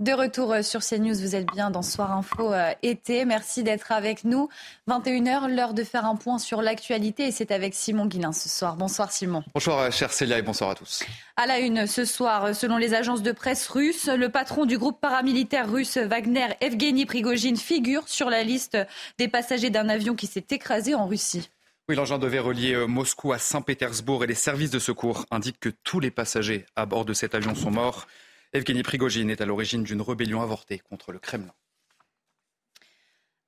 De retour euh, sur CNews, vous êtes bien dans Soir Info euh, été. Merci d'être avec nous. 21h, l'heure de faire un point sur l'actualité et c'est avec Simon Guillain ce soir. Bonsoir Simon. Bonsoir euh, chère Célia et bonsoir à tous. À la une ce soir, selon les agences de presse russes, le patron du groupe paramilitaire russe Wagner, Evgeny Prigogine, figure sur la liste des passagers d'un avion qui s'est écrasé en Russie. Oui, l'engin devait relier Moscou à Saint-Pétersbourg et les services de secours indiquent que tous les passagers à bord de cet avion sont morts. Evgeny Prigogine est à l'origine d'une rébellion avortée contre le Kremlin.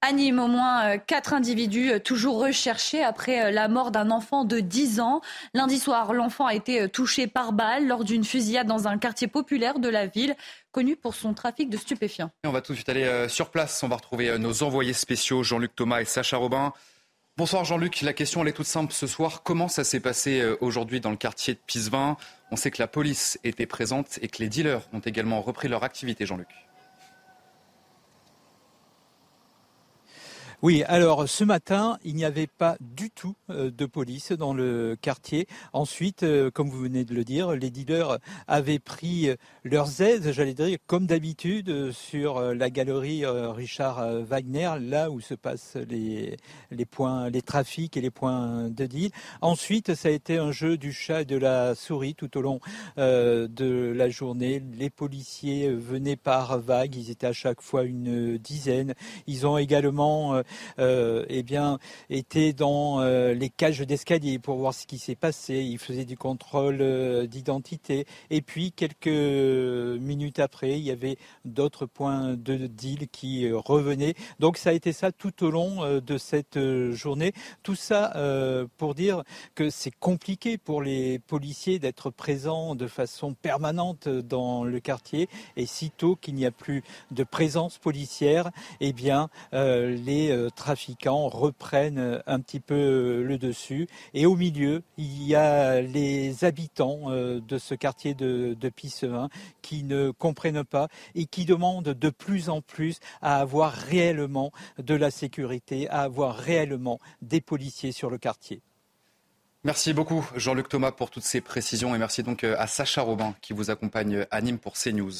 À Nîmes, au moins euh, quatre individus euh, toujours recherchés après euh, la mort d'un enfant de 10 ans. Lundi soir, l'enfant a été touché par balle lors d'une fusillade dans un quartier populaire de la ville, connu pour son trafic de stupéfiants. on va tout de suite aller sur place. On va retrouver nos envoyés spéciaux, Jean-Luc Thomas et Sacha Robin. Bonsoir Jean-Luc, la question elle est toute simple ce soir. Comment ça s'est passé aujourd'hui dans le quartier de Pisevin On sait que la police était présente et que les dealers ont également repris leur activité, Jean-Luc. Oui, alors ce matin, il n'y avait pas du tout euh, de police dans le quartier. Ensuite, euh, comme vous venez de le dire, les dealers avaient pris euh, leurs aides, j'allais dire, comme d'habitude, sur la galerie Richard Wagner, là où se passent les, les points, les trafics et les points de deal. Ensuite, ça a été un jeu du chat et de la souris tout au long de la journée. Les policiers venaient par vagues, ils étaient à chaque fois une dizaine. Ils ont également eh bien, étaient dans euh, les cages d'escalier pour voir ce qui s'est passé. Ils faisaient du contrôle euh, d'identité. Et puis, quelques minutes après, il y avait d'autres points de deal qui revenaient. Donc, ça a été ça tout au long de cette journée. Tout ça pour dire que c'est compliqué pour les policiers d'être présents de façon permanente dans le quartier. Et sitôt qu'il n'y a plus de présence policière, eh bien, les trafiquants reprennent un petit peu le dessus. Et au milieu, il y a les habitants euh, de ce quartier de, de Pissevin qui ne comprennent pas et qui demandent de plus en plus à avoir réellement de la sécurité, à avoir réellement des policiers sur le quartier. Merci beaucoup Jean-Luc Thomas pour toutes ces précisions et merci donc euh, à Sacha Robin qui vous accompagne à Nîmes pour CNews.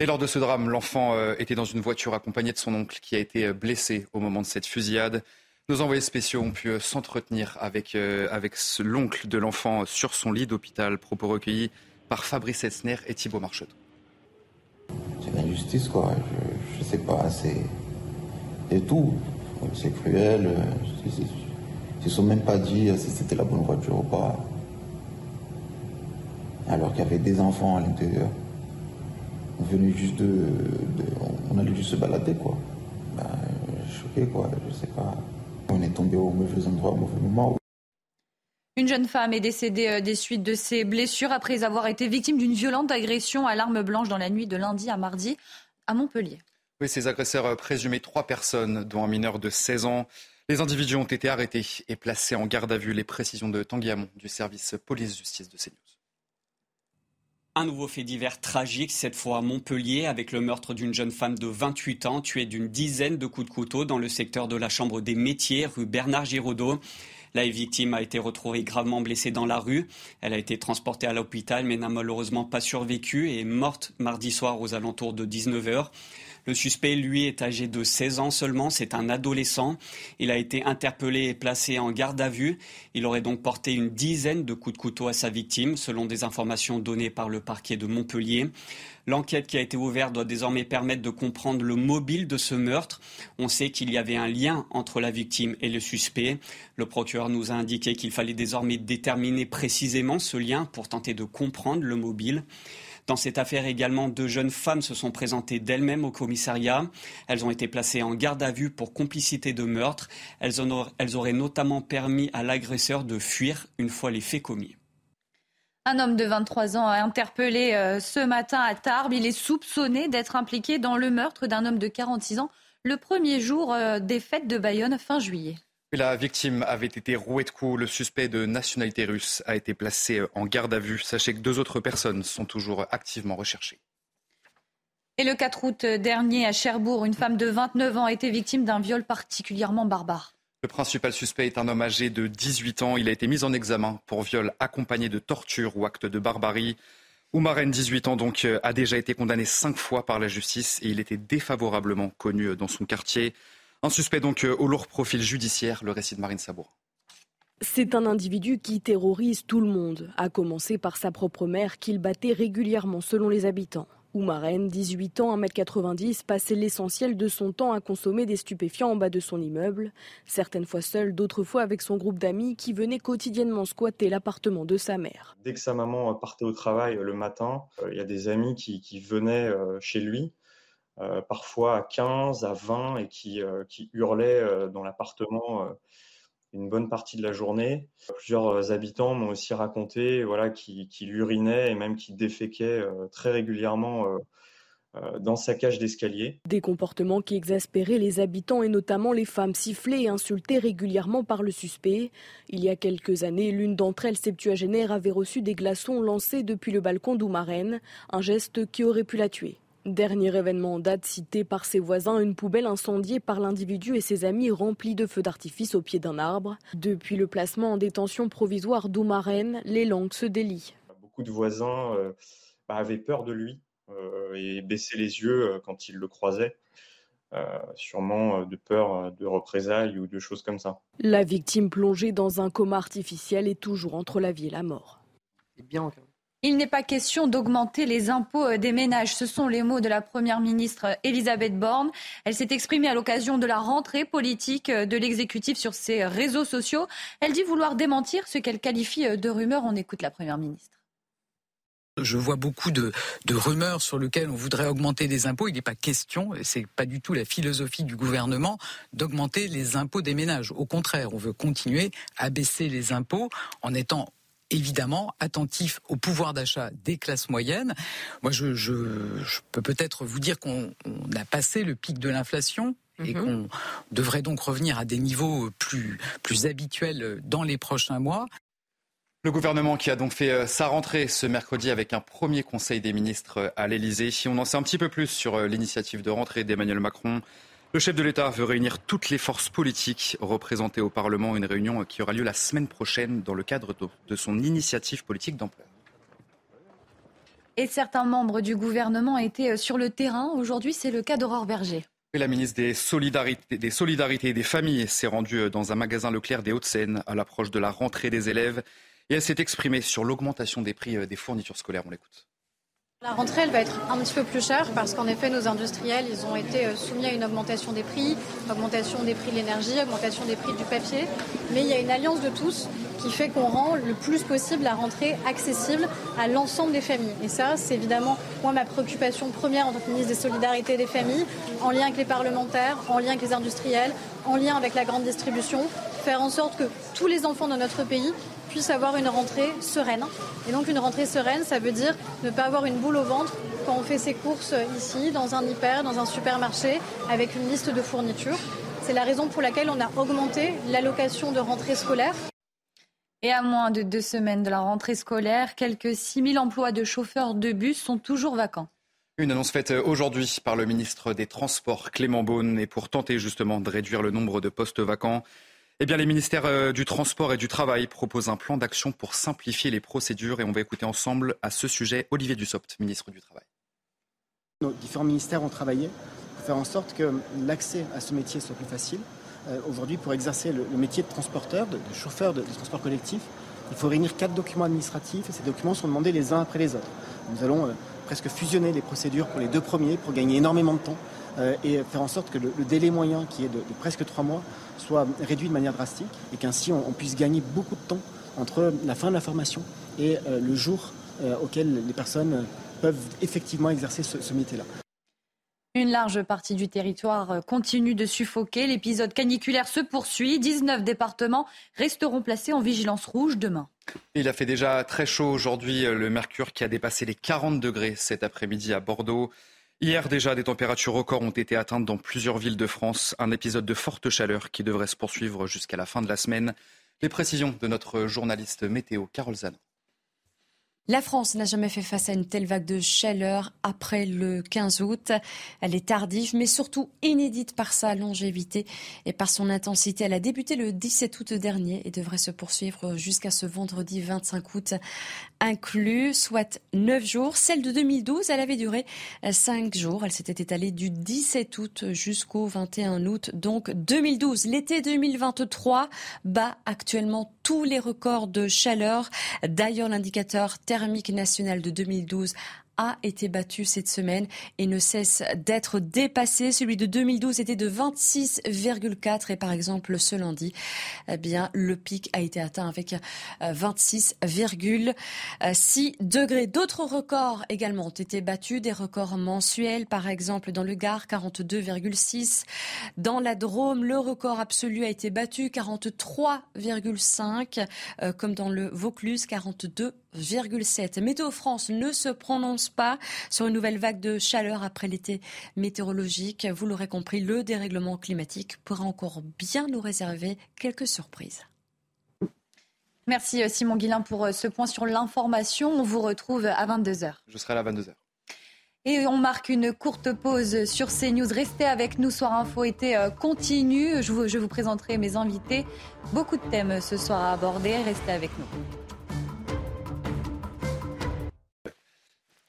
Et lors de ce drame, l'enfant euh, était dans une voiture accompagnée de son oncle qui a été euh, blessé au moment de cette fusillade. Nos envoyés spéciaux ont pu euh, s'entretenir avec, avec l'oncle de l'enfant sur son lit d'hôpital. Propos recueillis par Fabrice Elsner et Thibault Marcheteau. C'est l'injustice, quoi. Je, ne sais pas, c'est. tout. C'est cruel. Ils ne sont même pas dit si c'était la bonne voiture ou pas. Alors qu'il y avait des enfants à l'intérieur. On venait juste de, on allait juste se balader quoi. Ben, choqué quoi, je sais pas. On est tombé au mauvais endroit, au mauvais moment. Une jeune femme est décédée euh, des suites de ses blessures après avoir été victime d'une violente agression à l'arme blanche dans la nuit de lundi à mardi à Montpellier. Oui, ces agresseurs euh, présumaient trois personnes, dont un mineur de 16 ans. Les individus ont été arrêtés et placés en garde à vue. Les précisions de Tanguy Hamon du service police-justice de CNews. Un nouveau fait divers tragique, cette fois à Montpellier, avec le meurtre d'une jeune femme de 28 ans, tuée d'une dizaine de coups de couteau dans le secteur de la Chambre des métiers, rue Bernard Giraudot. La victime a été retrouvée gravement blessée dans la rue. Elle a été transportée à l'hôpital mais n'a malheureusement pas survécu et est morte mardi soir aux alentours de 19h. Le suspect, lui, est âgé de 16 ans seulement. C'est un adolescent. Il a été interpellé et placé en garde à vue. Il aurait donc porté une dizaine de coups de couteau à sa victime, selon des informations données par le parquet de Montpellier. L'enquête qui a été ouverte doit désormais permettre de comprendre le mobile de ce meurtre. On sait qu'il y avait un lien entre la victime et le suspect. Le procureur nous a indiqué qu'il fallait désormais déterminer précisément ce lien pour tenter de comprendre le mobile. Dans cette affaire également, deux jeunes femmes se sont présentées d'elles-mêmes au commissariat. Elles ont été placées en garde à vue pour complicité de meurtre. Elles, auraient notamment permis à l'agresseur de fuir une fois les faits commis. Un homme de 23 ans a interpellé euh, ce matin à Tarbes. Il est soupçonné d'être impliqué dans le meurtre d'un homme de 46 ans le premier jour euh, des fêtes de Bayonne fin juillet. La victime avait été rouée de coups. Le suspect de nationalité russe a été placé euh, en garde à vue. Sachez que deux autres personnes sont toujours activement recherchées. Et le 4 août dernier, à Cherbourg, une femme de 29 ans a été victime d'un viol particulièrement barbare. Le principal suspect est un homme âgé de 18 ans. Il a été mis en examen pour viol accompagné de torture ou acte de barbarie. Oumaren, 18 ans, donc, a déjà été condamné cinq fois par la justice et il était défavorablement connu dans son quartier. Un suspect donc au lourd profil judiciaire, le récit de Marine Sabour. C'est un individu qui terrorise tout le monde, à commencer par sa propre mère qu'il battait régulièrement selon les habitants. Oumarène, 18 ans, 1m90, passait l'essentiel de son temps à consommer des stupéfiants en bas de son immeuble, certaines fois seul, d'autres fois avec son groupe d'amis qui venaient quotidiennement squatter l'appartement de sa mère. Dès que sa maman partait au travail le matin, euh, il y a des amis qui, venaient euh, chez lui, euh, parfois à 15, à 20, et qui, qui hurlaient dans l'appartement une bonne partie de la journée. Plusieurs euh, habitants m'ont aussi raconté voilà, qu'il urinait et même qu'il déféquait euh, très régulièrement euh, dans sa cage d'escalier. Des comportements qui exaspéraient les habitants et notamment les femmes sifflées et insultées régulièrement par le suspect. Il y a quelques années, l'une d'entre elles, septuagénaire, avait reçu des glaçons lancés depuis le balcon d'Oumarène, un geste qui aurait pu la tuer. Dernier événement en date cité par ses voisins, une poubelle incendiée par l'individu et ses amis remplie de feux d'artifice au pied d'un arbre. Depuis le placement en détention provisoire d'Oumarène, les langues se délient. Beaucoup de voisins euh, bah, avaient peur de lui euh, et baissaient les yeux euh, quand ils le croisaient. sûrement de peur de représailles ou de choses comme ça. La victime plongée dans un coma artificiel est toujours entre la vie et la mort. bien, il n'est pas question d'augmenter les impôts euh, des ménages. Ce sont les mots de la Première ministre euh, Elisabeth Borne. Elle s'est exprimée à l'occasion de la rentrée politique euh, de l'exécutif sur ses réseaux sociaux. Elle dit vouloir démentir ce qu'elle qualifie de rumeurs. On écoute la Première ministre. Je vois beaucoup de, rumeurs sur lesquelles on voudrait augmenter les impôts. Il n'est pas question, et c'est pas du tout la philosophie du gouvernement, d'augmenter les impôts des ménages. Au contraire, on veut continuer à baisser les impôts en étant évidemment attentif au pouvoir d'achat des classes moyennes. Moi, je, peux peut-être vous dire qu'on a passé le pic de l'inflation et mhm. qu'on devrait donc revenir à des niveaux plus, plus habituels dans les prochains mois. Le gouvernement qui a donc fait euh, sa rentrée ce mercredi avec un premier conseil des ministres à l'Elysée. Si on en sait un petit peu plus sur euh, l'initiative de rentrée d'Emmanuel Macron, le chef de l'État veut réunir toutes les forces politiques représentées au Parlement, une réunion qui aura lieu la semaine prochaine dans le cadre de son initiative politique d'ampleur. Et certains membres du gouvernement étaient euh, sur le terrain. Aujourd'hui, c'est le cas d'Aurore Berger. la ministre des Solidarités, des Solidarités et des Familles s'est rendue euh, dans un magasin Leclerc des Hauts-de-Seine à l'approche de la rentrée des élèves. Et elle s'est exprimée sur l'augmentation des prix euh, des fournitures scolaires. On l'écoute. La rentrée, elle va être un petit peu plus chère parce qu'en effet, nos industriels, ils ont été euh, soumis à une augmentation des prix, augmentation des prix de l'énergie, augmentation des prix du papier. Mais il y a une alliance de tous qui fait qu'on rend le plus possible la rentrée accessible à l'ensemble des familles. Et ça, c'est évidemment, moi, ma préoccupation première en tant que ministre des Solidarités des Familles, en lien avec les parlementaires, en lien avec les industriels, en lien avec la grande distribution, faire en sorte que tous les enfants de notre pays puisse avoir une rentrée sereine. Et donc une rentrée sereine, ça veut dire ne pas avoir une boule au ventre quand on fait ses courses ici, dans un hyper, dans un supermarché, avec une liste de fournitures. C'est la raison pour laquelle on a augmenté l'allocation de rentrée scolaire. Et à moins de deux semaines de la rentrée scolaire, quelques 6 000 emplois de chauffeurs de bus sont toujours vacants. Une annonce faite aujourd'hui par le ministre des Transports, Clément Beaune, et pour tenter justement de réduire le nombre de postes vacants. Eh bien, les ministères euh, du Transport et du Travail proposent un plan d'action pour simplifier les procédures et on va écouter ensemble à ce sujet Olivier Dussopt, ministre du Travail. Nos différents ministères ont travaillé pour faire en sorte que l'accès à ce métier soit plus facile. Euh, aujourd'hui, pour exercer le, métier de transporteur, de, chauffeur de, transport collectif, il faut réunir quatre documents administratifs et ces documents sont demandés les uns après les autres. Nous allons euh, presque fusionner les procédures pour les deux premiers pour gagner énormément de temps et faire en sorte que le, délai moyen, qui est de presque trois mois, soit réduit de manière drastique et qu'ainsi on, puisse gagner beaucoup de temps entre la fin de la formation et euh, le jour euh, auquel les personnes peuvent effectivement exercer ce, métier-là. Une large partie du territoire euh, continue de suffoquer. L'épisode caniculaire se poursuit. 19 départements resteront placés en vigilance rouge demain. Il a fait déjà très chaud aujourd'hui, le mercure qui a dépassé les 40 degrés cet après-midi à Bordeaux. Hier déjà, des températures records ont été atteintes dans plusieurs villes de France. Un épisode de forte chaleur qui devrait se poursuivre jusqu'à la fin de la semaine. Les précisions de notre journaliste météo, Carole Zan. La France n'a jamais fait face à une telle vague de chaleur après le 15 août. Elle est tardive, mais surtout inédite par sa longévité et par son intensité. Elle a débuté le 17 août dernier et devrait se poursuivre jusqu'à ce vendredi 25 août inclus, soit 9 jours. Celle de 2012, elle avait duré 5 jours. Elle s'était étalée du 17 août jusqu'au 21 août. Donc 2012, l'été 2023 bat actuellement tous les records de chaleur. D'ailleurs, l'indicateur thermique national de 2012 a été battu cette semaine et ne cesse d'être dépassé. Celui de 2012 était de 26,4 et par exemple ce lundi, eh bien le pic a été atteint avec 26,6 euh, degrés. D'autres records également ont été battus, des records mensuels par exemple dans le Gard 42,6, dans la Drôme le record absolu a été battu 43,5 euh, comme dans le Vaucluse 42 Météo France ne se prononce pas sur une nouvelle vague de chaleur après l'été météorologique. Vous l'aurez compris, le dérèglement climatique pourra encore bien nous réserver quelques surprises. Merci euh, Simon Guillain pour euh, ce point sur l'information. On vous retrouve à 22h. Je serai à 22h. Et on marque une courte pause sur CNews. Restez avec nous. Soir Info été euh, continue. Je vous, je vous présenterai mes invités. Beaucoup de thèmes ce soir à aborder. Restez avec nous.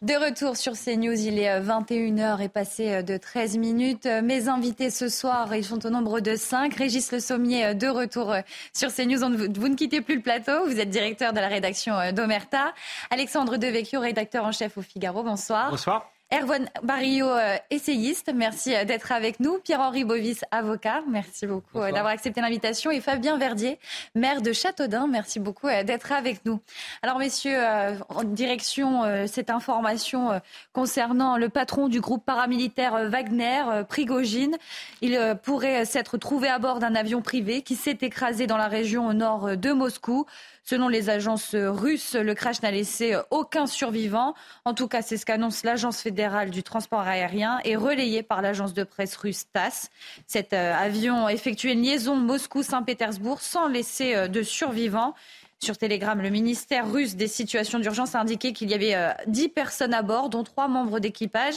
De retour sur CNews, il est 21h et passé euh, de 13 minutes. Euh, mes invités ce soir, ils sont au nombre de 5. Régis Le Sommier, euh, de retour sur CNews. Vous ne quittez plus le plateau, vous êtes directeur de la rédaction d'Omerta. Alexandre Devecchio, rédacteur en chef au Figaro, bonsoir. Bonsoir. Erwan Barrio, euh, essayiste, merci euh, d'être avec nous. Pierre-Henri Bovis, avocat, merci beaucoup euh, d'avoir accepté l'invitation. Et Fabien Verdier, maire de Châteaudun, merci beaucoup d'être avec nous. Alors messieurs, en direction cette information concernant le patron du groupe paramilitaire Wagner, Prigogine. Il pourrait s'être trouvé à bord d'un avion privé qui s'est écrasé dans la région au nord de Moscou. Selon les agences russes, le crash n'a laissé aucun survivant. En tout cas, c'est ce qu'annonce l'Agence fédérale du transport aérien et relayé par l'agence de presse russe TASS. Cet euh, avion effectuait une liaison Moscou-Saint-Pétersbourg sans laisser euh, de survivants. Sur Telegram, le ministère russe des situations d'urgence a indiqué qu'il y avait 10 euh, personnes à bord, dont trois membres d'équipage.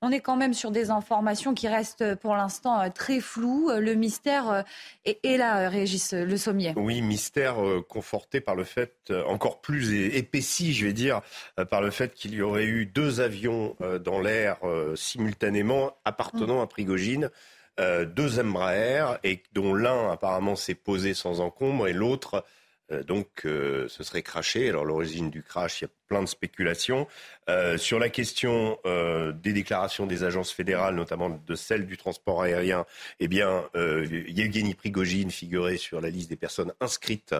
On est quand même sur des informations qui restent pour l'instant euh, très floues. Le mystère est, euh, là, euh, Régis Le Sommier. Oui, mystère conforté par le fait, encore plus épaissi, je vais dire, par le fait qu'il y aurait eu deux avions dans l'air simultanément appartenant à Prigogine. deux Embraer et dont l'un apparemment s'est posé sans encombre et l'autre euh, donc, euh, ce serait craché. Alors, l'origine du crash, il y a plein de spéculations. Euh, sur la question des déclarations des agences fédérales, notamment de celle du transport aérien, eh bien, Yevgeny Prigogine figurait sur la liste des personnes inscrites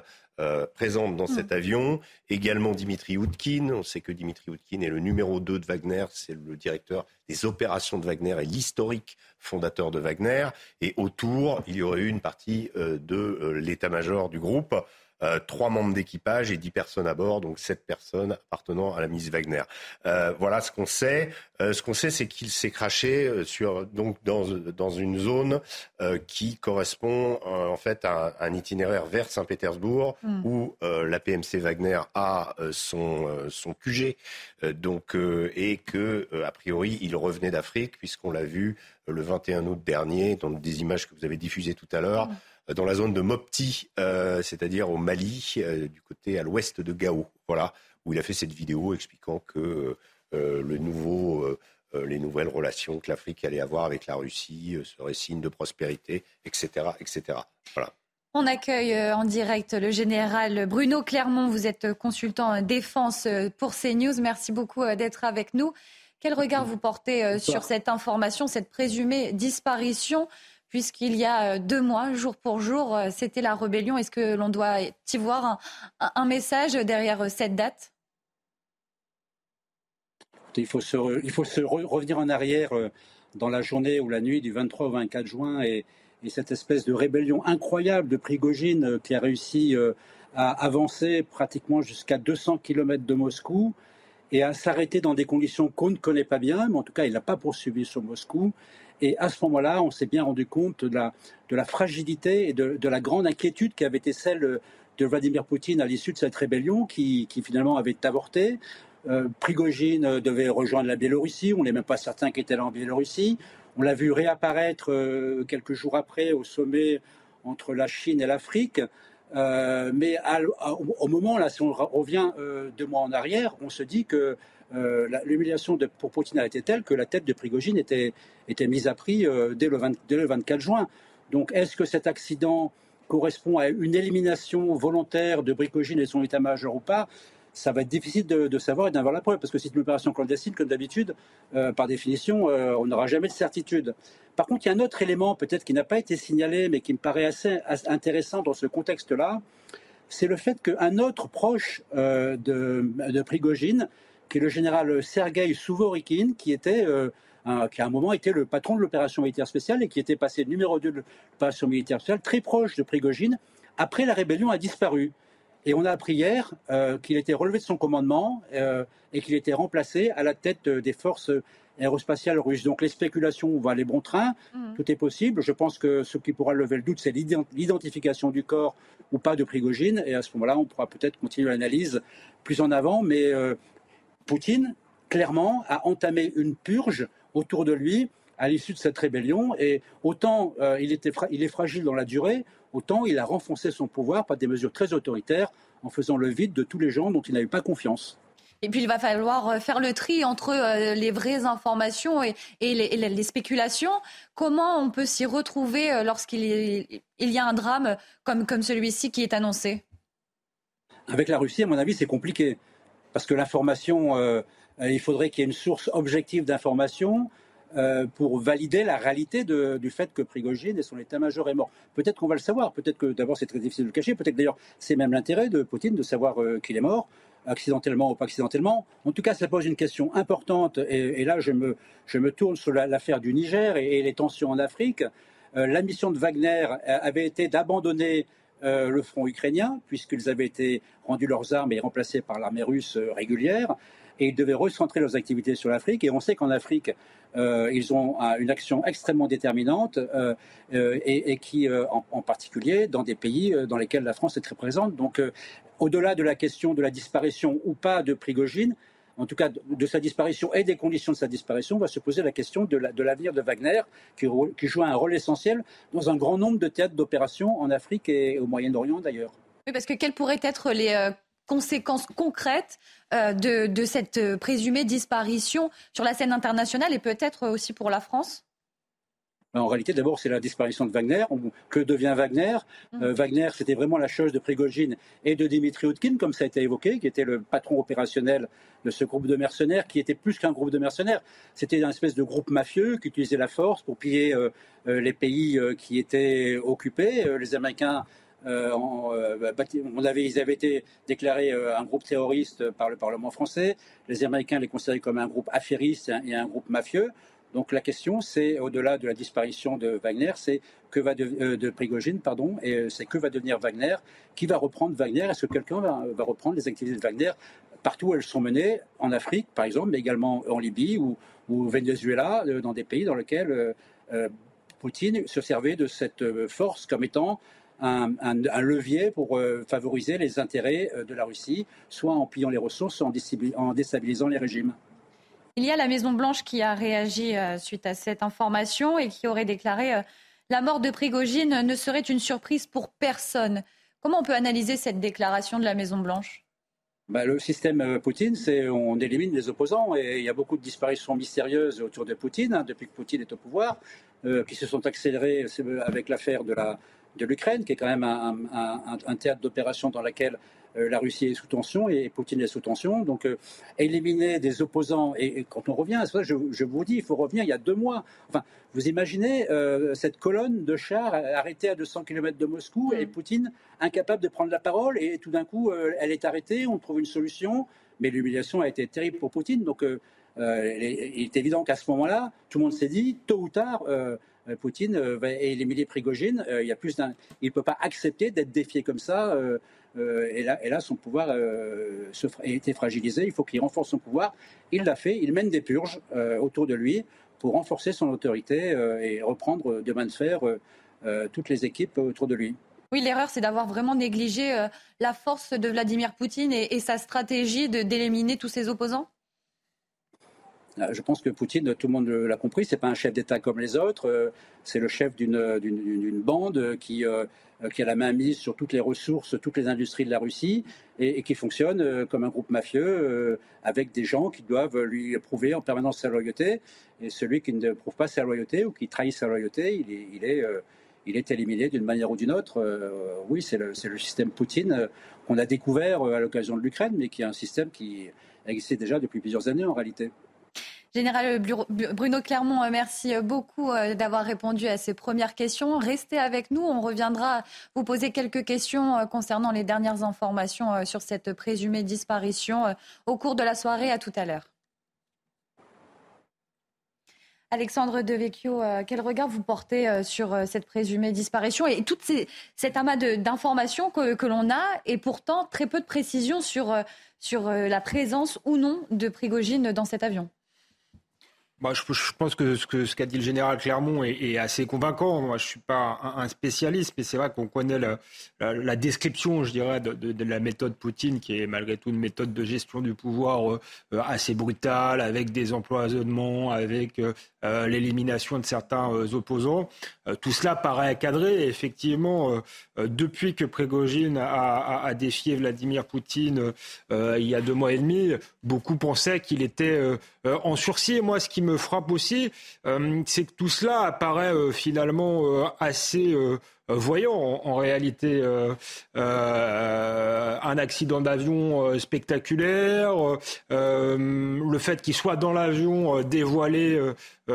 présentes dans cet mm. avion. Également Dimitri Outkin. On sait que Dimitri Outkin est le numéro 2 de Wagner. C'est le directeur des opérations de Wagner et l'historique fondateur de Wagner. Et autour, il y aurait eu une partie de l'état-major du groupe. Euh, trois membres d'équipage et dix personnes à bord, donc sept personnes appartenant à la Miss Wagner. Euh, voilà ce qu'on sait. Euh, ce qu'on sait, c'est qu'il s'est craché sur, donc dans, dans une zone qui correspond en fait à un, itinéraire vers Saint-Pétersbourg hmm. où la PMC Wagner a son, son QG donc, et que a priori il revenait d'Afrique puisqu'on l'a vu le 21 août dernier dans des images que vous avez diffusées tout à l'heure. Hmm dans la zone de Mopti, euh, c'est-à-dire au Mali, euh, du côté à l'ouest de Gao. Voilà, où il a fait cette vidéo expliquant que euh, le nouveau, les nouvelles relations que l'Afrique allait avoir avec la Russie seraient signe de prospérité, etc., etc. Voilà. On accueille en direct le général Bruno Clermont. Vous êtes consultant défense pour CNews. Merci beaucoup d'être avec nous. Quel regard vous portez sur cette information, cette présumée disparition puisqu'il y a euh, deux mois, jour pour jour, euh, c'était la rébellion. Est-ce que l'on doit y voir un, message derrière euh, cette date? Il faut, se, revenir en arrière dans la journée ou la nuit du 23 au 24 juin et, cette espèce de rébellion incroyable de Prigogine qui a réussi à avancer pratiquement jusqu'à 200 km de Moscou et à s'arrêter dans des conditions qu'on ne connaît pas bien, mais en tout cas, il n'a pas poursuivi sur Moscou. Et à ce moment-là, on s'est bien rendu compte de la, fragilité et de, la grande inquiétude qui avait été celle de Vladimir Poutine à l'issue de cette rébellion qui, qui finalement avait avorté. Euh, Prigogine devait rejoindre la Biélorussie, on n'est même pas certain qu'il était là en Biélorussie. On l'a vu réapparaître euh, quelques jours après au sommet entre la Chine et l'Afrique. Euh, mais au moment, là, si on revient euh, deux mois en arrière, on se dit que euh, l'humiliation pour Poutine a été telle que la tête de Prigogine était, était mise à prix dès le, dès, le 24 juin. Donc est-ce que cet accident correspond à une élimination volontaire de Prigogine et son état-major ou pas? Ça va être difficile de, savoir et d'avoir la preuve, parce que c'est une opération clandestine, comme d'habitude, par définition, on n'aura jamais de certitude. Par contre, il y a un autre élément peut-être qui n'a pas été signalé, mais qui me paraît assez, intéressant dans ce contexte-là, c'est le fait qu'un autre proche euh, de, Prigogine, qui est le général Sergei Souvorikin, qui était euh, qui à un moment était le patron de l'opération militaire spéciale et qui était passé numéro 2 de l'opération militaire spéciale, très proche de Prigogine, après la rébellion a disparu. Et on a appris hier euh, qu'il était relevé de son commandement et qu'il était remplacé à la tête des forces aérospatiale russe. Donc les spéculations vont aller bon train, mmh. tout est possible. Je pense que ce qui pourra lever le doute, c'est l'identification du corps ou pas de Prigogine. Et à ce moment-là, on pourra peut-être continuer l'analyse plus en avant. Mais euh, Poutine, clairement, a entamé une purge autour de lui à l'issue de cette rébellion. Et autant euh, il, était il est fragile dans la durée, autant il a renforcé son pouvoir par des mesures très autoritaires en faisant le vide de tous les gens dont il n'avait pas confiance. Et puis il va falloir euh, faire le tri entre euh, les vraies informations et, les, spéculations. Comment on peut s'y retrouver lorsqu'il y a un drame comme, comme celui-ci qui est annoncé? Avec la Russie, à mon avis, c'est compliqué. Parce que l'information, il faudrait qu'il y ait une source objective d'information. pour valider la réalité du fait que Prigogine et son état-major est mort. Peut-être qu'on va le savoir, peut-être que d'abord c'est très difficile de le cacher, peut-être d'ailleurs c'est même l'intérêt de Poutine de savoir qu'il est mort accidentellement ou pas accidentellement. En tout cas, ça pose une question importante, et, là je me, je me, tourne sur l'affaire du Niger et, les tensions en Afrique. Euh, la mission de Wagner avait été d'abandonner euh, le front ukrainien, puisqu'ils avaient été rendus leurs armes et remplacés par l'armée russe euh, régulière, et ils devaient recentrer leurs activités sur l'Afrique. Et on sait qu'en Afrique, ils ont une action extrêmement déterminante, et, qui, en, en, particulier, dans des pays dans lesquels la France est très présente. Donc, au-delà de la question de la disparition ou pas de Prigogine, en tout cas de sa disparition et des conditions de sa disparition, va se poser la question de l'avenir de, Wagner, qui, joue un rôle essentiel dans un grand nombre de théâtres d'opérations en Afrique et au Moyen-Orient d'ailleurs. Oui, parce que quelles pourraient être les euh, conséquences concrètes euh, de, cette euh, présumée disparition sur la scène internationale et peut-être aussi pour la France? En réalité, d'abord, c'est la disparition de Wagner. Que devient Wagner? Mm. euh, Wagner, c'était vraiment la chose de Prigogine et de Dimitri Outkin, comme ça a été évoqué, qui était le patron opérationnel de ce groupe de mercenaires, qui était plus qu'un groupe de mercenaires. C'était une espèce de groupe mafieux qui utilisait la force pour piller euh, euh, les pays qui étaient occupés. les Américains on avait, ils avaient été déclarés un groupe terroriste par le Parlement français. Les Américains les considéraient comme un groupe affairiste et un groupe mafieux. Donc la question, c'est au-delà de la disparition de Wagner, c'est que va de, euh, de Prigogine, pardon, et euh, c'est que va devenir Wagner, qui va reprendre Wagner, est-ce que quelqu'un va, reprendre les activités de Wagner partout où elles sont menées, en Afrique par exemple, mais également en Libye ou, au Venezuela, euh, dans des pays dans lesquels Poutine se servait de cette force comme étant un, levier pour favoriser les intérêts de la Russie, soit en pillant les ressources, soit en déstabilisant les régimes? Il y a la Maison-Blanche qui a réagi euh, suite à cette information et qui aurait déclaré euh, la mort de Prigogine ne serait une surprise pour personne. Comment on peut analyser cette déclaration de la Maison-Blanche bah, le système euh, Poutine, c'est on élimine les opposants et il y a beaucoup de disparitions mystérieuses autour de Poutine hein, depuis que Poutine est au pouvoir, qui se sont accélérées avec l'affaire de la de l'Ukraine, qui est quand même un, un théâtre d'opération dans lequel euh, la Russie est sous tension et Poutine est sous tension. Donc euh, éliminer des opposants, et, quand on revient, je, je, vous dis, il faut revenir il y a deux mois. Enfin, vous imaginez euh, cette colonne de chars arrêtée à 200 km de Moscou et mm. Poutine incapable de prendre la parole et tout d'un coup elle est arrêtée, on trouve une solution, mais l'humiliation a été terrible pour Poutine. Donc il est évident qu'à ce moment-là, tout le monde s'est dit, tôt ou tard, Poutine va éliminer Prigogine. il y a plus d'un, il peut pas accepter d'être défié comme ça. et là, et son pouvoir a été fragilisé. Il faut qu'il renforce son pouvoir. Il l'a fait. Il mène des purges autour de lui pour renforcer son autorité et reprendre de main de fer toutes les équipes autour de lui. Oui, l'erreur, c'est d'avoir vraiment négligé euh, la force de Vladimir Poutine et, sa stratégie d'éliminer tous ses opposants? euh, je pense que Poutine, tout le monde l'a compris, c'est pas un chef d'État comme les autres. Euh, c'est le chef d'une bande qui, qui a la main mise sur toutes les ressources, toutes les industries de la Russie et, qui fonctionne comme un groupe mafieux avec des gens qui doivent lui prouver en permanence sa loyauté. Et celui qui ne prouve pas sa loyauté ou qui trahit sa loyauté, il est, éliminé d'une manière ou d'une autre. Euh, oui, c'est le, système Poutine euh, qu'on a découvert euh, à l'occasion de l'Ukraine, mais qui est un système qui existait déjà depuis plusieurs années en réalité. Général Bruno Clermont, merci beaucoup d'avoir répondu à ces premières questions. Restez avec nous, on reviendra vous poser quelques questions concernant les dernières informations sur cette présumée disparition au cours de la soirée. À tout à l'heure. Alexandre Devecchio, euh, quel regard vous portez euh, sur euh, cette présumée disparition et tout cet amas d'informations que, l'on a et pourtant très peu de précisions sur, sur la présence ou non de Prigogine dans cet avion? Moi, je, pense que ce qu'a ce dit le général Clermont est, assez convaincant. Moi, je suis pas un, spécialiste, mais c'est vrai qu'on connaît la, description, je dirais, de, la méthode Poutine, qui est malgré tout une méthode de gestion du pouvoir euh, euh, assez brutale, avec des empoisonnements, avec euh, l'élimination de certains opposants. tout cela paraît cadré. Et effectivement, depuis que Prégogine a, a, défié Vladimir Poutine il y a deux mois et demi, beaucoup pensaient qu'il était en sursis. moi, ce qui me frappe aussi, euh, c'est que tout cela apparaît euh, finalement euh, assez voyant en, réalité un accident d'avion spectaculaire, le fait qu'il soit dans l'avion dévoilé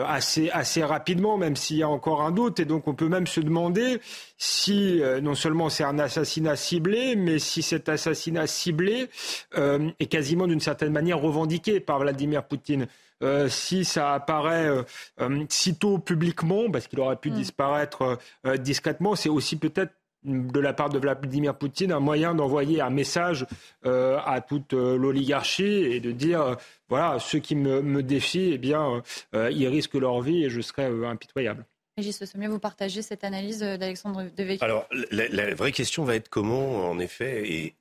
assez, assez rapidement, même s'il y a encore un doute. Et donc on peut même se demander si non seulement c'est un assassinat ciblé, mais si cet assassinat ciblé est quasiment d'une certaine manière revendiqué par Vladimir Poutine. Euh, si ça apparaît euh, euh, sitôt publiquement, parce qu'il aurait pu mm. disparaître discrètement, c'est aussi peut-être de la part de Vladimir Poutine un moyen d'envoyer un message à toute l'oligarchie et de dire voilà ceux qui me, défient eh bien ils risquent leur vie et je serai impitoyable. Régis Sommier, vous partagez cette analyse d'Alexandre Devecchio Alors la, la, vraie question va être comment en effet et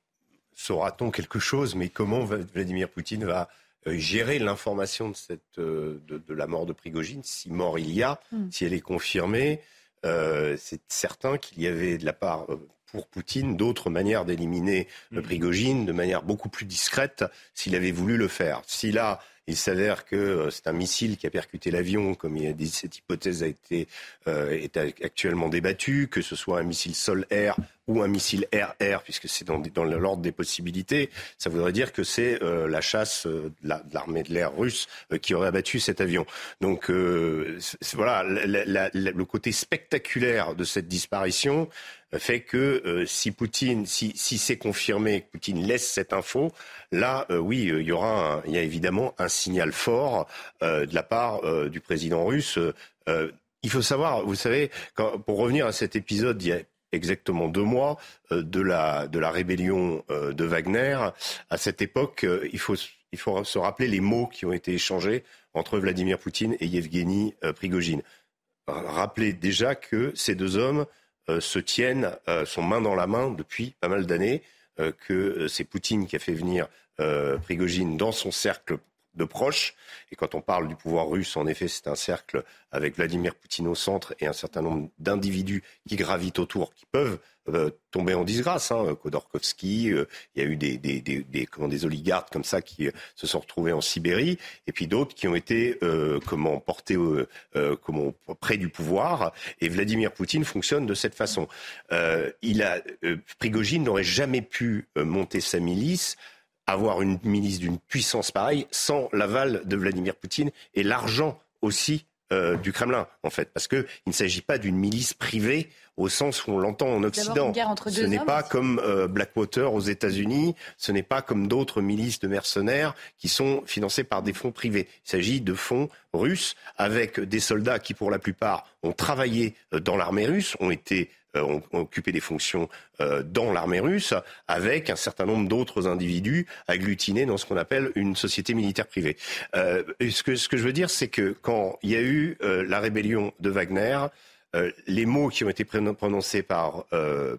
saura-t-on quelque chose mais comment Vladimir Poutine va euh, gérer l'information de, cette, euh, de, la mort de Prigogine, si mort il y a, hmm. si elle est confirmée. Euh, c'est certain qu'il y avait de la part pour Poutine d'autres manières d'éliminer hmm. Prigogine de manière beaucoup plus discrète s'il avait voulu le faire. S'il a il s'avère que euh, c'est un missile qui a percuté l'avion, comme il a dit, cette hypothèse a été euh, est actuellement débattue, que ce soit un missile sol-air ou un missile air-air, puisque c'est dans, dans l'ordre des possibilités. Ça voudrait dire que c'est euh, la chasse de l'armée de l'air russe qui aurait abattu cet avion. Donc voilà, le côté spectaculaire de cette disparition fait que euh, si Poutine, si, si c'est confirmé que Poutine laisse cette info, là, euh, oui, euh, il y aura, il y a évidemment un signal fort de la part du président russe. il faut savoir, vous savez, pour revenir à cet épisode il y a exactement deux mois de la de la rébellion de Wagner, à cette époque, il faut il faut se rappeler les mots qui ont été échangés entre Vladimir Poutine et Yevgeny Prigogine. Rappelez déjà que ces deux hommes euh, se tiennent, euh, sont main dans la main depuis pas mal d'années, euh, que c'est Poutine qui a fait venir Prigogine dans son cercle de proches. Et quand on parle du pouvoir russe, en effet, c'est un cercle avec Vladimir Poutine au centre et un certain nombre d'individus qui gravitent autour, qui peuvent euh, tomber en disgrâce. Hein. Khodorkovsky, euh, il y a eu des, des, des, des, comment, des oligarques comme ça qui euh, se sont retrouvés en Sibérie, et puis d'autres qui ont été comment portés comment, près du pouvoir. Et Vladimir Poutine fonctionne de cette façon. il a, Prigogine n'aurait jamais pu monter sa milice avoir une milice d'une puissance pareille sans l'aval de Vladimir Poutine et l'argent aussi euh, du Kremlin, en fait, parce qu'il ne s'agit pas d'une milice privée au sens où on l'entend en Occident. ce n'est pas comme euh, Blackwater aux États-Unis, ce n'est pas comme d'autres milices de mercenaires qui sont financés par des fonds privés. Il s'agit de fonds russes avec des soldats qui, pour la plupart, ont travaillé euh, dans l'armée russe, ont été euh, ont, occupé des fonctions euh, dans l'armée russe, avec un certain nombre d'autres individus agglutinés dans ce qu'on appelle une société militaire privée. Euh, ce, que, ce que je veux dire, c'est que quand il y a eu la rébellion de Wagner, les mots qui ont été prononcés par,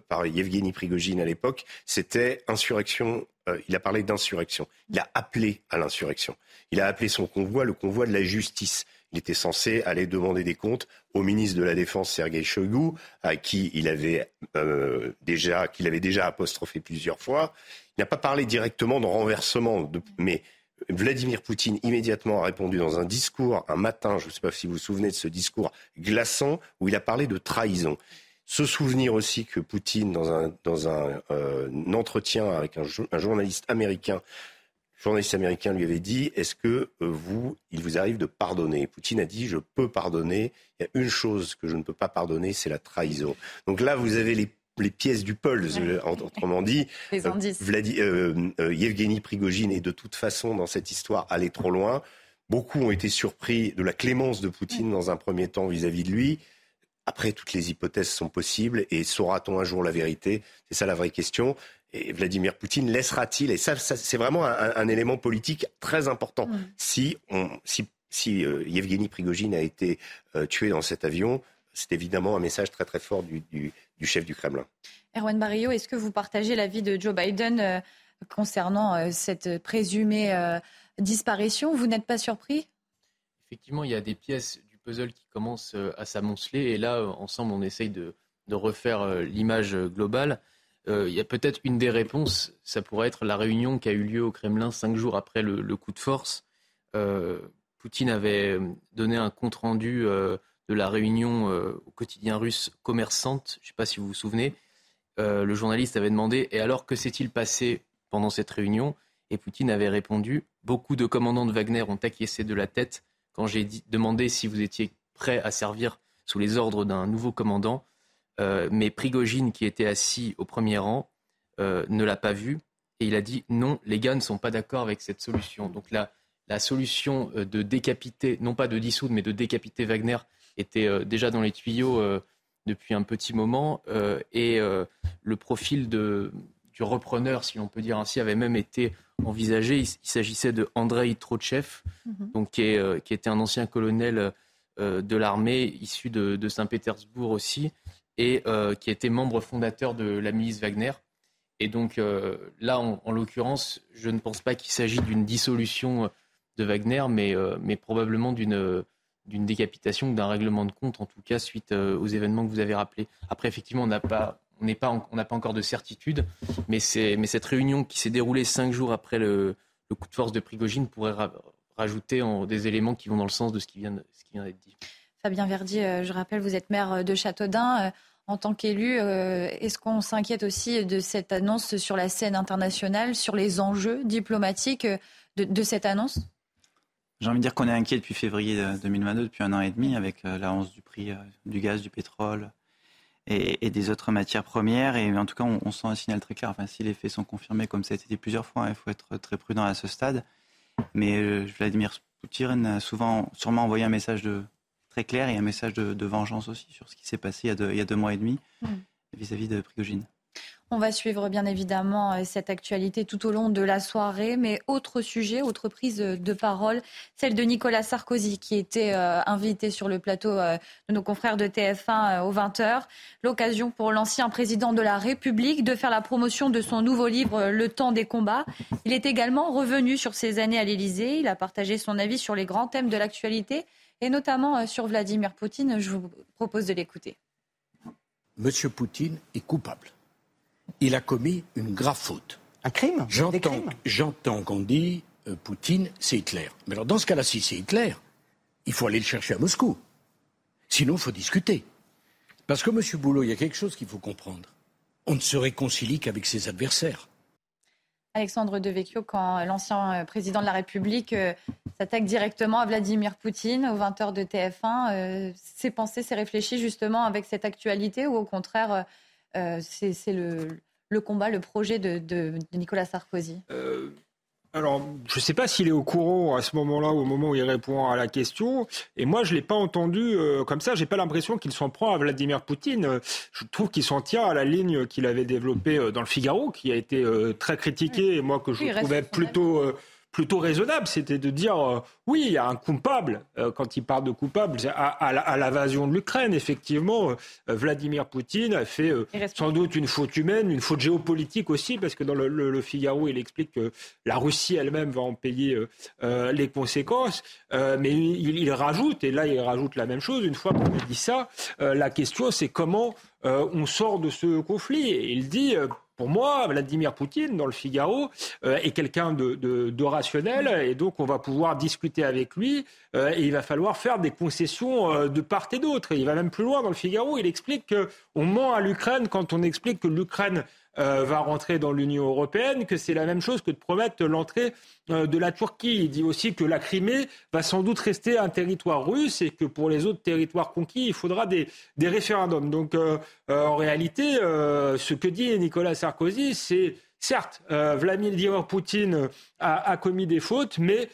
par Yevgeny Prigogine à l'époque, c'était insurrection. il a parlé d'insurrection. Il a appelé à l'insurrection. Il a appelé son convoi le convoi de la justice. Il était censé aller demander des comptes au ministre de la Défense Sergei Shoigu, à qui il avait euh, déjà, qu'il avait déjà apostrophé plusieurs fois. Il n'a pas parlé directement de renversement, mais Vladimir Poutine immédiatement a répondu dans un discours un matin, je ne sais pas si vous vous souvenez de ce discours glaçant, où il a parlé de trahison. Se souvenir aussi que Poutine, dans un, dans un, euh, entretien avec un, un journaliste américain, journaliste américain lui avait dit Est-ce que euh, vous, il vous arrive de pardonner? Poutine a dit Je peux pardonner. Il y a une chose que je ne peux pas pardonner, c'est la trahison. Donc là, vous avez les, pièces du pôle, autrement dit. Les euh, indices. Euh, Yevgeny Prigogine est de toute façon dans cette histoire allé trop loin. Beaucoup ont été surpris de la clémence de Poutine dans un premier temps vis-à-vis -vis de lui. Après, toutes les hypothèses sont possibles et saura-t-on un jour la vérité? C'est ça la vraie question. Et Vladimir Poutine laissera-t-il Et ça, c'est vraiment un, élément politique très important. Si, on, si, si euh, Yevgeny Prigogine a été euh, tué dans cet avion, c'est évidemment un message très très fort du, chef du Kremlin. Erwan Barrio, est-ce que vous partagez l'avis de Joe Biden euh, concernant cette présumée disparition? Vous n'êtes pas surpris? Effectivement, il y a des pièces du puzzle qui commencent à s'amonceler et là, ensemble, on essaye de refaire l'image globale. Euh, il y a peut-être une des réponses, ça pourrait être la réunion qui a eu lieu au Kremlin cinq jours après le, coup de force. Euh, Poutine avait donné un compte-rendu euh, de la réunion au quotidien russe commerçante, je ne sais pas si vous vous souvenez. le journaliste avait demandé Et alors, que s'est-il passé pendant cette réunion? Et Poutine avait répondu Beaucoup de commandants de Wagner ont acquiescé de la tête quand j'ai demandé si vous étiez prêt à servir sous les ordres d'un nouveau commandant. Euh, mais Prigogine, qui était assis au premier rang, euh, ne l'a pas vu. Et il a dit non, les gars ne sont pas d'accord avec cette solution. Donc la, la solution euh, de décapiter, non pas de dissoudre, mais de décapiter Wagner était déjà dans les tuyaux depuis un petit moment. et le profil de, du repreneur, si l'on peut dire ainsi, avait même été envisagé. Il, s'agissait de Andrei Trochev, mhm. donc, qui, est, qui, était un ancien colonel de l'armée issu de, de Saint-Pétersbourg aussi, et euh, qui était membre fondateur de la milice Wagner. Et donc euh, là, en, l'occurrence, je ne pense pas qu'il s'agit d'une dissolution de Wagner, mais, euh, mais probablement d'une d'une décapitation ou d'un règlement de compte, en tout cas suite aux événements que vous avez rappelés. Après, effectivement, on n'a pas, on n'est pas, on n'a pas encore de certitude, mais c'est, mais cette réunion qui s'est déroulée cinq jours après le, coup de force de Prigogine pourrait rajouter des éléments qui vont dans le sens de ce qui vient, ce qui vient d'être dit. Fabien Verdi, euh, je rappelle, vous êtes maire de Châteaudun. Euh, en tant qu'élu, euh, est-ce qu'on s'inquiète aussi de cette annonce sur la scène internationale, sur les enjeux diplomatiques de, cette annonce? J'ai envie de dire qu'on est inquiet depuis février 2022, depuis un an et demi, avec la hausse du prix du gaz, du pétrole et, des autres matières premières. Et en tout cas, on, sent un signal très clair. Enfin, si les faits sont confirmés, comme ça a été dit plusieurs fois, hein, il faut être très prudent à ce stade. Mais Vladimir Poutine a souvent, sûrement envoyé un message de, très clair et un message de, vengeance aussi sur ce qui s'est passé il y, a deux, il y, a deux, mois et demi mm. vis-à-vis de Prigogine. On va suivre bien évidemment euh, cette actualité tout au long de la soirée, mais autre sujet, autre prise de parole, celle de Nicolas Sarkozy qui était euh, invité sur le plateau euh, de nos confrères de TF1 aux 20h. L'occasion pour l'ancien président de la République de faire la promotion de son nouveau livre Le temps des combats. Il est également revenu sur ses années à l'Élysée. Il a partagé son avis sur les grands thèmes de l'actualité et notamment sur Vladimir Poutine. Je vous propose de l'écouter. Monsieur Poutine est coupable. Il a commis une grave faute. Un crime? J'entends qu'on dit euh, Poutine, c'est Hitler. Mais alors dans ce cas-là, si c'est Hitler, il faut aller le chercher à Moscou. Sinon, il faut discuter. Parce que, Monsieur Boulot, il y a quelque chose qu'il faut comprendre. On ne se réconcilie qu'avec ses adversaires. Alexandre Devecchio, quand l'ancien président de la République s'attaque directement à Vladimir Poutine aux 20h de TF1 C'est pensé, c'est réfléchi justement avec cette actualité ou au contraire, c'est le, combat, le projet de, Nicolas Sarkozy? Alors, je ne sais pas s'il est au courant à ce moment-là, au moment où il répond à la question. Et moi, je ne l'ai pas entendu euh, comme ça. J'ai pas l'impression qu'il s'en prend à Vladimir Poutine. Je trouve qu'il s'en tient à la ligne qu'il avait développée euh, dans le Figaro, qui a été euh, très critiquée, et moi que je trouvais plutôt plutôt raisonnable, c'était de dire euh, oui, il y a un coupable. Euh, quand il parle de coupable, à, à, l'invasion de l'Ukraine, effectivement, euh, Vladimir Poutine a fait sans doute une faute humaine, une faute géopolitique aussi, parce que dans le, Figaro, il explique que la Russie elle-même va en payer les conséquences. mais il, il, rajoute, et là il rajoute la même chose, une fois qu'on a dit ça, la question c'est comment on sort de ce conflit. Et il dit pour moi, Vladimir Poutine, dans le Figaro, euh, est quelqu'un de, rationnel et donc on va pouvoir discuter avec lui euh, et il va falloir faire des concessions euh, de part et d'autre. Et il va même plus loin dans le Figaro, il explique qu'on ment à l'Ukraine quand on explique que l'Ukraine va rentrer dans l'Union européenne, que c'est la même chose que de promettre l'entrée euh, de la Turquie. Il dit aussi que la Crimée va sans doute rester un territoire russe et que pour les autres territoires conquis, il faudra des, des référendums. Donc euh, en réalité, ce que dit Nicolas Sarkozy, c'est Certes, Vladimir Poutine a, commis des fautes, mais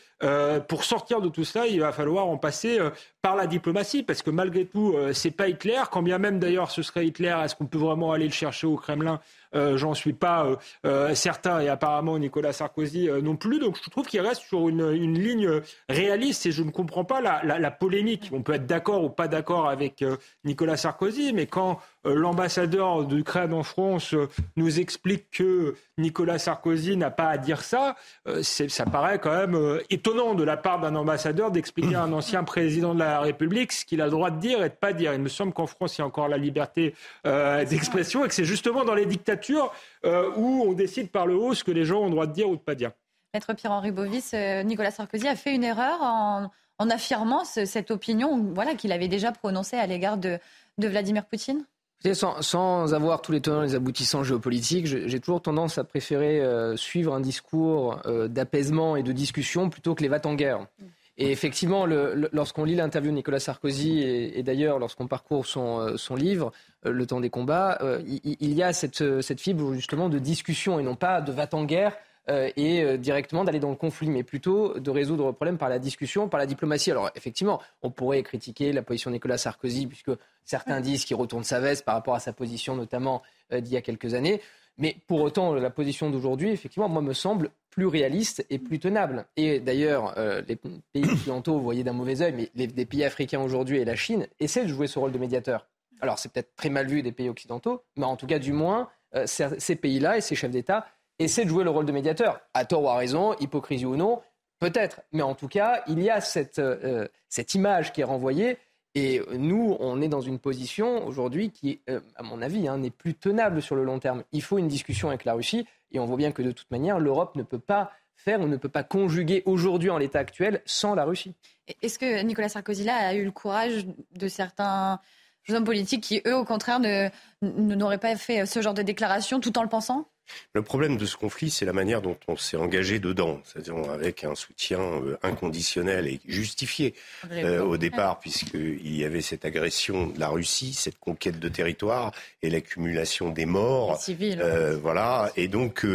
pour sortir de tout cela, il va falloir en passer par la diplomatie, parce que malgré tout, c'est pas Hitler. Quand bien même d'ailleurs ce serait Hitler, est-ce qu'on peut vraiment aller le chercher au Kremlin? Euh, j'en suis pas euh, euh, certain et apparemment Nicolas Sarkozy non plus. Donc je trouve qu'il reste sur une, ligne réaliste et je ne comprends pas la, polémique. On peut être d'accord ou pas d'accord avec Nicolas Sarkozy, mais quand l'ambassadeur d'Ukraine en France nous explique que Nicolas Sarkozy n'a pas à dire ça, ça paraît quand même étonnant de la part d'un ambassadeur d'expliquer à un ancien président de la République ce qu'il a le droit de dire et de pas dire. Il me semble qu'en France, il y a encore la liberté d'expression et que c'est justement dans les dictatures euh, où on décide par le haut ce que les gens ont le droit de dire ou de pas dire. Maître Pierre-Henri Bovis, euh, Nicolas Sarkozy a fait une erreur en, affirmant cette opinion voilà, qu'il avait déjà prononcée à l'égard de, Vladimir Poutine? Sans, sans, avoir tous les tenants et les aboutissants géopolitiques, j'ai toujours tendance à préférer euh, suivre un discours d'apaisement et de discussion plutôt que les va en guerre. Et effectivement, lorsqu'on lit l'interview de Nicolas Sarkozy, et, d'ailleurs lorsqu'on parcourt son, son livre, euh, le temps des combats, euh, il, y a cette, cette, fibre justement de discussion et non pas de va-t-en-guerre euh, et directement d'aller dans le conflit, mais plutôt de résoudre le problème par la discussion, par la diplomatie. Alors effectivement, on pourrait critiquer la position de Nicolas Sarkozy, puisque certains disent qu'il retourne sa veste par rapport à sa position notamment d'il y a quelques années. Mais pour autant, la position d'aujourd'hui, effectivement, moi, me semble plus réaliste et plus tenable. Et d'ailleurs, les pays occidentaux, vous voyez d'un mauvais œil, mais les, les pays africains aujourd'hui et la Chine essaient de jouer ce rôle de médiateur. Alors c'est peut-être très mal vu des pays occidentaux, mais en tout cas, du moins, euh, ces pays-là et ces chefs d'État essaient de jouer le rôle de médiateur. À tort ou à raison, hypocrisie ou non, peut-être. Mais en tout cas, il y a cette, euh, cette image qui est renvoyée. Et nous, on est dans une position aujourd'hui qui, euh, à mon avis, hein, n'est plus tenable sur le long terme. Il faut une discussion avec la Russie. Et on voit bien que de toute manière, l'Europe ne peut pas faire ou ne peut pas conjuguer aujourd'hui en l'état actuel sans la Russie. Est-ce que Nicolas Sarkozy là a eu le courage de certains hommes politiques qui, eux, au contraire, n'auraient pas fait ce genre de déclaration tout en le pensant? Le problème de ce conflit, c'est la manière dont on s'est engagé dedans, c'est-à-dire avec un soutien euh, inconditionnel et justifié euh, au départ, puisqu'il y avait cette agression de la Russie, cette conquête de territoire et l'accumulation des morts. Euh, voilà. Et donc,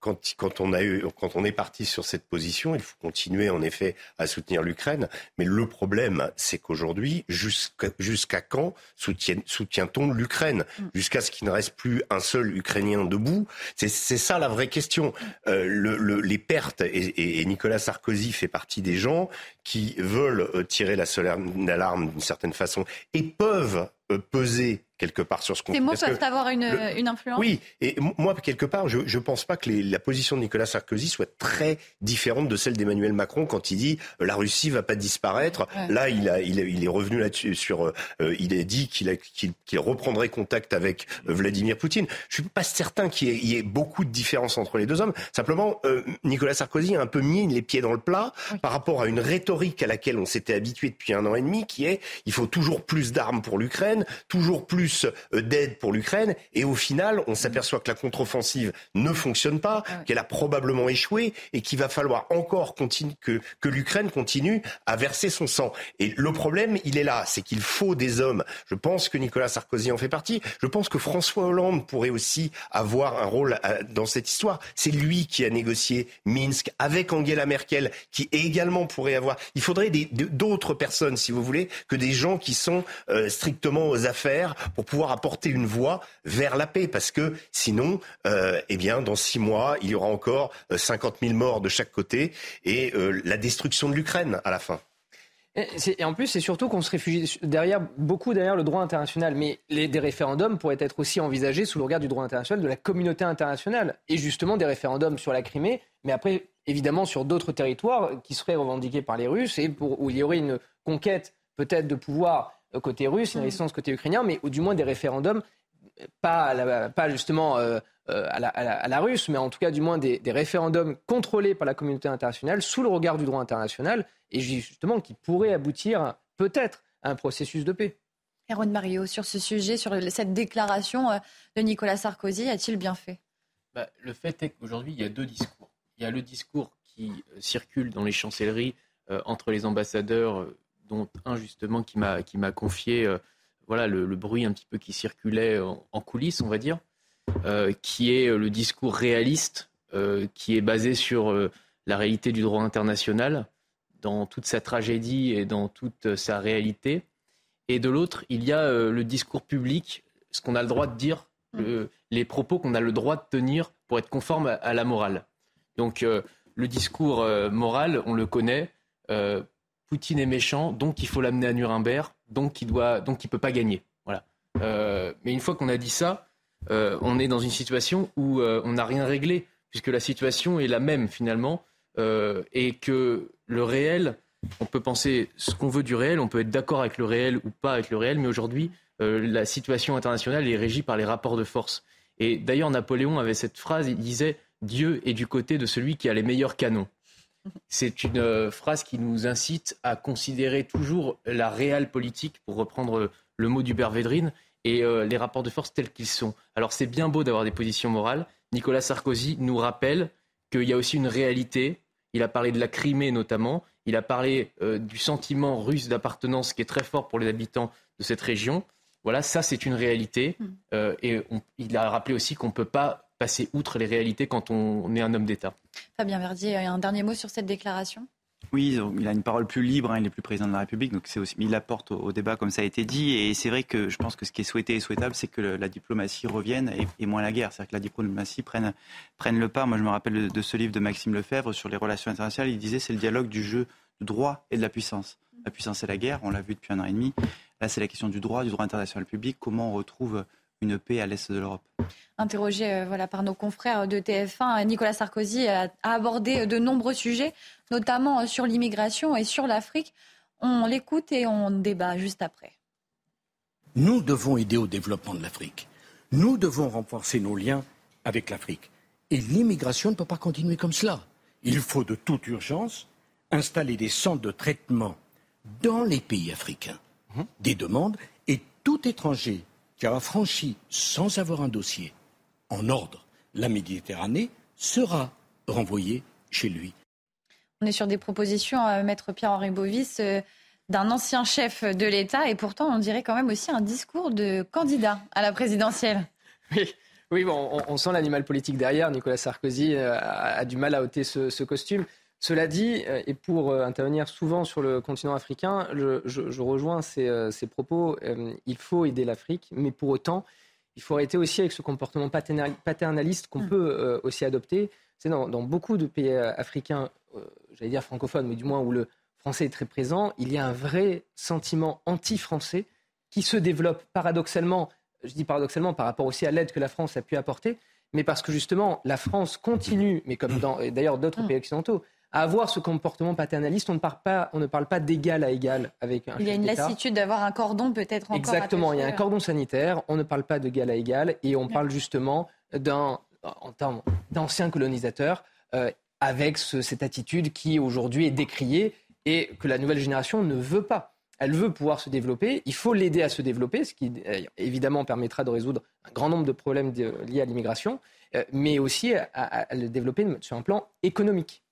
quand, quand, on a eu, quand on est parti sur cette position, il faut continuer en effet à soutenir l'Ukraine. Mais le problème, c'est qu'aujourd'hui, jusqu'à quand soutient-on l'Ukraine? Mm. Jusqu'à ce qu'il ne reste plus un seul Ukrainien debout c'est ça la vraie question. Euh, le, les pertes, et, Nicolas Sarkozy fait partie des gens qui veulent euh, tirer la solaire d'alarme d'une certaine façon et peuvent euh, peser quelque part sur ce conflit. Ces mots peuvent avoir une, une, influence Oui, et moi, quelque part, je ne pense pas que les, la position de Nicolas Sarkozy soit très différente de celle d'Emmanuel Macron quand il dit euh, la Russie va pas disparaître. Là, il, a, il, il, est revenu là-dessus sur. Euh, il a dit qu'il qu'il reprendrait contact avec Vladimir Poutine. Je suis pas certain qu'il y, y, ait beaucoup de différence entre les deux hommes. Simplement, Nicolas Sarkozy a un peu mis les pieds dans le plat par rapport à une rhétorique à laquelle on s'était habitué depuis un an et demi, qui est il faut toujours plus d'armes pour l'Ukraine, toujours plus plus d'aide pour l'Ukraine. Et au final, on s'aperçoit que la contre-offensive ne fonctionne pas, ah qu'elle a probablement échoué et qu'il va falloir encore que, que l'Ukraine continue à verser son sang. Et le problème, il est là, c'est qu'il faut des hommes. Je pense que Nicolas Sarkozy en fait partie. Je pense que François Hollande pourrait aussi avoir un rôle euh, dans cette histoire. C'est lui qui a négocié Minsk avec Angela Merkel, qui également pourrait avoir. Il faudrait d'autres personnes, si vous voulez, que des gens qui sont euh, strictement aux affaires pour pouvoir apporter une voix vers la paix, parce que sinon, euh, eh bien, dans six mois, il y aura encore 50 000 morts de chaque côté et la destruction de l'Ukraine à la fin. Et, en plus, c'est surtout qu'on se réfugie derrière, beaucoup derrière le droit international. Mais les, des référendums pourraient être aussi envisagés sous le regard du droit international, de la communauté internationale. Et justement, des référendums sur la Crimée, mais après, évidemment, sur d'autres territoires qui seraient revendiqués par les Russes et où il y aurait une conquête peut-être de pouvoir euh, côté russe, une mm. résistance côté ukrainien, mais ou du moins des référendums, pas, pas justement euh, euh, à, la, à, la, russe, mais en tout cas du moins des, des référendums contrôlés par la communauté internationale sous le regard du droit international et justement qui pourrait aboutir peut-être à un processus de paix. Erwan Mario, sur ce sujet, sur cette déclaration euh, de Nicolas Sarkozy, a-t-il bien fait? Bah, Le fait est qu'aujourd'hui, il y a deux discours. Il y a le discours qui euh, circule dans les chancelleries euh, entre les ambassadeurs, dont un justement qui m'a, qui m'a confié voilà, le, bruit un petit peu qui circulait en, coulisses, on va dire, qui est le discours réaliste, qui est basé sur la réalité du droit international dans toute sa tragédie et dans toute sa réalité. Et de l'autre, il y a euh, le discours public, ce qu'on a le droit de dire, mm. les propos qu'on a le droit de tenir pour être conforme à, la morale. Donc euh, le discours euh, moral, on le connaît. Poutine est méchant, donc il faut l'amener à Nuremberg, donc il doit, donc il peut pas gagner. Voilà. mais une fois qu'on a dit ça, on est dans une situation où on n'a rien réglé, puisque la situation est la même finalement. Euh, et que le réel, on peut penser ce qu'on veut du réel, on peut être d'accord avec le réel ou pas avec le réel, mais aujourd'hui, euh, la situation internationale est régie par les rapports de force. Et d'ailleurs, Napoléon avait cette phrase, il disait Dieu est du côté de celui qui a les meilleurs canons. C'est une euh, phrase qui nous incite à considérer toujours la réelle politique, pour reprendre le mot d'Hubert Védrine, et les rapports de force tels qu'ils sont. Alors c'est bien beau d'avoir des positions morales. Nicolas Sarkozy nous rappelle qu'il y a aussi une réalité il a parlé de la Crimée notamment. Il a parlé euh, du sentiment russe d'appartenance qui est très fort pour les habitants de cette région. Voilà, ça c'est une réalité. Hmm. Euh, et il a rappelé aussi qu'on ne peut pas passer outre les réalités quand on, est un homme d'État. Fabien Verdier, un dernier mot sur cette déclaration? Oui, il a une parole plus libre, hein, il n'est plus président de la République, donc c'est aussi, il apporte au, débat comme ça a été dit. Et c'est vrai que je pense que ce qui est souhaité et souhaitable, c'est que la diplomatie revienne et, moins la guerre. C'est-à-dire que la diplomatie prenne, prenne le pas. Moi, je me rappelle de, ce livre de Maxime Lefebvre sur les relations internationales. Il disait c'est le dialogue du jeu du droit et de la puissance. La puissance, c'est la guerre, on l'a vu depuis un an et demi. Là, c'est la question du droit, du droit international public. Comment on retrouve une paix à l'est de l'Europe. Interrogé euh, voilà, par nos confrères de TF1, Nicolas Sarkozy a, abordé de nombreux sujets, notamment euh, sur l'immigration et sur l'Afrique. On l'écoute et on débat juste après. Nous devons aider au développement de l'Afrique. Nous devons renforcer nos liens avec l'Afrique. Et l'immigration ne peut pas continuer comme cela. Il faut de toute urgence installer des centres de traitement dans les pays africains mmh. des demandes et tout étranger qui aura franchi sans avoir un dossier en ordre la Méditerranée sera renvoyé chez lui. On est sur des propositions, à Maître Pierre-Henri Bovis, euh, d'un ancien chef de l'État, et pourtant on dirait quand même aussi un discours de candidat à la présidentielle. Oui, oui bon, on, sent l'animal politique derrière. Nicolas Sarkozy euh, a, du mal à ôter ce costume. Cela dit, euh, et pour euh, intervenir souvent sur le continent africain, je, rejoins ces, euh, propos. il faut aider l'Afrique, mais pour autant, il faut arrêter aussi avec ce comportement paternaliste qu'on mm. peut aussi adopter. C'est dans, beaucoup de pays africains, j'allais dire francophones, mais du moins où le français est très présent, il y a un vrai sentiment anti-français qui se développe paradoxalement, je dis paradoxalement par rapport aussi à l'aide que la France a pu apporter, mais parce que justement la France continue, mais comme dans d'ailleurs d'autres mm. pays occidentaux, à avoir ce comportement paternaliste. On ne parle pas, on ne parle pas d'égal à égal avec un Il y a une lassitude d'avoir un cordon peut-être encore. Exactement, il y a un cordon sanitaire. On ne parle pas d'égal à égal et on parle justement d'un, en termes d'anciens colonisateurs, euh, avec cette attitude qui aujourd'hui est décriée et que la nouvelle génération ne veut pas. elle veut pouvoir se développer. Il faut l'aider à se développer, ce qui évidemment permettra de résoudre un grand nombre de problèmes liés à l'immigration, mais aussi à, le développer sur un plan économique.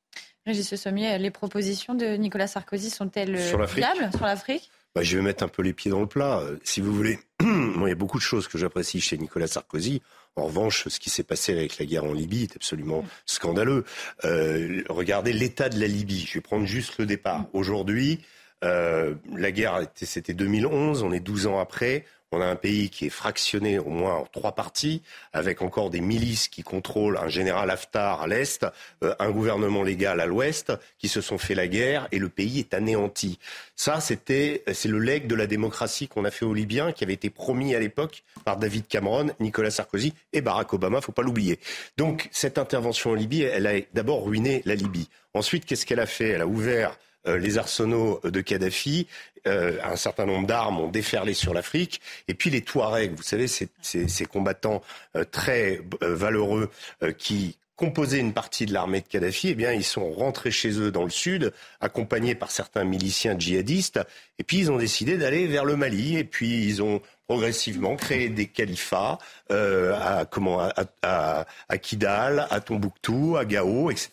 Régis Sommier, les propositions de Nicolas Sarkozy sont-elles viables sur l'Afrique? Bah, je vais mettre un peu les pieds dans le plat. Si vous voulez, il y a beaucoup de choses que j'apprécie chez Nicolas Sarkozy. En revanche, ce qui s'est passé avec la guerre en Libye est absolument scandaleux. Euh, regardez l'état de la Libye. Je vais prendre juste le départ. Aujourd'hui, euh, la guerre, c'était 2011, on est 12 ans après. On a un pays qui est fractionné au moins en trois parties, avec encore des milices qui contrôlent un général Haftar à l'est, euh, un gouvernement légal à l'ouest, qui se sont fait la guerre et le pays est anéanti. Ça, c'était, c'est le legs de la démocratie qu'on a fait aux Libyens, qui avait été promis à l'époque par David Cameron, Nicolas Sarkozy et Barack Obama. Faut pas l'oublier. Donc, cette intervention en Libye, elle a d'abord ruiné la Libye. Ensuite, qu'est-ce qu'elle a fait? Elle a ouvert les arsenaux de Kadhafi. Euh, un certain nombre d'armes ont déferlé sur l'Afrique. Et puis les Touaregs, vous savez, ces, ces, combattants euh, très valeureux qui composaient une partie de l'armée de Kadhafi, eh bien, ils sont rentrés chez eux dans le sud, accompagnés par certains miliciens djihadistes, et puis ils ont décidé d'aller vers le Mali, et puis ils ont progressivement créer des califats euh, à, comment, à, à, à, Kidal, à Tombouctou, à Gao, etc.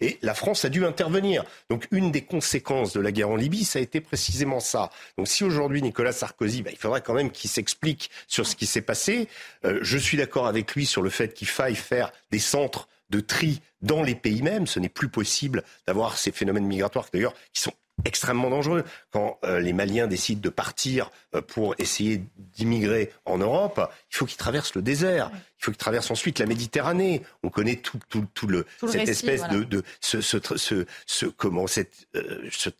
Et la France a dû intervenir. Donc une des conséquences de la guerre en Libye, ça a été précisément ça. Donc si aujourd'hui Nicolas Sarkozy, bah, il faudrait quand même qu'il s'explique sur ce qui s'est passé. Euh, je suis d'accord avec lui sur le fait qu'il faille faire des centres de tri dans les pays mêmes. Ce n'est plus possible d'avoir ces phénomènes migratoires, d'ailleurs, qui sont extrêmement dangereux. Quand euh, les Maliens décident de partir euh, pour essayer d'immigrer en Europe, il faut qu'ils traversent le désert. Il faut qu'ils traversent ensuite la Méditerranée. On connaît tout, tout, tout le, cette espèce de, de ce, ce, ce, ce, comment cette, euh, ce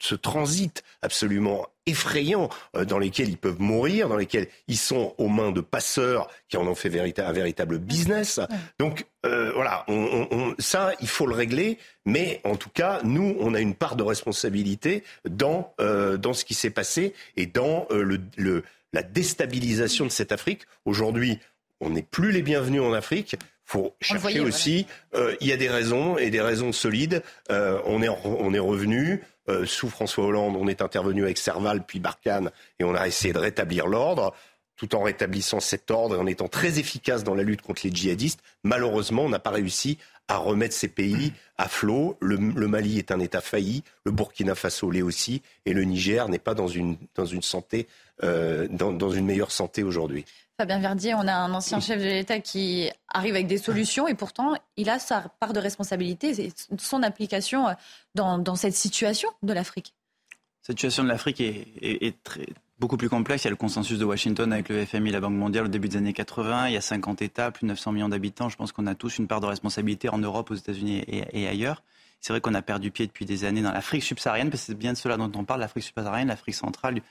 ce transit absolument effrayant euh, dans lesquels ils peuvent mourir, dans lesquels ils sont aux mains de passeurs qui en ont fait un véritable business. Donc euh, voilà, on, ça, il faut le régler, mais en tout cas, nous, on a une part de responsabilité dans, euh, dans ce qui s'est passé et dans le, le, la déstabilisation de cette Afrique. Aujourd'hui, on n'est plus les bienvenus en Afrique faut chercher aussi. il y a des raisons et des raisons solides. on est on est revenu. Euh, sous François Hollande, on est intervenu avec Serval puis Barkhane et on a essayé de rétablir l'ordre tout en rétablissant cet ordre et en étant très efficace dans la lutte contre les djihadistes. Malheureusement, on n'a pas réussi à remettre ces pays à flot. Le, Mali est un État failli, le Burkina Faso l'est aussi, et le Niger n'est pas dans une, dans une santé, euh, dans, dans une meilleure santé aujourd'hui. Fabien Verdier, on a un ancien chef de l'État qui arrive avec des solutions et pourtant il a sa part de responsabilité, et son application euh, dans, cette situation de l'Afrique. Cette situation de l'Afrique est, beaucoup plus complexe. Il y a le consensus de Washington avec le FMI et la Banque mondiale au début des années 80. Il y a 50 États, plus de 900 millions d'habitants. Je pense qu'on a tous une part de responsabilité en Europe, aux États-Unis et, ailleurs. C'est vrai qu'on a perdu pied depuis des années dans l'Afrique subsaharienne, parce que c'est bien de cela dont on parle, l'Afrique subsaharienne, l'Afrique centrale,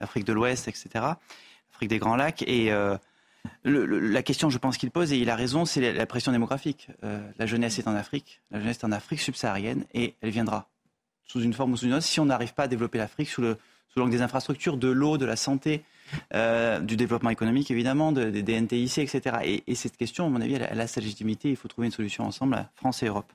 l'Afrique de l'Ouest, etc. Afrique des Grands Lacs. Et euh, la question, je pense qu'il pose, et il a raison, c'est la, pression démographique. Euh, la jeunesse est en Afrique, la jeunesse est en Afrique subsaharienne, et elle viendra sous une forme ou sous une autre si on n'arrive pas à développer l'Afrique sous l'angle des infrastructures, de l'eau, de la santé, euh, du développement économique évidemment, des NTIC, etc. Et, cette question, à mon avis, elle, a sa légitimité. Il faut trouver une solution ensemble, France et Europe.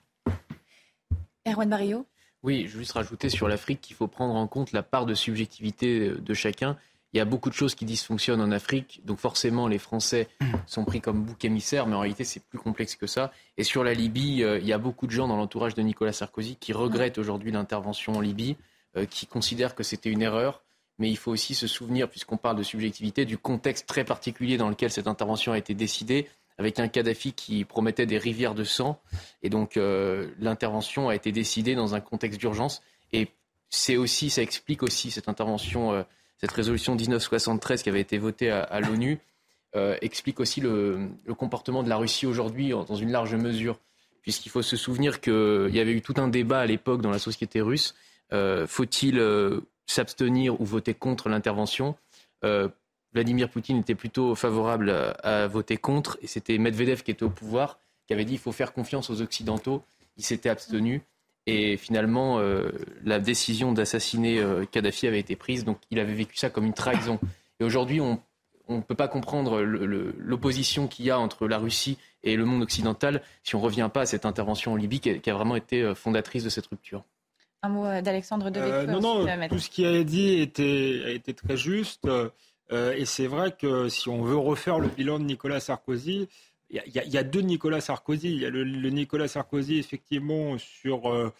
Erwan Mario? Oui, je veux juste rajouter sur l'Afrique qu'il faut prendre en compte la part de subjectivité de chacun il y a beaucoup de choses qui dysfonctionnent en Afrique, donc forcément les Français sont pris comme bouc émissaire, mais en réalité c'est plus complexe que ça. Et sur la Libye, euh, il y a beaucoup de gens dans l'entourage de Nicolas Sarkozy qui regrettent aujourd'hui l'intervention en Libye, euh, qui considèrent que c'était une erreur. Mais il faut aussi se souvenir, puisqu'on parle de subjectivité, du contexte très particulier dans lequel cette intervention a été décidée, avec un Kadhafi qui promettait des rivières de sang. Et donc euh, l'intervention a été décidée dans un contexte d'urgence. Et c'est aussi, ça explique aussi cette intervention cette résolution 1973 qui avait été votée à, l'ONU euh, explique aussi le, comportement de la Russie aujourd'hui dans une large mesure, puisqu'il faut se souvenir qu'il y avait eu tout un débat à l'époque dans la société russe. Euh, faut-il euh, s'abstenir ou voter contre l'intervention? Vladimir Poutine était plutôt favorable à, voter contre, et c'était Medvedev qui était au pouvoir, qui avait dit qu'il faut faire confiance aux Occidentaux. Il s'était abstenu. Et finalement, euh, la décision d'assassiner euh, Kadhafi avait été prise, donc il avait vécu ça comme une trahison. Et aujourd'hui, on ne peut pas comprendre l'opposition qu'il y a entre la Russie et le monde occidental si on ne revient pas à cette intervention en Libye qui a, vraiment été euh, fondatrice de cette rupture. Un mot d'Alexandre Devecchio. non, non, tout ce qui a été dit était, a été très juste. et c'est vrai que si on veut refaire le bilan de Nicolas Sarkozy, il y, a deux Nicolas Sarkozy. Il y a le, Nicolas Sarkozy, effectivement, sur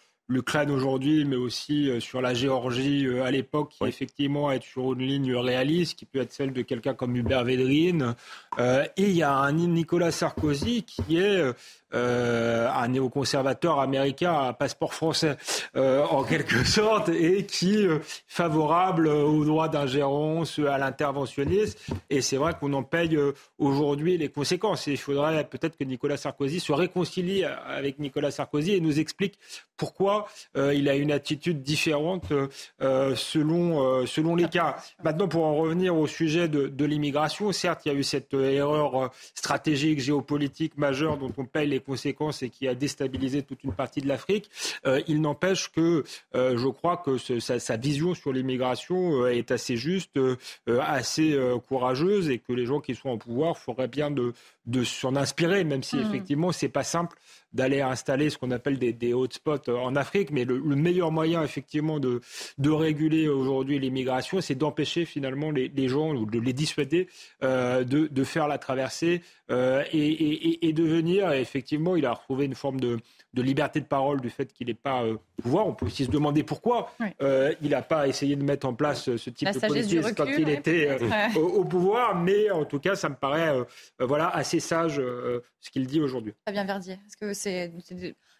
clan aujourd'hui, mais aussi euh, sur la Géorgie euh, à l'époque, qui effectivement est sur une ligne réaliste, qui peut être celle de quelqu'un comme Hubert Védrine. Euh, et il y a un Nicolas Sarkozy qui est euh, un néoconservateur américain à passeport français, euh, en quelque sorte, et qui est favorable au droit d'ingérence, à l'interventionnisme. Et c'est vrai qu'on en paye aujourd'hui les conséquences. Et il faudrait peut-être que Nicolas Sarkozy se réconcilie avec Nicolas Sarkozy et nous explique pourquoi il a une attitude différente selon, selon les cas. Maintenant, pour en revenir au sujet de, de l'immigration, certes, il y a eu cette erreur stratégique, géopolitique majeure dont on paye les conséquences et qui a déstabilisé toute une partie de l'Afrique. Euh, il n'empêche que euh, je crois que sa, vision sur l'immigration euh, est assez juste, assez courageuse et que les gens qui sont en pouvoir feraient bien de, de s'en inspirer, même si mmh. effectivement c'est pas simple d'aller installer ce qu'on appelle des, des hotspots en Afrique. Mais le, meilleur moyen, effectivement, de, de réguler aujourd'hui l'immigration, c'est d'empêcher finalement les, les, gens ou de les dissuader euh, de, de, faire la traversée euh, et, et, et, de venir. effectivement, il a retrouvé une forme de, de liberté de parole du fait qu'il n'est pas euh, au pouvoir. On peut aussi se demander pourquoi euh, il n'a pas essayé de mettre en place ce type de politique quand il était euh, au, pouvoir. Mais en tout cas, ça me paraît voilà, assez sage ce qu'il dit aujourd'hui. Fabien Verdier, est-ce que c'est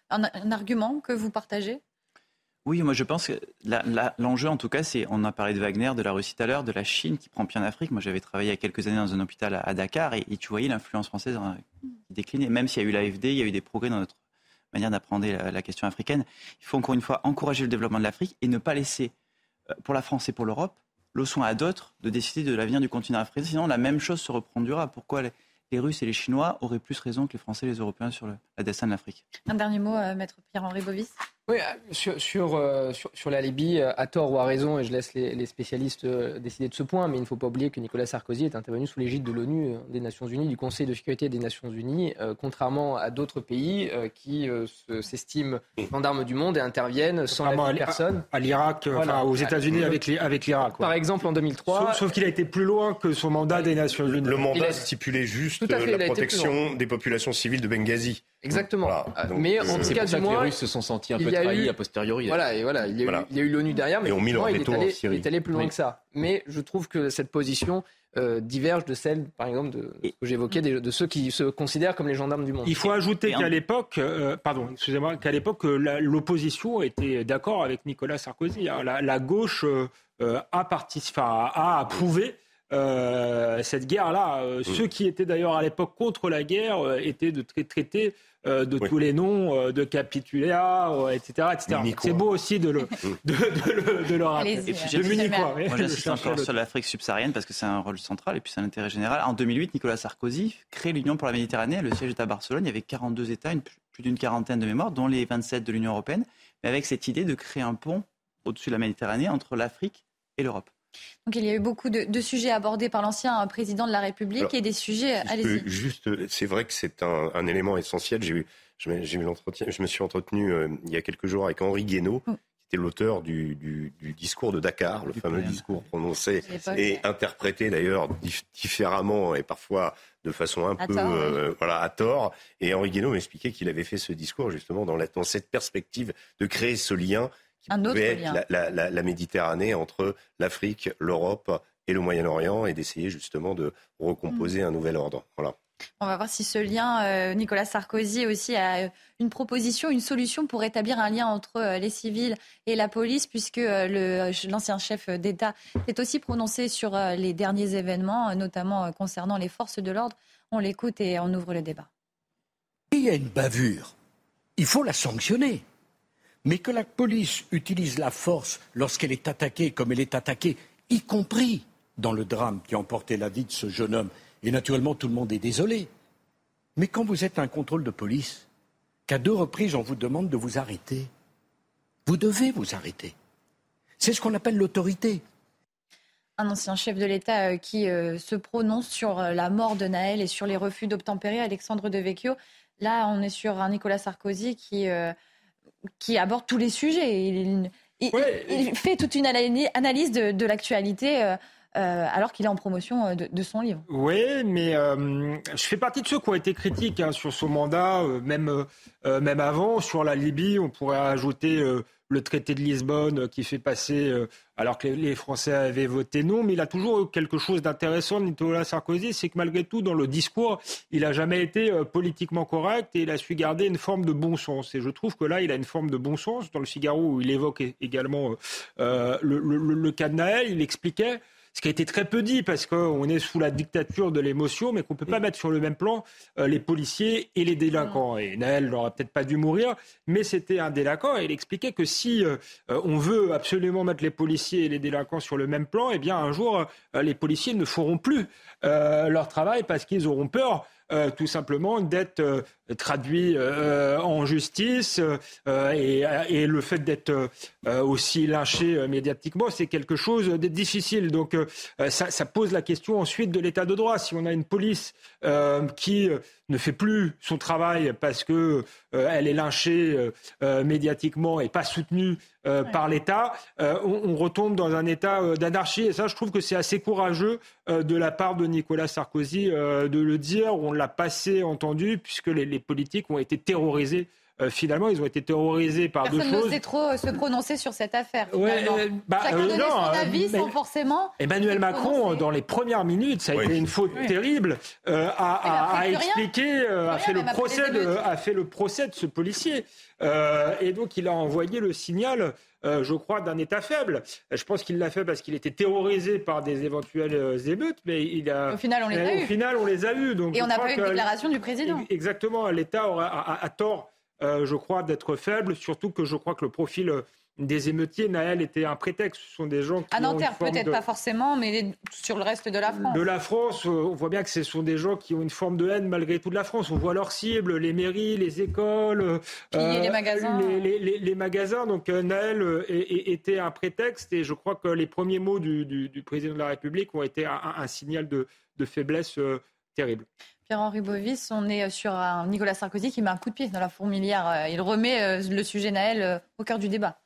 un, argument que vous partagez? Oui, moi je pense que l'enjeu en tout cas, c'est, on a parlé de Wagner, de la Russie tout à l'heure, de la Chine qui prend pied en Afrique. Moi j'avais travaillé il y a quelques années dans un hôpital à, Dakar et, tu voyais l'influence française qui déclinait. Même s'il y a eu l'AFD, il y a eu des progrès dans notre manière d'apprendre la, question africaine. Il faut encore une fois encourager le développement de l'Afrique et ne pas laisser, euh, pour la France et pour l'Europe, le soin à d'autres de décider de l'avenir du continent africain. Sinon, la même chose se reproduira. Pourquoi les Russes et les Chinois auraient plus raison que les Français et les Européens sur le, la destin de l'Afrique. Un dernier mot, euh, Maître Pierre-Henri Bovis. Oui, euh, sur, euh, sur, sur, la Libye, à tort ou à raison, et je laisse les, spécialistes décider de ce point, mais il ne faut pas oublier que Nicolas Sarkozy est intervenu sous l'égide de l'ONU, des Nations Unies, du Conseil de sécurité des Nations Unies, contrairement à d'autres pays qui s'estiment gendarmes du monde et interviennent sans la personne. À l'Irak, enfin, aux États-Unis avec l'Irak. Par exemple, en 2003. Sauf, qu'il a été plus loin que son mandat des Nations Unies. Le mandat stipulait juste la protection des populations civiles de Benghazi. Exactement. Euh, mais en tout cas, du moins, les Russes se sont sentis un peu trahis a posteriori. Voilà, et voilà, il y a eu l'ONU derrière, mais il, est allé, plus loin que ça. Mais je trouve que cette position euh, diverge de celle, par exemple, de que j'évoquais, de, ceux qui se considèrent comme les gendarmes du monde. Il faut ajouter qu'à l'époque, euh, pardon, excusez-moi, qu'à l'époque, l'opposition était d'accord avec Nicolas Sarkozy. Hein. La, gauche a, participé, a approuvé euh, cette guerre-là. Euh, mm. Ceux qui étaient d'ailleurs à l'époque contre la guerre euh, étaient de traités de tous les noms, de capituléa, etc. etc. C'est beau aussi de le, mm. de, de, de le rappeler. de Moi, j'insiste encore sur l'Afrique subsaharienne parce que c'est un rôle central et puis c'est un intérêt général. En 2008, Nicolas Sarkozy crée l'Union pour la Méditerranée. Le siège est à Barcelone. Il y avait 42 États, une, plus d'une quarantaine de mémoires, dont les 27 de l'Union européenne, mais avec cette idée de créer un pont au-dessus de la Méditerranée entre l'Afrique et l'Europe. Donc il y a eu beaucoup de, sujets abordés par l'ancien président de la République et des sujets. allez Juste, c'est vrai que c'est un, élément essentiel. J'ai eu, je, je me suis entretenu euh, il y a quelques jours avec Henri Guénaud, mm. qui était l'auteur du, discours de Dakar, le fameux discours prononcé et interprété d'ailleurs différemment et parfois de façon un peu euh, voilà à tort. Et Henri Guénaud m'expliquait qu'il avait fait ce discours justement dans, dans cette perspective de créer ce lien un autre La, Méditerranée entre l'Afrique, l'Europe et le Moyen-Orient et d'essayer justement de recomposer mm. un nouvel ordre. Voilà. On va voir si ce lien, euh, Nicolas Sarkozy aussi a une proposition, une solution pour établir un lien entre euh, les civils et la police, puisque euh, l'ancien chef d'État s'est aussi prononcé sur les derniers événements, notamment concernant les forces de l'ordre. On l'écoute et on ouvre le débat. Il y a une bavure. Il faut la sanctionner. Mais que la police utilise la force lorsqu'elle est attaquée comme elle est attaquée, y compris dans le drame qui a emporté la vie de ce jeune homme, et naturellement tout le monde est désolé. Mais quand vous êtes un contrôle de police, qu'à deux reprises on vous demande de vous arrêter, vous devez vous arrêter. C'est ce qu'on appelle l'autorité. Un ancien chef de l'État euh, qui euh, se prononce sur euh, la mort de Naël et sur les refus d'obtempérer, Alexandre Devecchio. Là, on est sur un Nicolas Sarkozy qui qui aborde tous les sujets. Il, fait toute une analyse de, l'actualité. Euh, euh, alors qu'il est en promotion euh, de, son livre. Oui, mais je fais partie de ceux qui ont été critiques hein, sur son mandat, même, même avant. Sur la Libye, on pourrait ajouter le traité de Lisbonne qui fait passer, euh, alors que les Français avaient voté non, mais il a toujours eu quelque chose d'intéressant, Nicolas Sarkozy, c'est que malgré tout, dans le discours, il n'a jamais été euh, politiquement correct et il a su garder une forme de bon sens. Et je trouve que là, il a une forme de bon sens. Dans le Figaro, où il évoque également euh, le, le, le, cas de Naël, il expliquait ce qui a été très peu dit parce qu'on est sous la dictature de l'émotion, mais qu'on ne peut pas mettre sur le même plan euh, les policiers et les délinquants. Et Naël n'aurait peut-être pas dû mourir, mais c'était un délinquant et il expliquait que si euh, on veut absolument mettre les policiers et les délinquants sur le même plan, eh bien un jour euh, les policiers ne feront plus leur travail parce qu'ils auront peur euh, tout simplement d'être euh, traduit euh, en justice et, le fait d'être aussi lynché médiatiquement, c'est quelque chose de difficile. Donc ça, pose la question ensuite de l'état de droit. Si on a une police qui ne fait plus son travail parce que elle est lynchée euh, euh, médiatiquement et pas soutenue par l'État, on, retombe dans un état d'anarchie. Et ça, je trouve que c'est assez courageux de la part de Nicolas Sarkozy de le dire. On l'a passé entendu puisque les, les politiques ont été terrorisés euh, finalement, ils ont été terrorisés par deux choses. Personne n'osait trop euh, se prononcer sur cette affaire. Ouais, euh, bah, Chacun donnait son avis sans forcément. Emmanuel Macron, dans les premières minutes, ça a été une faute terrible, a, a, expliqué, a, fait le procès de, a fait le procès de ce policier. et donc, il a envoyé le signal. je crois, d'un État faible. Je pense qu'il l'a fait parce qu'il était terrorisé par des éventuelles émeutes, mais il a. Au final, on les a. Au final, on les a eus. Donc et on n'a pas eu de déclaration du président. Exactement. L'État a, tort euh, je crois, d'être faible, surtout que je crois que le profil euh, des émeutiers, Naël, était un prétexte. Ce sont des gens qui. À Nanterre, peut-être pas forcément, mais sur le reste de la France. De la France, euh, on voit bien que ce sont des gens qui ont une forme de haine malgré tout de la France. On voit leurs cibles, les mairies, les écoles. les magasins. Les, magasins. Donc Naël était un prétexte et je crois que les premiers mots du, président de la République ont été un, signal de, faiblesse terrible. Pierre-Henri Bovis, on est sur un Nicolas Sarkozy qui met un coup de pied dans la fourmilière. Euh, il remet euh, le sujet Naël euh, au cœur du débat.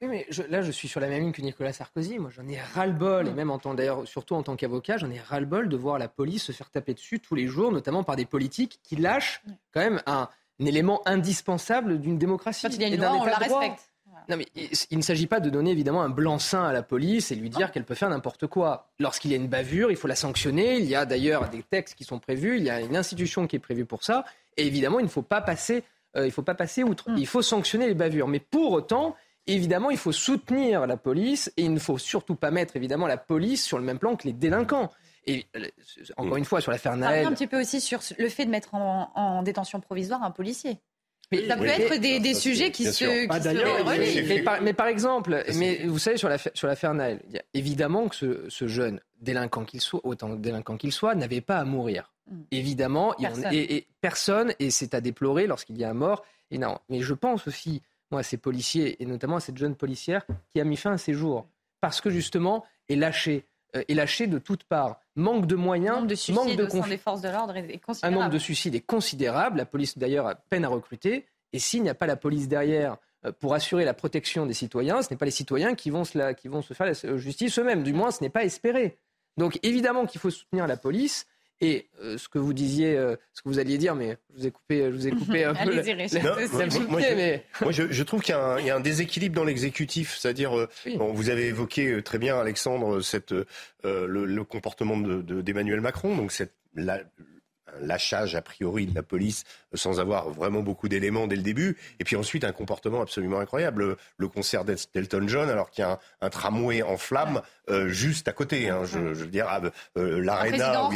Oui, mais là, je suis sur la même ligne que Nicolas Sarkozy. Moi, j'en ai ras-le-bol, et même en tant, d'ailleurs, surtout en tant qu'avocat, j'en ai ras-le-bol de voir la police se faire taper dessus tous les jours, notamment par des politiques qui lâchent quand même un, élément indispensable d'une démocratie. Quand il y a une loi, on la respecte. Non, mais il ne s'agit pas de donner évidemment un blanc-seing à la police et lui dire qu'elle peut faire n'importe quoi. Lorsqu'il y a une bavure, il faut la sanctionner. Il y a d'ailleurs des textes qui sont prévus. Il y a une institution qui est prévue pour ça. Et évidemment, il ne faut pas passer, euh, il faut pas passer outre. Mm. Il faut sanctionner les bavures. Mais pour autant, évidemment, il faut soutenir la police et il ne faut surtout pas mettre évidemment la police sur le même plan que les délinquants. Et euh, encore une fois, sur l'affaire Naël. un petit peu aussi sur le fait de mettre en détention provisoire un policier. Mais ça peut être des, sujets qui se, ah, se mais, par, exemple, mais vous savez, sur l'affaire sur Naël, évidemment que ce, jeune délinquant qu'il soit, autant délinquant qu'il soit, n'avait pas à mourir. Mm. Évidemment, personne. et, personne, et c'est à déplorer lorsqu'il y a un mort. Et non, mais je pense aussi, moi, à ces policiers, et notamment à cette jeune policière qui a mis fin à ses jours, parce que justement, est lâchée est lâché de toutes parts. Manque de moyens, de manque de des forces de l'ordre est considérable. Un nombre de suicides est considérable. La police d'ailleurs a peine à recruter. Et s'il n'y a pas la police derrière euh, pour assurer la protection des citoyens, ce n'est pas les citoyens qui vont se, qui vont se faire la justice eux-mêmes. Du moins, ce n'est pas espéré. Donc évidemment qu'il faut soutenir la police. Et euh, ce que vous disiez, euh, ce que vous alliez dire, mais je vous ai coupé, je vous ai coupé un peu. moi, je, trouve qu'il y, a un déséquilibre dans l'exécutif, c'est-à-dire, euh, vous avez évoqué très bien, Alexandre, cette, le, comportement d'Emmanuel de, Macron, donc cette, la, lâchage a priori de la police sans avoir vraiment beaucoup d'éléments dès le début. Et puis ensuite, un comportement absolument incroyable. Le, concert d'Elton John, alors qu'il y a un, tramway en flammes euh, juste à côté. Hein, je, je, veux dire, euh, l'Arena.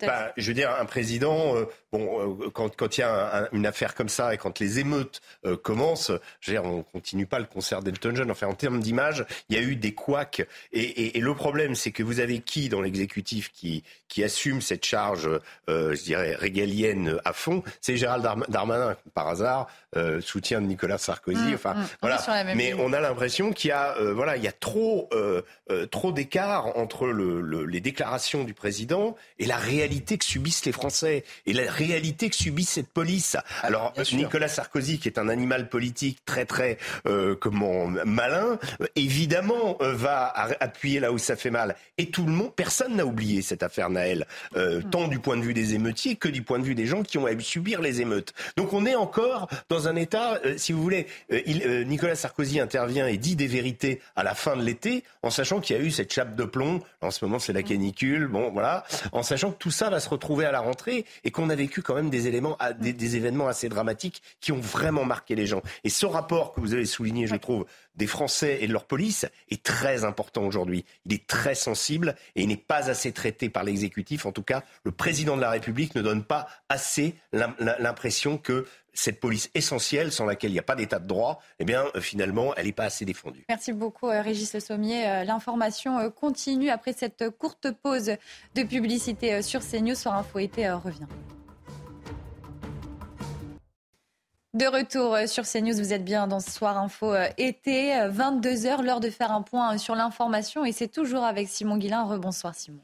Bah, je veux dire, un président, euh, bon, quand, quand il y a une affaire comme ça et quand les émeutes commencent, je veux dire, on continue pas le concert d'Elton John. Enfin, en termes d'image, il y a eu des couacs. Et, et, et le problème, c'est que vous avez qui dans l'exécutif qui, qui assume cette charge, je dirais, régalienne à fond? C'est Gérald Darmanin, par hasard, euh, soutien de Nicolas Sarkozy. Mmh, enfin, mmh. voilà. On Mais ligne. on a l'impression qu'il y a, euh, voilà, il y a trop, euh, euh, trop d'écart entre le, le- les déclarations du président et la réalité que subissent les Français et la réalité que subit cette police. Alors Nicolas Sarkozy, qui est un animal politique très très euh, comment malin, évidemment euh, va appuyer là où ça fait mal. Et tout le monde, personne n'a oublié cette affaire Naël, euh, tant du point de vue des émeutiers que du point de vue des gens qui ont à subir les émeutes. Donc on est encore dans un état, euh, si vous voulez, euh, il- Nicolas Sarkozy intervient et dit des vérités à la fin de l'été, en sachant qu'il y a eu cette chape de plomb. En ce moment, c'est la canicule. Bon, voilà, en sachant que tout ça va se retrouver à la rentrée et qu'on a vécu quand même des éléments, des, des événements assez dramatiques qui ont vraiment marqué les gens. Et ce rapport que vous avez souligné, je trouve, des Français et de leur police est très important aujourd'hui. Il est très sensible et il n'est pas assez traité par l'exécutif. En tout cas, le président de la République ne donne pas assez l'im- l'impression que cette police essentielle, sans laquelle il n'y a pas d'état de droit, eh bien, euh, finalement, elle n'est pas assez défendue. Merci beaucoup, euh, Régis Le Sommier. Euh, L'information continue après cette courte pause de publicité sur CNews. Soir Info été revient. De retour euh, sur CNews, vous êtes bien dans ce Soir Info euh, été, 22h, l'heure de faire un point euh, sur l'information et c'est toujours avec Simon Guillain. Rebonsoir Simon.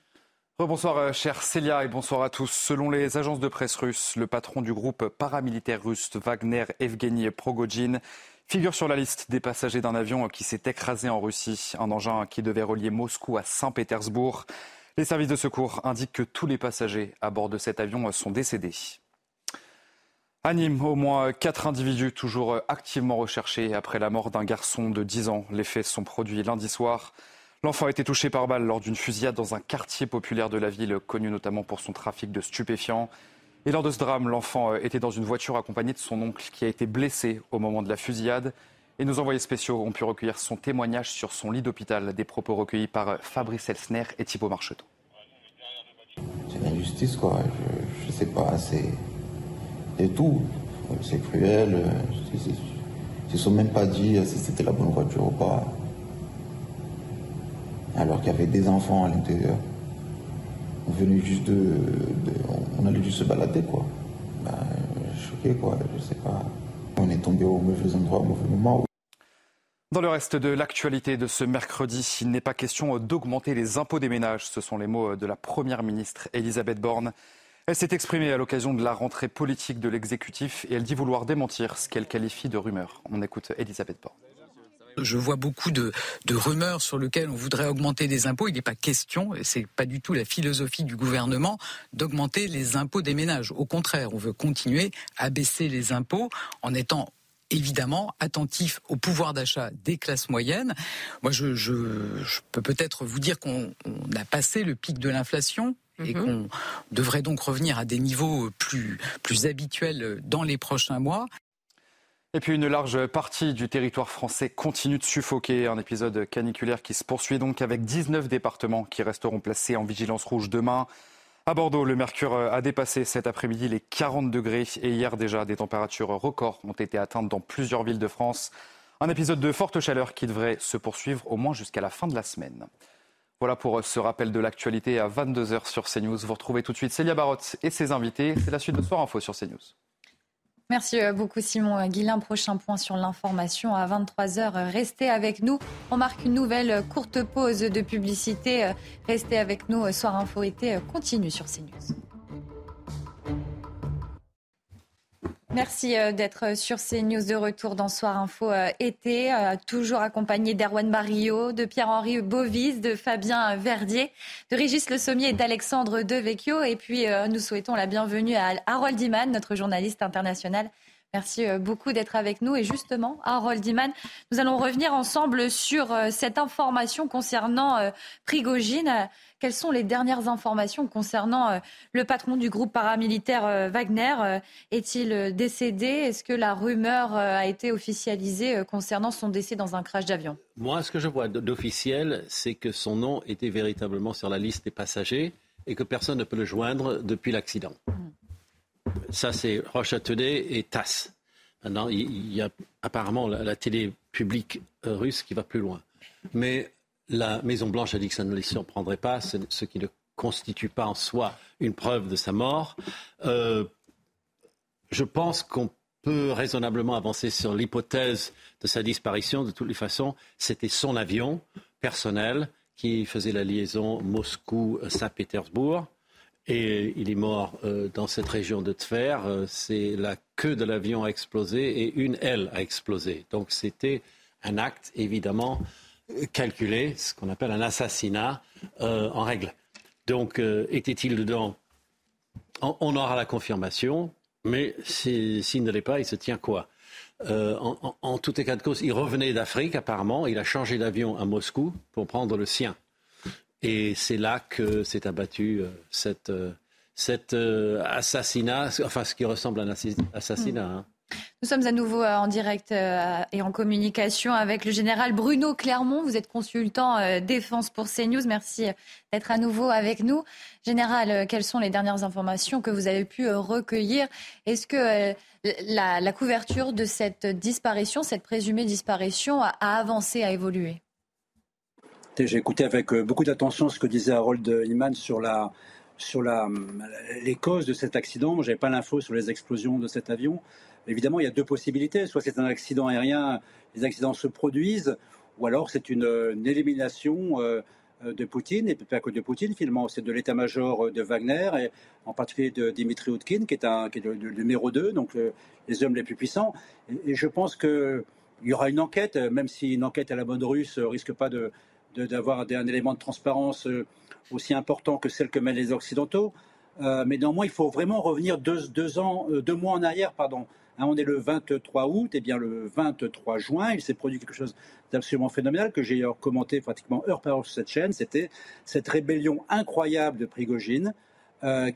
Rebonsoir euh, chère Célia et bonsoir à tous. Selon les agences de presse russes, le patron du groupe paramilitaire russe Wagner, Evgeny Progojin, figure sur la liste des passagers d'un avion qui s'est écrasé en Russie, un engin qui devait relier Moscou à Saint-Pétersbourg. Les services de secours indiquent que tous les passagers à bord de cet avion sont décédés. À Nîmes, au moins quatre individus toujours activement recherchés après la mort d'un garçon de 10 ans. Les faits sont produits lundi soir. L'enfant a été touché par balle lors d'une fusillade dans un quartier populaire de la ville, connu notamment pour son trafic de stupéfiants. Et lors de ce drame, l'enfant était dans une voiture accompagné de son oncle qui a été blessé au moment de la fusillade. Et nos envoyés spéciaux ont pu recueillir son témoignage sur son lit d'hôpital, des propos recueillis par Fabrice Elsner et Thibault Marcheteau. C'est l'injustice, quoi. Je, je sais pas, c'est. C'est tout. C'est cruel. Ils ne sont même pas dit si c'était la bonne voiture ou pas. Alors qu'il y avait des enfants à l'intérieur. On venait juste de- On allait juste se balader, quoi. Ben, choqué, quoi. Je sais pas. On est tombé au mauvais endroit, au mauvais moment. Dans le reste de l'actualité de ce mercredi, il n'est pas question d'augmenter les impôts des ménages. Ce sont les mots de la Première ministre Elisabeth Borne. Elle s'est exprimée à l'occasion de la rentrée politique de l'exécutif et elle dit vouloir démentir ce qu'elle qualifie de rumeur. On écoute Elisabeth Borne. Je vois beaucoup de, rumeurs sur lesquelles on voudrait augmenter les impôts. Il n'est pas question, et c'est pas du tout la philosophie du gouvernement, d'augmenter les impôts des ménages. Au contraire, on veut continuer à baisser les impôts en étant évidemment attentif au pouvoir d'achat des classes moyennes. Moi, je, peux peut-être vous dire qu'on on a passé le pic de l'inflation et qu'on devrait donc revenir à des niveaux plus, plus habituels dans les prochains mois. Et puis une large partie du territoire français continue de suffoquer. Un épisode caniculaire qui se poursuit donc avec 19 départements qui resteront placés en vigilance rouge demain. À Bordeaux, le mercure a dépassé cet après-midi les 40 degrés et hier déjà des températures records ont été atteintes dans plusieurs villes de France. Un épisode de forte chaleur qui devrait se poursuivre au moins jusqu'à la fin de la semaine. Voilà pour ce rappel de l'actualité à 22h sur CNews. Vous retrouvez tout de suite Célia Barotte et ses invités. C'est la suite de Soir Info sur CNews. Merci euh, beaucoup Simon Guillain. Prochain point sur l'information à 23h. Restez avec nous. On marque une nouvelle euh, courte pause de publicité. Euh, Restez avec nous. Soir Info été continue sur CNews. Merci euh, d'être sur CNews de retour dans Soir Info euh, été, euh, toujours accompagné d'Erwan Barillot, de Pierre-Henri Bovis, de Fabien Verdier, de Régis Le Sommier et d'Alexandre Devecchio. Et puis euh, nous souhaitons la bienvenue à Harold Iman, notre journaliste international. Merci euh, beaucoup d'être avec nous. Et justement, Harold Iman, nous allons revenir ensemble sur euh, cette information concernant euh, Prigogine. Quelles sont les dernières informations concernant le patron du groupe paramilitaire Wagner Est-il décédé? Est-ce que la rumeur a été officialisée concernant son décès dans un crash d'avion? Moi, ce que je vois d'officiel, c'est que son nom était véritablement sur la liste des passagers et que personne ne peut le joindre depuis l'accident. Ça, c'est Today et TASS. Maintenant, il y a apparemment la, télé publique euh, russe qui va plus loin. Mais la Maison-Blanche a dit que ça ne les surprendrait pas, ce, ce qui ne constitue pas en soi une preuve de sa mort. Euh, je pense qu'on peut raisonnablement avancer sur l'hypothèse de sa disparition. De toutes les façons, c'était son avion personnel qui faisait la liaison Moscou-Saint-Pétersbourg. Et il est mort euh, dans cette région de Tver. Euh, c'est la queue de l'avion a explosé et une aile a explosé. Donc c'était un acte évidemment calculé, ce qu'on appelle un assassinat euh, en règle. Donc était-il dedans? On, aura la confirmation, mais s'il ne l'est pas, il se tient quoi? En, en, tout état de cause, il revenait d'Afrique apparemment, il a changé d'avion à Moscou pour prendre le sien. Et c'est là que s'est abattu euh, cette, euh, cet euh, assassinat, enfin ce qui ressemble à un assassinat. Hein. Nous sommes à nouveau en direct et en communication avec le général Bruno Clermont. Vous êtes consultant défense pour CNews. Merci d'être à nouveau avec nous. Général, quelles sont les dernières informations que vous avez pu recueillir? Est-ce que la, la, couverture de cette disparition, cette présumée disparition, a avancé, a évolué? J'ai écouté avec euh, beaucoup d'attention ce que disait Harold Iman sur la sur la, les causes de cet accident. Je n'avais pas l'info sur les explosions de cet avion. Évidemment, il y a deux possibilités. Soit c'est un accident aérien, les accidents se produisent, ou alors c'est une, élimination euh, de Poutine, et pas que de Poutine, finalement, c'est de l'état-major de Wagner, et en particulier de Dimitri Outkin, qui est, un, le, numéro 2, donc les hommes les plus puissants. Et, et je pense qu'il y aura une enquête, même si une enquête à la mode russe risque pas de, d'avoir un élément de transparence euh, aussi important que celle que mènent les Occidentaux. Euh, mais néanmoins, il faut vraiment revenir deux, ans, euh, deux mois en arrière, pardon. Hein, on est le 23 août, et bien le 23 juin, il s'est produit quelque chose d'absolument phénoménal que j'ai commenté pratiquement heure par heure sur cette chaîne. C'était cette rébellion incroyable de Prigogine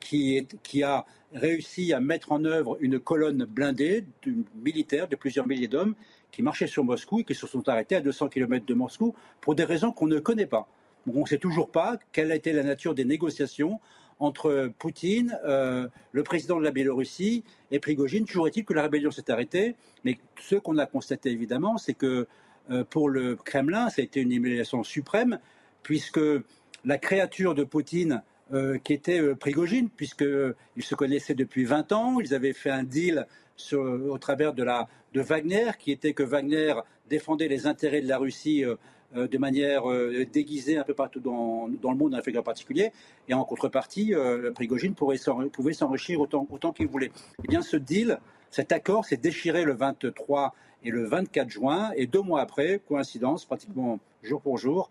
qui, qui, a réussi à mettre en œuvre une colonne blindée militaire de plusieurs milliers d'hommes qui marchaient sur Moscou et qui se sont arrêtés à 200 km de Moscou pour des raisons qu'on ne connaît pas. on ne sait toujours pas quelle a été la nature des négociations entre Poutine, euh, le président de la Biélorussie et Prigogine. Toujours est-il que la rébellion s'est arrêtée, mais ce qu'on a constaté évidemment, c'est que euh, pour le Kremlin, ça a été une humiliation suprême, puisque la créature de Poutine, euh, qui était Prigogine, puisqu'ils se connaissaient depuis 20 ans, ils avaient fait un deal au travers de, Wagner, qui était que Wagner défendait les intérêts de la Russie euh, euh, de manière euh, déguisée un peu partout dans, le monde, Afrique en particulier. Et en contrepartie, Prigogine pouvait s'enrichir autant, autant qu'il voulait. Eh bien, ce deal, cet accord s'est déchiré le 23 et le 24 juin. Et deux mois après, coïncidence, pratiquement jour pour jour,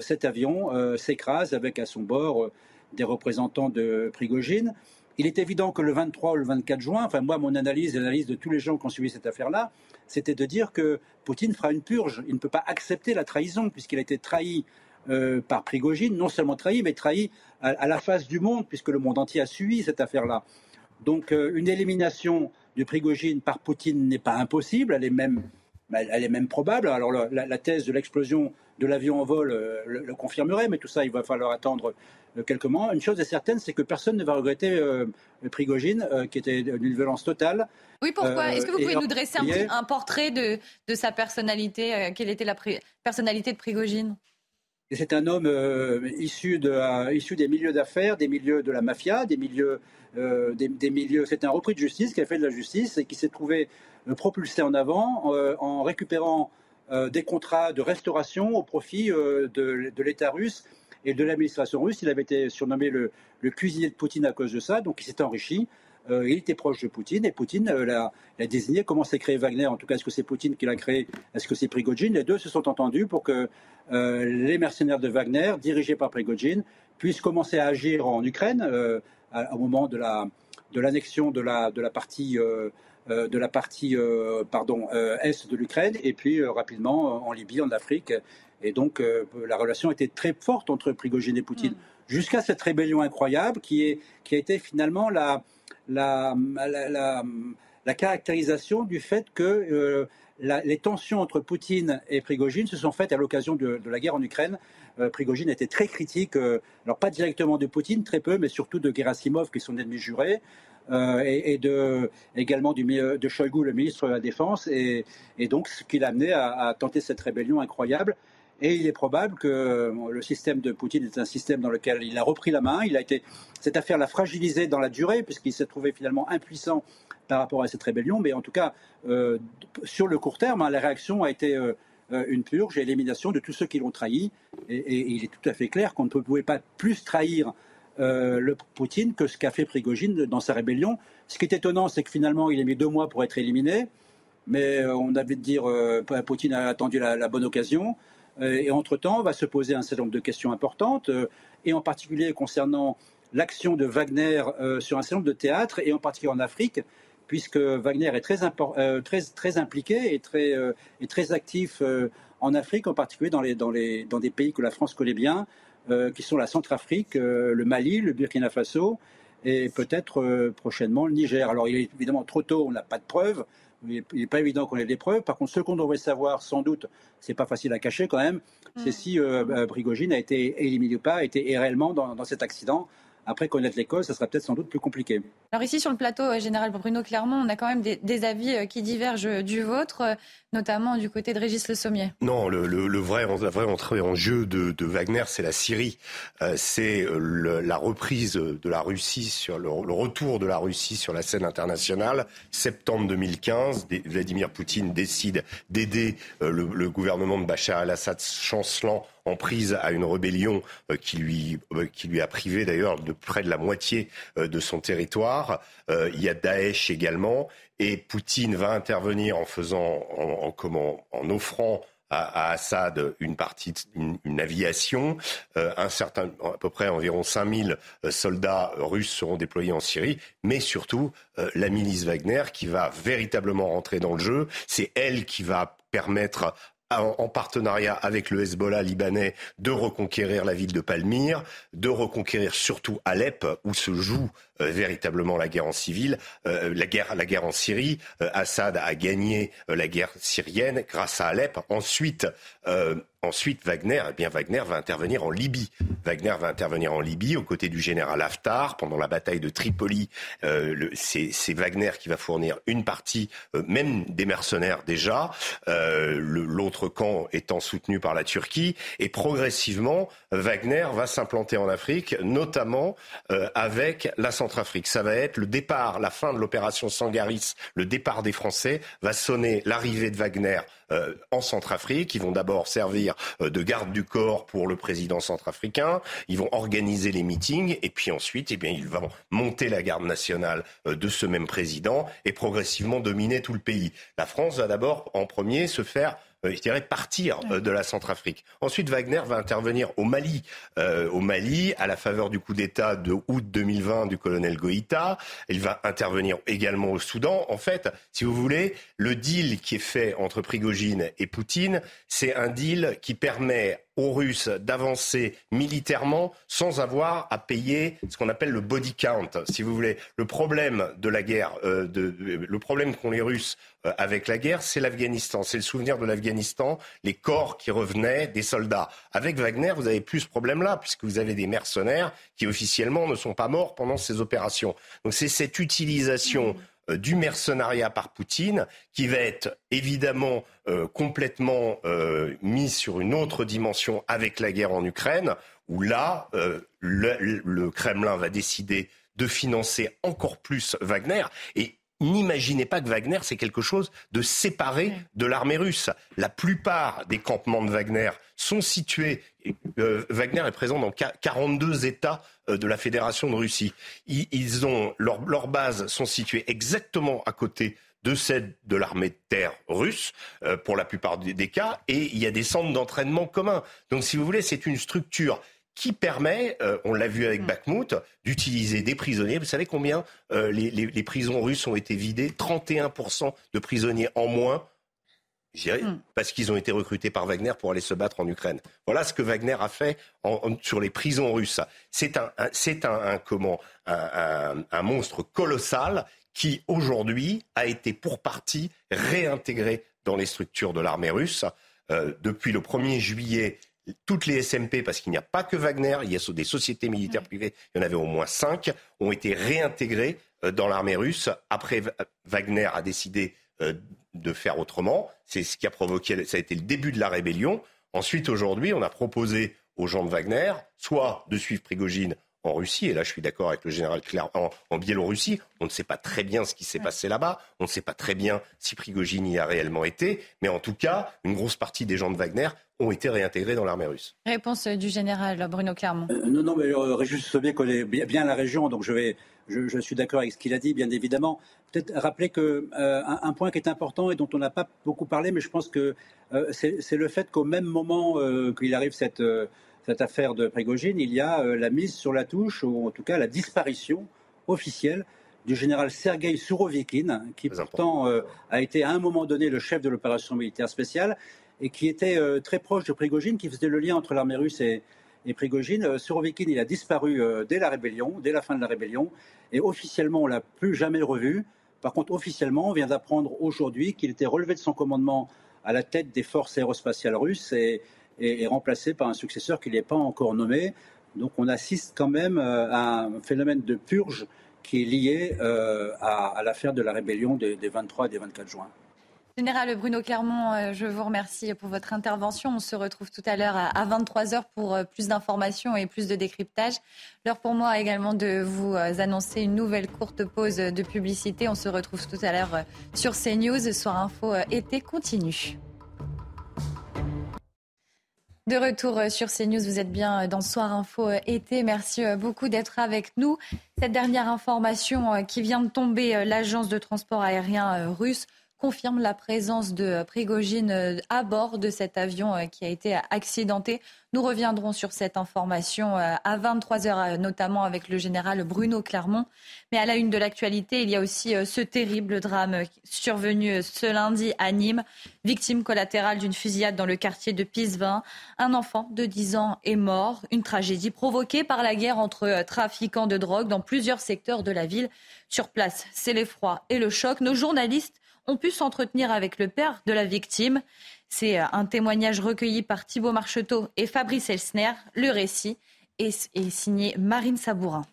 cet avion s'écrase avec à son bord des représentants de Prigogine. Il est évident que le 23 ou le 24 juin, enfin moi mon analyse l'analyse de tous les gens qui ont suivi cette affaire-là, c'était de dire que Poutine fera une purge. Il ne peut pas accepter la trahison puisqu'il a été trahi euh, par Prigogine, non seulement trahi, mais trahi à, la face du monde puisque le monde entier a suivi cette affaire-là. Donc euh, une élimination de Prigogine par Poutine n'est pas impossible, elle est même probable. Alors la, thèse de l'explosion de l'avion en vol euh, le, confirmerait, mais tout ça, il va falloir attendre quelques mois. Une chose est certaine, c'est que personne ne va regretter euh, Prigogine, euh, qui était d'une violence totale. Oui, pourquoi? Est-ce que vous pouvez nous dresser un, portrait de, de, sa personnalité Quelle était la personnalité de Prigogine? C'est un homme issu, de, issu des milieux d'affaires, des milieux de la mafia, des milieux, des, milieux. C'est un repris de justice qui a fait de la justice et qui s'est trouvé propulsé en avant en récupérant des contrats de restauration au profit de, de l'État russe et de l'administration russe. Il avait été surnommé le, cuisinier de Poutine à cause de ça, donc il s'est enrichi. Euh, il était proche de Poutine et Poutine euh, l'a, désigné. Comment s'est créé Wagner? En tout cas, est-ce que c'est Poutine qui l'a créé? Est-ce que c'est Prigogine? Les deux se sont entendus pour que euh, les mercenaires de Wagner, dirigés par Prigogine, puissent commencer à agir en Ukraine au moment de, la, de l'annexion de la, de la partie, de la partie pardon, est de l'Ukraine et puis rapidement en Libye, en Afrique et donc, euh, la relation était très forte entre Prigogine et Poutine, mm. jusqu'à cette rébellion incroyable qui, est, qui a été finalement la, la, la, caractérisation du fait que euh, les tensions entre Poutine et Prigogine se sont faites à l'occasion de, la guerre en Ukraine. Euh, Prigogine était très critique, alors pas directement de Poutine, très peu, mais surtout de Gerasimov, qui est son ennemi juré. Et, de, également de Shoigu, le ministre de la Défense, et, donc ce qui l'a amené à, tenter cette rébellion incroyable Et il est probable que le système de Poutine est un système dans lequel il a repris la main. Il a été, cette affaire l'a fragilisé dans la durée, puisqu'il s'est trouvé finalement impuissant par rapport à cette rébellion. Mais en tout cas, euh, sur le court terme, hein, la réaction a été euh, euh, une purge et l'élimination de tous ceux qui l'ont trahi. Et, il est tout à fait clair qu'on ne pouvait pas plus trahir le Poutine que ce qu'a fait Prigogine dans sa rébellion. Ce qui est étonnant, c'est que finalement, il a mis deux mois pour être éliminé. Mais on avait de dire, Poutine a attendu la bonne occasion. Euh, et entre-temps, va se poser un certain nombre de questions importantes, euh, et en particulier concernant l'action de Wagner euh, sur un certain nombre de théâtres, et en particulier en Afrique, puisque Wagner est très, impliqué et très actif en Afrique, en particulier dans, les, dans, les, dans, des pays que la France connaît bien, qui sont la Centrafrique, le Mali, le Burkina Faso, et peut-être prochainement le Niger. Alors il est évidemment trop tôt, on n'a pas de preuves, il n'est pas évident qu'on ait des preuves. Par contre, ce qu'on devrait savoir, sans doute, c'est pas facile à cacher quand même, c'est mm. si euh, Brigogine a été éliminé ou pas, a été réellement dans cet accident. Après, connaître l'école, ça sera peut-être sans doute plus compliqué. Alors ici, sur le plateau, euh, Général Bruno Clermont, on a quand même des, avis euh, qui divergent euh, du vôtre, notamment du côté de Régis Le Sommier. Non, le, vrai, la vraie entrée en jeu de, Wagner, c'est la Syrie. c'est la reprise de la Russie, sur le, retour de la Russie sur la scène internationale. Septembre 2015, Vladimir Poutine décide d'aider le, gouvernement de Bachar el-Assad chancelant en prise à une rébellion euh, qui lui, euh, qui lui a privé d'ailleurs de près de la moitié euh, de son territoire. Il y a Daesh également. Et Poutine va intervenir en faisant, en, offrant à, Assad une partie, une, aviation. un certain, à peu près environ 5000 soldats russes seront déployés en Syrie, mais surtout la milice Wagner qui va véritablement rentrer dans le jeu. C'est elle qui va permettre en, partenariat avec le Hezbollah libanais de reconquérir la ville de Palmyre, de reconquérir surtout Alep où se joue véritablement la guerre en euh, en Syrie. Euh, Assad a gagné la guerre syrienne grâce à Alep. Ensuite, Ensuite, Wagner, eh bien Wagner va intervenir en Libye. Wagner va intervenir en Libye aux côtés du général Haftar pendant la bataille de Tripoli. Euh, c'est Wagner qui va fournir une partie, même des mercenaires déjà. L'autre camp étant soutenu par la Turquie. Et progressivement, Wagner va s'implanter en Afrique, notamment avec la Centrafrique. Ça va être le départ, la fin de l'opération Sangaris, le départ des Français va sonner l'arrivée de Wagner euh, en Centrafrique. Ils vont d'abord servir euh, de garde du corps pour le président centrafricain. Ils vont organiser les meetings et puis ensuite, eh bien, ils vont monter la garde nationale euh, de ce même président et progressivement dominer tout le pays. La France va d'abord en premier se faire je dirais, partir de la Centrafrique. Ensuite, Wagner va intervenir au Mali. au Mali, à la faveur du coup d'État de août 2020 du colonel Goïta. Il va intervenir également au Soudan. En fait, si vous voulez, le deal qui est fait entre Prigogine et Poutine, c'est un deal qui permet aux Russes d'avancer militairement sans avoir à payer ce qu'on appelle le body count, si vous voulez. Le problème de la guerre, euh, de, le problème qu'ont les Russes euh, avec la guerre, c'est l'Afghanistan. C'est le souvenir de l'Afghanistan, les corps qui revenaient des soldats. Avec Wagner, vous avez plus ce problème-là, puisque vous avez des mercenaires qui officiellement ne sont pas morts pendant ces opérations. Donc c'est cette utilisation euh, du mercenariat par Poutine, qui va être évidemment euh, complètement euh, mis sur une autre dimension avec la guerre en Ukraine, où là, le, Kremlin va décider de financer encore plus Wagner. Et N'imaginez pas que Wagner, c'est quelque chose de séparé de l'armée russe. La plupart des campements de Wagner sont situés. Wagner est présent dans 42 États euh, de la Fédération de Russie. Ils, ont leurs bases sont situées exactement à côté de celles de l'armée de terre russe, euh, pour la plupart des cas, et il y a des centres d'entraînement communs. Donc, si vous voulez, c'est une structure qui permet, euh, on l'a vu avec mm. Bakhmut, d'utiliser des prisonniers. Vous savez combien les, prisons russes ont été vidées? 31% de prisonniers en moins Hmm. parce qu'ils ont été recrutés par Wagner pour aller se battre en Ukraine. Voilà ce que Wagner a fait sur les prisons russes. C'est un, c'est un, comment, un, monstre colossal qui aujourd'hui a été pour partie réintégré dans les structures de l'armée russe. Euh, depuis le 1er juillet, toutes les SMP, parce qu'il n'y a pas que Wagner, il y a des sociétés militaires privées, il y en avait au moins cinq, ont été réintégrées euh, dans l'armée russe. Après, Wagner a décidé euh, de faire autrement. C'est ce qui a provoqué, ça a été le début de la rébellion. Ensuite, aujourd'hui, on a proposé aux gens de Wagner soit de suivre Prigogine en Russie, et là je suis d'accord avec le général Claire, en, Biélorussie, on ne sait pas très bien ce qui s'est passé là-bas, on ne sait pas très bien si Prigogine y a réellement été, mais en tout cas, une grosse partie des gens de Wagner ont été réintégrés dans l'armée russe. Réponse du général Bruno Clermont. Euh, non, non, mais euh, Régis Sommier connaît bien, la région, donc je, vais, je, suis d'accord avec ce qu'il a dit, bien évidemment. Peut-être rappeler que euh, un, point qui est important et dont on n'a pas beaucoup parlé, mais je pense que c'est le fait qu'au même moment qu'il arrive cette cette affaire de Prigogine, il y a euh, la mise sur la touche, ou en tout cas la disparition officielle du général Sergei Sourovikine, qui pourtant euh, a été à un moment donné le chef de l'opération militaire spéciale et qui était euh, très proche de Prigogine, qui faisait le lien entre l'armée russe et, et Prigogine. Sourovikine, il a disparu dès la rébellion, dès la fin de la rébellion, et officiellement, on l'a plus jamais revu. Par contre, officiellement, on vient d'apprendre aujourd'hui qu'il était relevé de son commandement à la tête des forces aérospatiales russes et remplacé par un successeur qui n'est pas encore nommé. Donc on assiste quand même euh, à un phénomène de purge qui est lié euh, à, l'affaire de la rébellion des, 23 et des 24 juin. Général Bruno Clermont, euh, je vous remercie pour votre intervention. On se retrouve tout à l'heure à 23h pour plus d'informations et plus de décryptage. L'heure pour moi également de vous annoncer une nouvelle courte pause de publicité. On se retrouve tout à l'heure sur CNews. Soir Info été continue. De retour euh, sur CNews, vous êtes bien euh, dans Soir Info euh, été. Merci beaucoup d'être avec nous. Cette dernière information qui vient de tomber, l'agence de transport aérien russe confirme la présence de Prigogine euh, à bord de cet avion euh, qui a été accidenté. Nous reviendrons sur cette information euh, à 23h, notamment avec le général Bruno Clermont. Mais à la une de l'actualité, il y a aussi ce terrible drame survenu ce lundi à Nîmes, victime collatérale d'une fusillade dans le quartier de Pisevin. Un enfant de 10 ans est mort, une tragédie provoquée par la guerre entre trafiquants de drogue dans plusieurs secteurs de la ville. Sur place, c'est l'effroi et le choc. Nos journalistes ont pu s'entretenir avec le père de la victime. C'est euh, un témoignage recueilli par Thibault Marcheteau et Fabrice Elsner. Le récit est signé Marine Sabourin.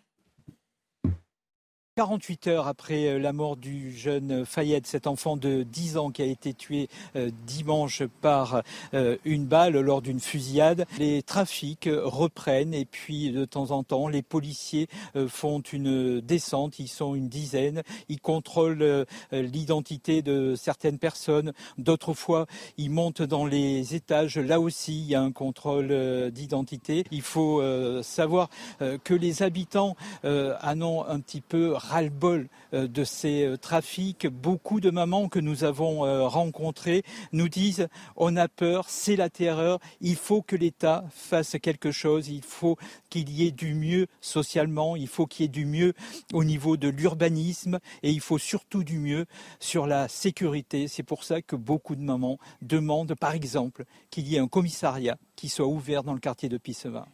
48 heures après euh, la mort du jeune Fayette, cet enfant de 10 ans qui a été tué euh, dimanche par euh, une balle lors d'une fusillade, les trafics reprennent et puis de temps en temps les policiers font une descente, ils sont une dizaine, ils contrôlent l'identité de certaines personnes, d'autres fois ils montent dans les étages, là aussi il y a un contrôle d'identité. Il faut savoir que les habitants en ont un petit peu ras-le-bol euh, de ces euh, trafics. Beaucoup de mamans que nous avons euh, rencontrées nous disent on a peur, c'est la terreur, il faut que l'État fasse quelque chose, il faut qu'il y ait du mieux socialement, il faut qu'il y ait du mieux au niveau de l'urbanisme et il faut surtout du mieux sur la sécurité. C'est pour ça que beaucoup de mamans demandent par exemple qu'il y ait un commissariat qui soit ouvert dans le quartier de Pisseva.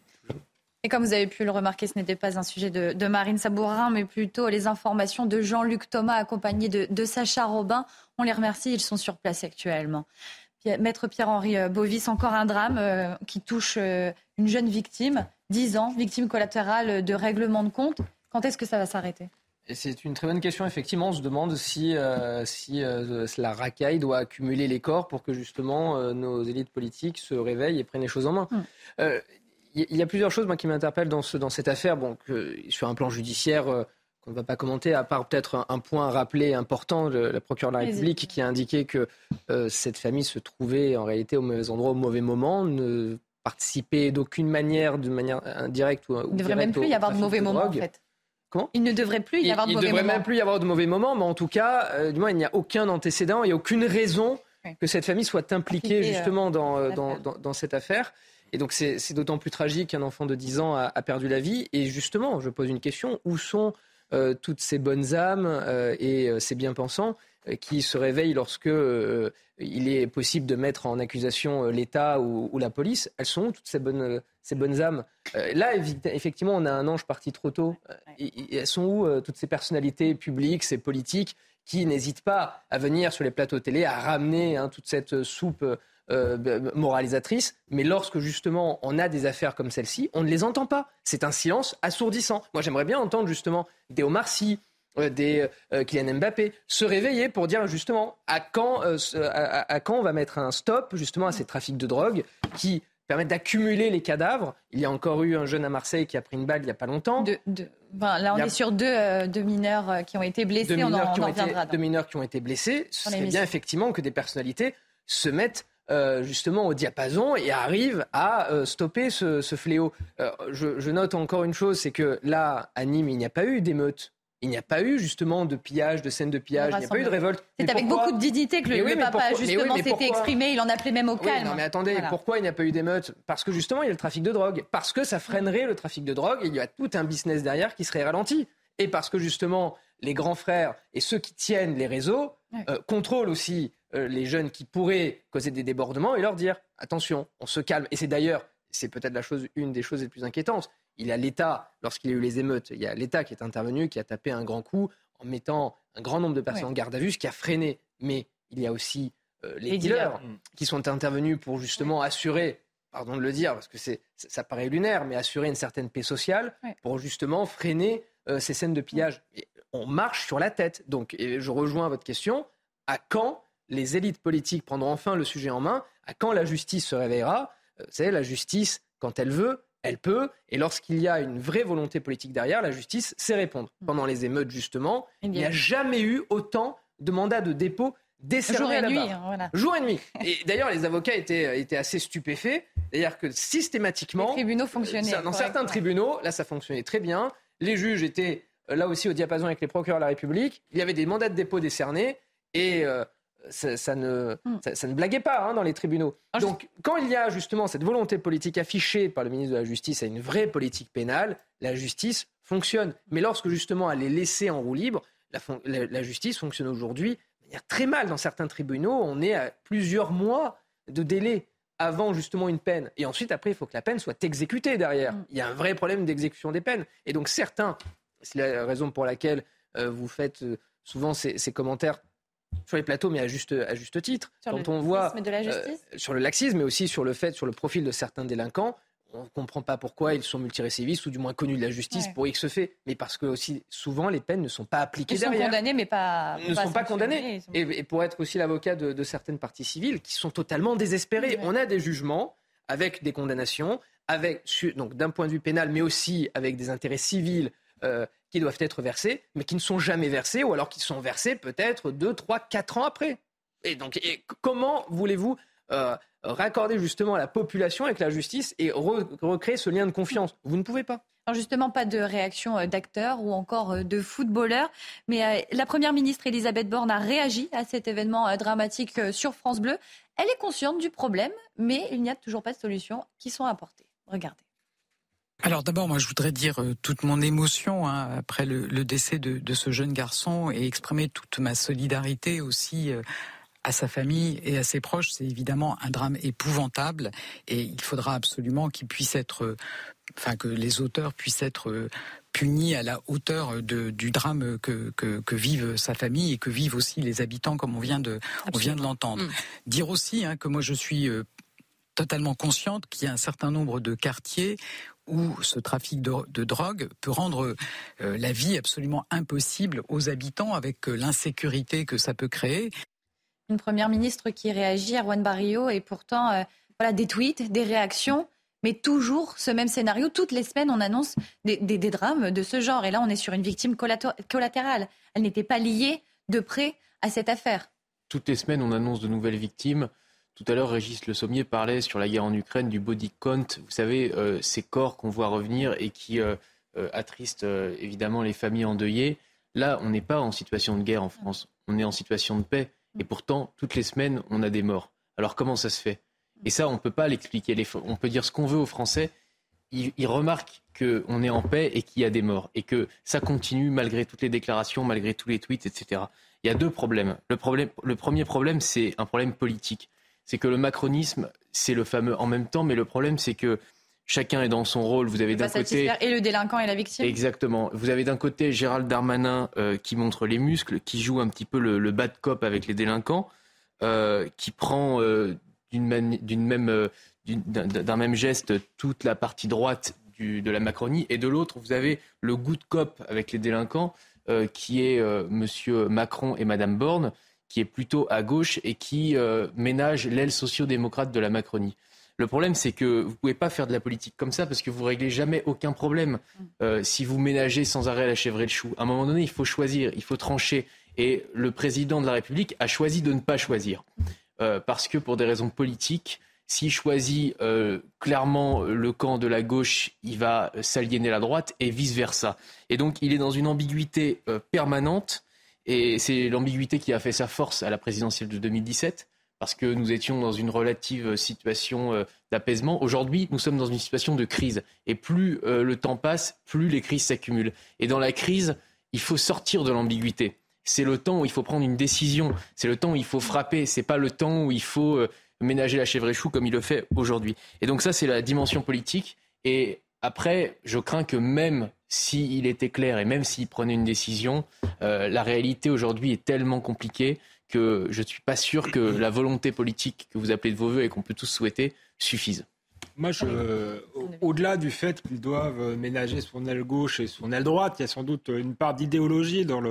Et comme vous avez pu le remarquer, ce n'était pas un sujet de, Marine Sabourin, mais plutôt les informations de Jean-Luc Thomas accompagné de, Sacha Robin. On les remercie, ils sont sur place actuellement. Maître Pierre-Henri euh, Bovis, encore un drame euh, qui touche euh, une jeune victime, 10 ans, victime collatérale de règlement de compte. Quand est-ce que ça va s'arrêter? C'est une très bonne question. Effectivement, on se demande si, si la racaille doit accumuler les corps pour que justement nos élites politiques se réveillent et prennent les choses en main. Il y a plusieurs choses moi, qui m'interpellent dans, dans cette affaire. Bon, sur un plan judiciaire, euh, qu'on ne va pas commenter, à part peut-être un, point rappelé important de la procureure de la République qui a indiqué que euh, cette famille se trouvait en réalité au mauvais endroit, au mauvais moment, ne participait d'aucune manière, de manière indirecte ou, Il ne devrait même plus y avoir de mauvais moments, en fait. Comment il ne devrait plus y avoir de mauvais moments. Il ne devrait même plus y avoir de mauvais moments, mais en tout cas, euh, du moins, il n'y a aucun antécédent, il n'y a aucune raison que cette famille soit impliquée justement dans, dans, dans, cette affaire. Et donc c'est d'autant plus tragique qu'un enfant de 10 ans a, perdu la vie. Et justement, je pose une question, où sont euh, toutes ces bonnes âmes euh, et euh, ces bien-pensants qui se réveillent lorsque il est possible de mettre en accusation l'État ou, la police? Elles sont où toutes ces bonnes, ces bonnes âmes? Là, effectivement, on a un ange parti trop tôt. elles sont où toutes ces personnalités publiques, ces politiques qui n'hésitent pas à venir sur les plateaux télé, à ramener hein, toute cette soupe euh, moralisatrice, mais lorsque justement on a des affaires comme celle-ci, on ne les entend pas. C'est un silence assourdissant. Moi j'aimerais bien entendre justement des Omar des Kylian Mbappé, se réveiller pour dire justement à quand, à, quand on va mettre un stop justement à ces trafics de drogue qui permettent d'accumuler les cadavres. Il y a encore eu un jeune à Marseille qui a pris une balle il n'y a pas longtemps. là, on est sur deux, deux, mineurs qui ont été blessés. Deux mineurs, on qui, ont été, deux mineurs qui ont été blessés. Ce serait bien effectivement que des personnalités se mettent euh, justement au diapason et arrive à euh, stopper ce, fléau. Euh, je, note encore une chose, c'est que là, à Nîmes, il n'y a pas eu d'émeute. Il n'y a pas eu justement de pillage, de scène de pillage, il n'y a pas eu de révolte. C'est avec beaucoup de dignité que le, papa justement s'était exprimé, il en appelait même au calme. non mais attendez, pourquoi il n'y a pas eu d'émeute? Parce que justement il y a le trafic de drogue, parce que ça freinerait le trafic de drogue et il y a tout un business derrière qui serait ralenti. Et parce que justement les grands frères et ceux qui tiennent les réseaux contrôlent aussi les jeunes qui pourraient causer des débordements et leur dire attention, on se calme. Et c'est d'ailleurs, c'est peut-être la chose, une des choses les plus inquiétantes. Il y a l'État, lorsqu'il y a eu les émeutes, il y a l'État qui est intervenu, qui a tapé un grand coup en mettant un grand nombre de personnes en garde à vue, ce qui a freiné. Mais il y a aussi euh, les, dealers, qui sont intervenus pour justement assurer, pardon de le dire, parce que c'est, ça paraît lunaire, mais assurer une certaine paix sociale pour justement freiner euh, ces scènes de pillage. on marche sur la tête. Donc, je rejoins votre question. À quand les élites politiques prendront enfin le sujet en main, à quand la justice se réveillera. Euh, vous savez, la justice, quand elle veut, elle peut. Et lorsqu'il y a une vraie volonté politique derrière, la justice sait répondre. Mm. Pendant les émeutes, justement, il n'y a jamais eu autant de mandats de dépôt décernés Jour et nuit, hein, Jour et nuit. Et d'ailleurs, les avocats étaient, étaient assez stupéfaits. D'ailleurs que systématiquement... Les tribunaux fonctionnaient. Dans certains tribunaux, là, ça fonctionnait très bien. Les juges étaient euh, là aussi au diapason avec les procureurs de la République. Il y avait des mandats de dépôt décernés. Et... Euh, ça, ne, hmm. ça, ne blaguait pas hein, dans les tribunaux. Ah, Donc, quand il y a justement cette volonté politique affichée par le ministre de la Justice à une vraie politique pénale, la justice fonctionne. Mais lorsque justement elle est laissée en roue libre, la, justice fonctionne aujourd'hui très mal dans certains tribunaux. On est à plusieurs mois de délai avant justement une peine. Et ensuite, après, il faut que la peine soit exécutée derrière. Hmm. Il y a un vrai problème d'exécution des peines. Et donc certains, c'est la raison pour laquelle euh, vous faites euh, souvent ces, ces commentaires sur les plateaux, mais à juste, à juste titre. Sur Quand on voit de la euh, sur le laxisme, mais aussi sur le fait, sur le profil de certains délinquants, on ne comprend pas pourquoi ils sont multirécidivistes ou du moins connus de la justice pour X fait. Mais parce que aussi souvent les peines ne sont pas appliquées ils derrière. Sont condamnés mais pas. Ne sont pas condamnés. Et, pour être aussi l'avocat de, certaines parties civiles qui sont totalement désespérées. On a des jugements avec des condamnations, avec donc d'un point de vue pénal, mais aussi avec des intérêts civils euh, qui doivent être versés, mais qui ne sont jamais versés, ou alors qui sont versés peut-être 2, 3, 4 ans après. Et donc, comment voulez-vous euh, raccorder justement la population avec la justice et recréer ce lien de confiance? Vous ne pouvez pas. Alors justement, pas de réaction euh, d'acteurs ou encore euh, de footballeurs. Mais la Première ministre Elisabeth Borne a réagi à cet événement dramatique sur France Bleu. Elle est consciente du problème, mais il n'y a toujours pas de solutions qui sont apportées. Regardez. Alors d'abord, moi, je voudrais dire euh, toute mon émotion hein, après le, décès de, ce jeune garçon et exprimer toute ma solidarité aussi euh, à sa famille et à ses proches. C'est évidemment un drame épouvantable et il faudra absolument qu'il puisse être, euh, enfin que les auteurs puissent être punis à la hauteur du drame que, que, vivent sa famille et que vivent aussi les habitants, comme on vient de, on vient de l'entendre. Mm. Dire aussi hein, que moi je suis totalement consciente qu'il y a un certain nombre de quartiers où ce trafic de, drogue peut rendre euh, la vie absolument impossible aux habitants avec euh, l'insécurité que ça peut créer. Une première ministre qui réagit, Erwan Barrio, et pourtant euh, voilà, des tweets, des réactions, mais toujours ce même scénario. Toutes les semaines, on annonce des, des drames de ce genre. Et là, on est sur une victime collatérale. Elle n'était pas liée de près à cette affaire. Toutes les semaines, on annonce de nouvelles victimes. Tout à l'heure, Régis Le Sommier parlait sur la guerre en Ukraine du body count. Vous savez, euh, ces corps qu'on voit revenir et qui euh, euh, attristent évidemment les familles endeuillées. Là, on n'est pas en situation de guerre en France. On est en situation de paix. Et pourtant, toutes les semaines, on a des morts. Alors comment ça se fait? Et ça, on ne peut pas l'expliquer. On peut dire ce qu'on veut aux Français. Ils, remarquent qu'on est en paix et qu'il y a des morts. Et que ça continue malgré toutes les déclarations, malgré tous les tweets, etc. Il y a deux problèmes. Le, problème, le premier problème, c'est un problème politique c'est que le macronisme, c'est le fameux en même temps, mais le problème, c'est que chacun est dans son rôle. Vous avez d'un côté et le délinquant et la victime. Exactement. Vous avez d'un côté Gérald Darmanin euh, qui montre les muscles, qui joue un petit peu le, bad cop avec les délinquants, euh, qui prend euh, d'une même d'un même geste toute la partie droite de la Macronie, et de l'autre vous avez le good cop avec les délinquants qui est Monsieur Macron et Madame Borne, qui est plutôt à gauche et qui ménage l'aile sociodémocrate de la Macronie. Le problème, c'est que vous ne pouvez pas faire de la politique comme ça parce que vous réglez jamais aucun problème euh, si vous ménagez sans arrêt la chèvre et le chou. À un moment donné, il faut choisir, il faut trancher. Et le président de la République a choisi de ne pas choisir. Euh, parce que pour des raisons politiques, s'il choisit euh, clairement le camp de la gauche, il va s'aliéner la droite et vice-versa. Et donc, il est dans une ambiguïté permanente. Et c'est l'ambiguïté qui a fait sa force à la présidentielle de 2017 parce que nous étions dans une relative situation euh, d'apaisement. Aujourd'hui, nous sommes dans une situation de crise. Et plus euh, le temps passe, plus les crises s'accumulent. Et dans la crise, il faut sortir de l'ambiguïté. C'est le temps où il faut prendre une décision. C'est le temps où il faut frapper. C'est pas le temps où il faut euh, ménager la chèvre et chou comme il le fait aujourd'hui. Et donc ça, c'est la dimension politique. Et après, je crains que même s'il était clair et même s'il prenait une décision, la réalité aujourd'hui est tellement compliquée que je ne suis pas sûr que la volonté politique que vous appelez de vos voeux et qu'on peut tous souhaiter suffise. Moi, au-delà du fait qu'ils doivent ménager son aile gauche et son aile droite, il y a sans doute une part d'idéologie dans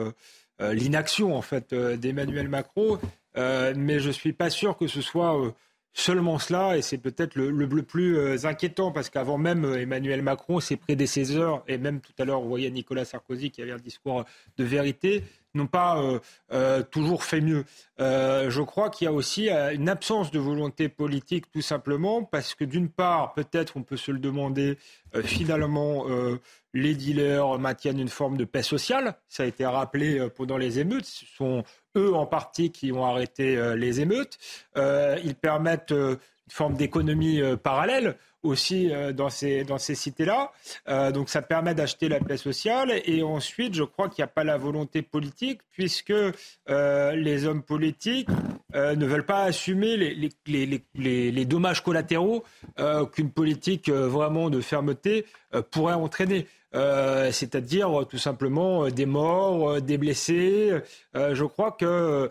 euh, l'inaction en fait euh, d'Emmanuel Macron, euh, mais je ne suis pas sûr que ce soit seulement cela, et c'est peut-être le, plus inquiétant, parce qu'avant même Emmanuel Macron, ses prédécesseurs, et même tout à l'heure, on voyait Nicolas Sarkozy qui avait un discours de vérité, n'ont pas euh, euh, toujours fait mieux. Euh, je crois qu'il y a aussi une absence de volonté politique, tout simplement, parce que d'une part, peut-être on peut se le demander, finalement, les dealers maintiennent une forme de paix sociale. Ça a été rappelé pendant les émeutes. Eux en partie qui ont arrêté les émeutes. ils permettent une forme d'économie parallèle aussi euh, dans ces, dans ces cités-là. Euh, donc ça permet d'acheter la paix sociale. Et ensuite, je crois qu'il n'y a pas la volonté politique, puisque euh, les hommes politiques ne veulent pas assumer les, les, les, les dommages collatéraux qu'une politique vraiment de fermeté pourrait entraîner. C'est-à-dire tout simplement des morts, des blessés. je crois que,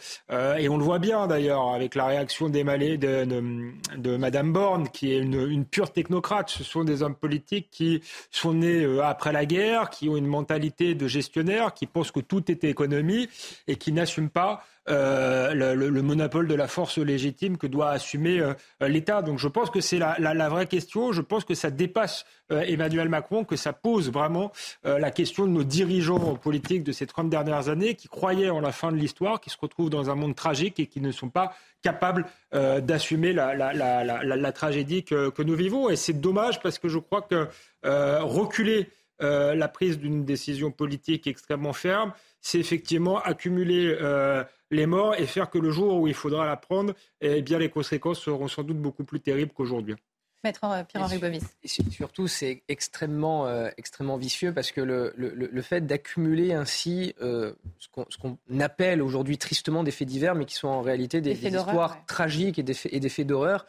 et on le voit bien d'ailleurs avec la réaction des de, de, de, Madame Borne, qui est une, une, pure Ce sont des hommes politiques qui sont nés après la guerre, qui ont une mentalité de gestionnaire, qui pensent que tout est économie et qui n'assument pas euh, le, monopole de la force légitime que doit assumer euh, l'État. Donc je pense que c'est la, la, vraie question. Je pense que ça dépasse euh, Emmanuel Macron, que ça pose vraiment la question de nos dirigeants politiques de ces 30 dernières années qui croyaient en la fin de l'histoire, qui se retrouvent dans un monde tragique et qui ne sont pas capables d'assumer la, la, tragédie que, que, nous vivons. Et c'est dommage parce que je crois que reculer la prise d'une décision politique extrêmement ferme, c'est effectivement accumuler les morts et faire que le jour où il faudra la prendre, eh bien, les conséquences seront sans doute beaucoup plus terribles qu'aujourd'hui. Maître euh, Pierre-Henri Bovis. Surtout, c'est extrêmement, euh, extrêmement vicieux parce que le, le, fait d'accumuler ainsi euh, ce qu'on appelle aujourd'hui tristement des faits divers, mais qui sont en réalité des, histoires tragiques et des, et des faits d'horreur,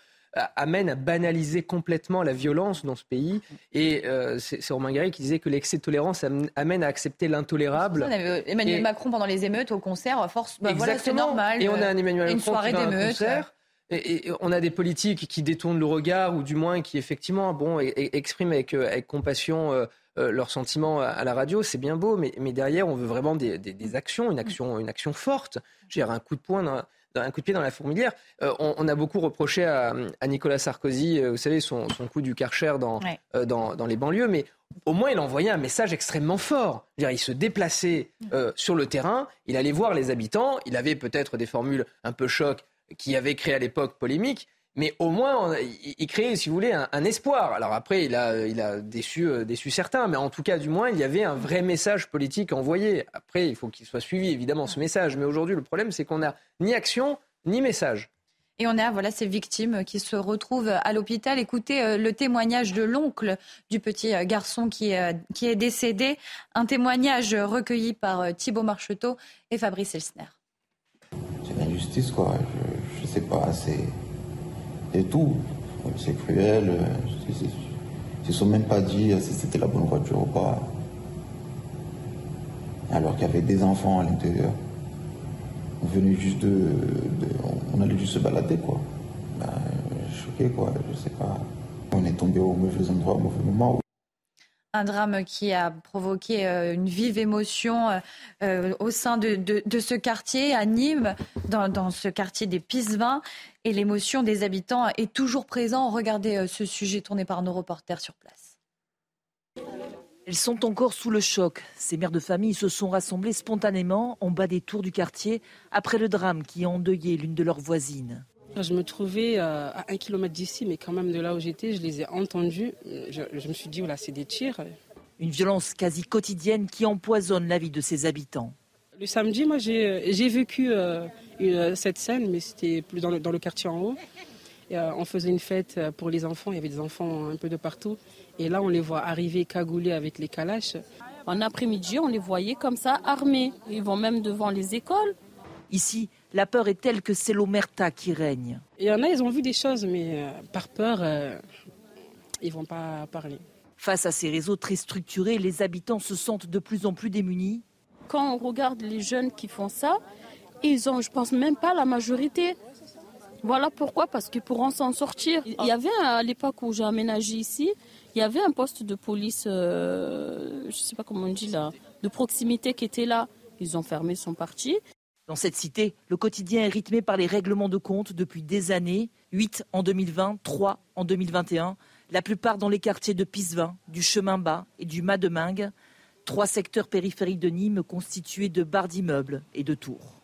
amène à banaliser complètement la violence dans ce pays. Et euh, c'est Romain Gary qui disait que l'excès de tolérance amène à accepter l'intolérable. On avait Emmanuel Macron pendant les émeutes au concert, force, bah voilà, c'est normal. Et on a un Emmanuel Macron soirée d'émeutes. Et, on a des politiques qui détournent le regard, ou du moins qui effectivement bon, expriment avec, euh, avec compassion euh, leurs sentiments à la radio. C'est bien beau, mais, mais, derrière, on veut vraiment des, des, actions, une action, une action forte. J'ai un coup de poing dans, un coup de pied dans la fourmilière. Euh, on, a beaucoup reproché à, Nicolas Sarkozy, euh, vous savez, son, coup du Karcher euh, dans, dans, les banlieues, mais au moins il envoyait un message extrêmement fort. il se déplaçait sur le terrain, il allait voir les habitants, il avait peut-être des formules un peu choc qui avaient créé à l'époque polémique, mais au moins, il, crée, si vous voulez, un, espoir. Alors après, il a, il a déçu, euh, déçu certains, mais en tout cas, du moins, il y avait un vrai message politique envoyé. Après, il faut qu'il soit suivi, évidemment, ce message. Mais aujourd'hui, le problème, c'est qu'on n'a ni action, ni message. Et on a voilà ces victimes qui se retrouvent à l'hôpital. Écoutez euh, le témoignage de l'oncle du petit euh, garçon qui, qui est décédé. Un témoignage recueilli par Thibault Marcheteau et Fabrice Elsner. C'est l'injustice, quoi. Je, ne sais pas, c'est tout. C'est cruel. Ils ne sont même pas dit si c'était la bonne voiture ou pas. Alors qu'il y avait des enfants à l'intérieur. On venait juste de, On allait juste se balader, quoi. Ben, choqué, quoi. Je sais pas. On est tombé au mauvais endroit, au mauvais moment. Un drame qui a provoqué une vive émotion au sein de, ce quartier à Nîmes, dans, dans ce quartier des Pisevins. Et l'émotion des habitants est toujours présente. Regardez ce sujet tourné par nos reporters sur place. Elles sont encore sous le choc. Ces mères de famille se sont rassemblées spontanément en bas des tours du quartier après le drame qui a endeuillé l'une de leurs voisines. Je me trouvais euh, à un kilomètre d'ici, mais quand même de là où j'étais, je les ai entendus. Je, me suis dit, voilà, c'est des tirs. Une violence quasi quotidienne qui empoisonne la vie de ses habitants. Le samedi, moi, j'ai vécu euh, cette scène, mais c'était plus dans le, quartier en haut. Euh, on faisait une fête pour les enfants, il y avait des enfants un peu de partout. Et là, on les voit arriver cagoulés avec les calaches. En après-midi, on les voyait comme ça, armés. Ils vont même devant les écoles. Ici, la peur est telle que c'est l'omerta qui règne. Il y en a, ils ont vu des choses, mais euh, par peur, euh, ils ne vont pas parler. Face à ces réseaux très structurés, les habitants se sentent de plus en plus démunis. Quand on regarde les jeunes qui font ça, ils ont, je pense même pas la majorité. Voilà pourquoi, parce que pour s'en sortir, il y avait à l'époque où j'ai aménagé ici, il y avait un poste de police, euh, je ne sais pas comment on dit là, de proximité qui était là. Ils ont fermé son parti. Dans cette cité, le quotidien est rythmé par les règlements de compte depuis des années, 8 en 2020, 3 en 2021, la plupart dans les quartiers de Pisevin, du Chemin Bas et du Mas-de-Mingue, trois secteurs périphériques de Nîmes constitués de barres d'immeubles et de tours.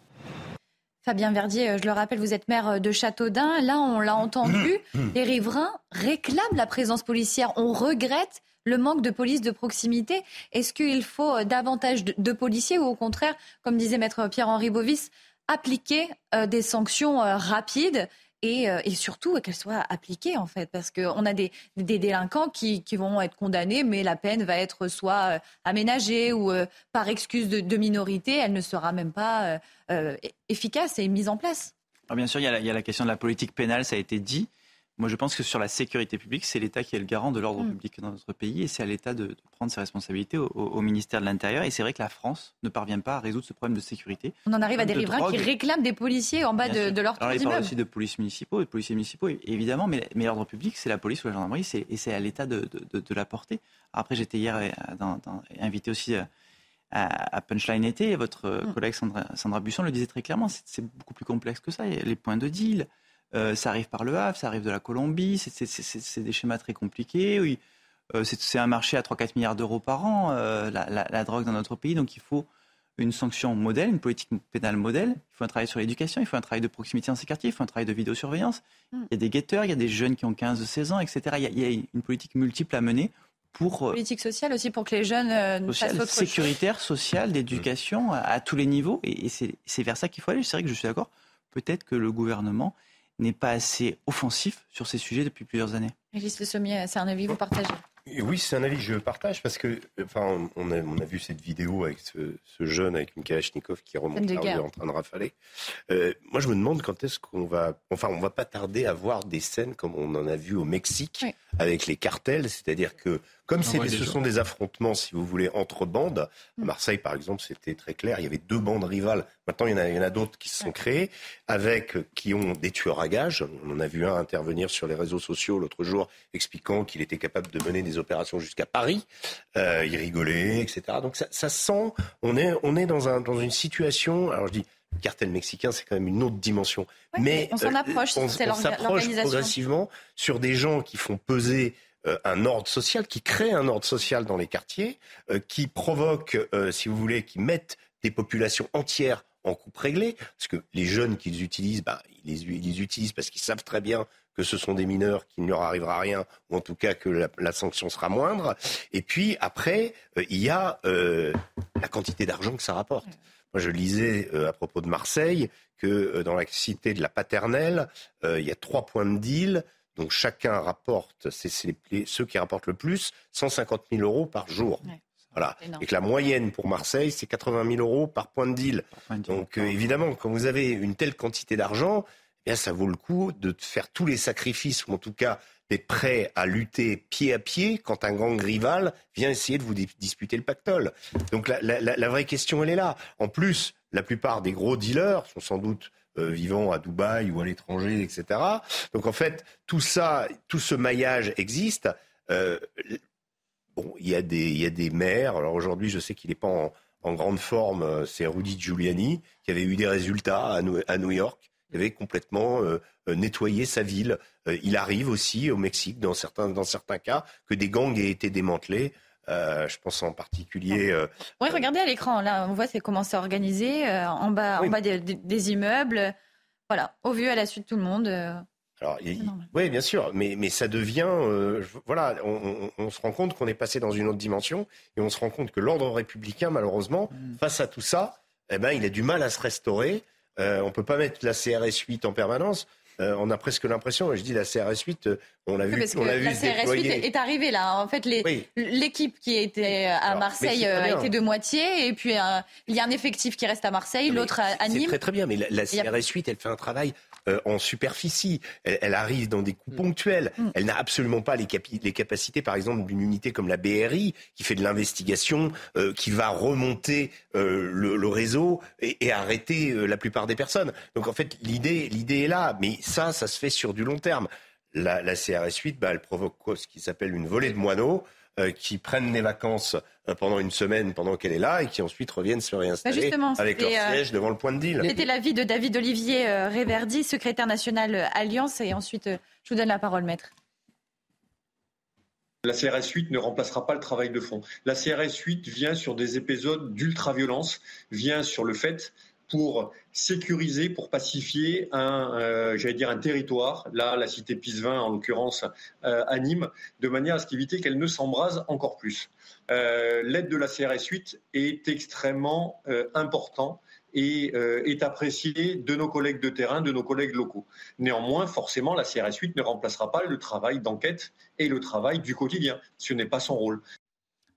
Fabien Verdier, euh, je le rappelle, vous êtes maire euh, de Châteaudun. Là, on l'a entendu, les riverains réclament la présence policière. On regrette le manque de police de proximité. Est-ce qu'il faut euh, davantage de, policiers ou au contraire, comme disait maître Pierre-Henri Bovis, appliquer des sanctions rapides euh, et, surtout qu'elle soit appliquée en fait, parce qu'on a des, délinquants qui, vont être condamnés, mais la peine va être soit euh, aménagée ou euh, par excuse de, minorité, elle ne sera même pas efficace et mise en place. bien sûr, il y, a la, question de la politique pénale, ça a été dit. Moi, je pense que sur la sécurité publique, c'est l'État qui est le garant de l'ordre mm. public dans notre pays et c'est à l'État de, prendre ses responsabilités au, ministère de l'Intérieur. Et c'est vrai que la France ne parvient pas à résoudre ce problème de sécurité. On en arrive à des riverains qui réclament des policiers en bas de, de, leur Alors, il parle aussi de police municipaux, de policiers municipaux, évidemment, mais, l'ordre public, c'est la police ou la gendarmerie et c'est à l'État de, la porter. Après, j'étais hier euh, invité aussi euh, à, Punchline été, votre mm. collègue Sandra, Sandra Busson le disait très clairement, c'est beaucoup plus complexe que ça. Il y a les points de deal, euh, ça arrive par le Havre, ça arrive de la Colombie, c'est des schémas très compliqués. Oui. Euh, c'est un marché à 3-4 milliards d'euros par an, euh, la, drogue dans notre pays. Donc il faut une sanction modèle, une politique pénale modèle. Il faut un travail sur l'éducation, il faut un travail de proximité dans ces quartiers, il faut un travail de vidéosurveillance. Hmm. Il y a des guetteurs, il y a des jeunes qui ont 15-16 ans, etc. Il y, a, une politique multiple à mener pour... Politique sociale aussi pour que les jeunes fassent autre Sécuritaire, sociale, d'éducation, à, à, tous les niveaux. Et, et c'est vers ça qu'il faut aller. C'est vrai que je suis d'accord. Peut-être que le gouvernement n'est pas assez offensif sur ces sujets depuis plusieurs années. Régis Le Sommier, c'est un avis que vous partagez? Oui, c'est un avis que je partage parce que, enfin, on a, on a vu cette vidéo avec ce, jeune avec une Kalachnikov qui remonte en train de rafaler. Euh, moi, je me demande quand est-ce qu'on va, enfin, on va pas tarder à voir des scènes comme on en a vu au Mexique avec les cartels, c'est-à-dire que comme ce sont des affrontements, si vous voulez, entre bandes, à mm. Marseille par exemple, c'était très clair, il y avait deux bandes rivales. Maintenant, il y en a, il y en a d'autres qui se sont créées, avec qui ont des tueurs à gages. On en a vu un intervenir sur les réseaux sociaux l'autre jour, expliquant qu'il était capable de mener des opérations jusqu'à Paris. Euh, il rigolait, etc. Donc ça, ça sent, on est, on est dans, un, dans une situation. Alors je dis, le cartel mexicain, c'est quand même une autre dimension. mais on s'en euh, approche, c'est on s'approche progressivement sur des gens qui font peser euh, un ordre social, qui crée un ordre social dans les quartiers, euh, qui provoque, euh, si vous voulez, qui mettent des populations entières en coupe réglée, parce que les jeunes qu'ils utilisent, bah, ils, les, utilisent parce qu'ils savent très bien que ce sont des mineurs, qu'il ne leur arrivera rien, ou en tout cas que la, sanction sera moindre. Et puis après, il y a la quantité d'argent que ça rapporte. Moi, je lisais à propos de Marseille que dans la cité de la Paternelle, il y a trois points de deal donc chacun rapporte, c'est ceux qui rapportent le plus, 150 000 euros par jour. Voilà. Et que la moyenne pour Marseille, c'est 80 000 euros par point de deal. Donc euh, évidemment, quand vous avez une telle quantité d'argent, eh ça vaut le coup de faire tous les sacrifices, ou en tout cas d'être prêt à lutter pied à pied quand un gang rival vient essayer de vous disputer le pactole. Donc la, la vraie question, elle est là. En plus, la plupart des gros dealers sont sans doute vivant à Dubaï ou à l'étranger, etc. Donc en fait, tout ça, tout ce maillage existe. Euh, bon, il y, a des, y a des maires. Alors aujourd'hui, je sais qu'il n'est pas en, grande forme. C'est Rudy Giuliani qui avait eu des résultats à New, à New avait complètement euh, nettoyé sa ville. Euh, il arrive aussi au Mexique, dans certains, dans certains cas, que des gangs aient été démantelés. Euh, je pense en particulier. Euh, oui, regardez à l'écran. Là, on voit c'est comment c'est organisé euh, en bas, en bas des, des, immeubles. Voilà, au vu à la suite tout le monde. Alors, oui, bien sûr, mais, mais ça devient, voilà, on, on, se rend compte qu'on est passé dans une autre dimension et on se rend compte que l'ordre républicain, malheureusement, mm. face à tout ça, eh ben, il a du mal à se restaurer. on peut pas mettre la CRS 8 en permanence. Euh, on a presque l'impression, je dis la CRS 8, euh, on l'a vu, on l'a vu la CRS 8 est arrivée là. En fait, l'équipe qui était à Marseille euh, a été de moitié, et puis il y a un effectif qui reste à Marseille, l'autre à, Nîmes. Très très bien, mais la, CRS 8, elle fait un travail euh, en superficie. Elle, arrive dans des coups mm. ponctuels. Mm. Elle n'a absolument pas les, capacités, par exemple, d'une unité comme la BRI, qui fait de l'investigation, euh, qui va remonter euh, le, réseau et, arrêter la plupart des personnes. Donc en fait, l'idée, l'idée est là, mais ça, ça se fait sur du long terme. La, CRS 8, bah, elle provoque ce qui s'appelle une volée de moineaux. Euh, qui prennent des vacances euh, pendant une semaine pendant qu'elle est là et qui ensuite reviennent se réinstaller bah, avec leur euh, siège devant le point de deal. C'était l'avis de David Olivier Réverdi, secrétaire national Alliance. Et ensuite, je vous donne la parole, maître. La CRS 8 ne remplacera pas le travail de fond. La CRS 8 vient sur des épisodes d'ultra-violence, vient sur le fait pour sécuriser, pour pacifier un, euh, j'allais dire un territoire, là la cité Pisevin en l'occurrence euh, à Nîmes, de manière à ce qu'elle ne s'embrase encore plus. Euh, l'aide de la CRS 8 est extrêmement important et est appréciée de nos collègues de terrain, de nos collègues locaux. Néanmoins, forcément, la CRS 8 ne remplacera pas le travail d'enquête et le travail du quotidien. Ce n'est pas son rôle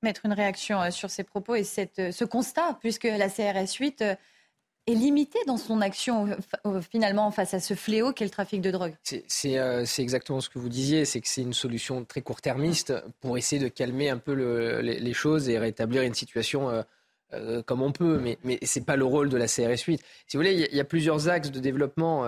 mettre une réaction sur ces propos et cette, ce constat, puisque la CRS 8 est limité dans son action finalement face à ce fléau qu'est le trafic de drogue. Euh, c'est exactement ce que vous disiez, c'est que c'est une solution très court-termiste pour essayer de calmer un peu les, choses et rétablir une situation euh, euh, comme on peut, mais, mais ce n'est pas le rôle de la CRS 8. Si vous voulez, il y, a plusieurs axes de développement.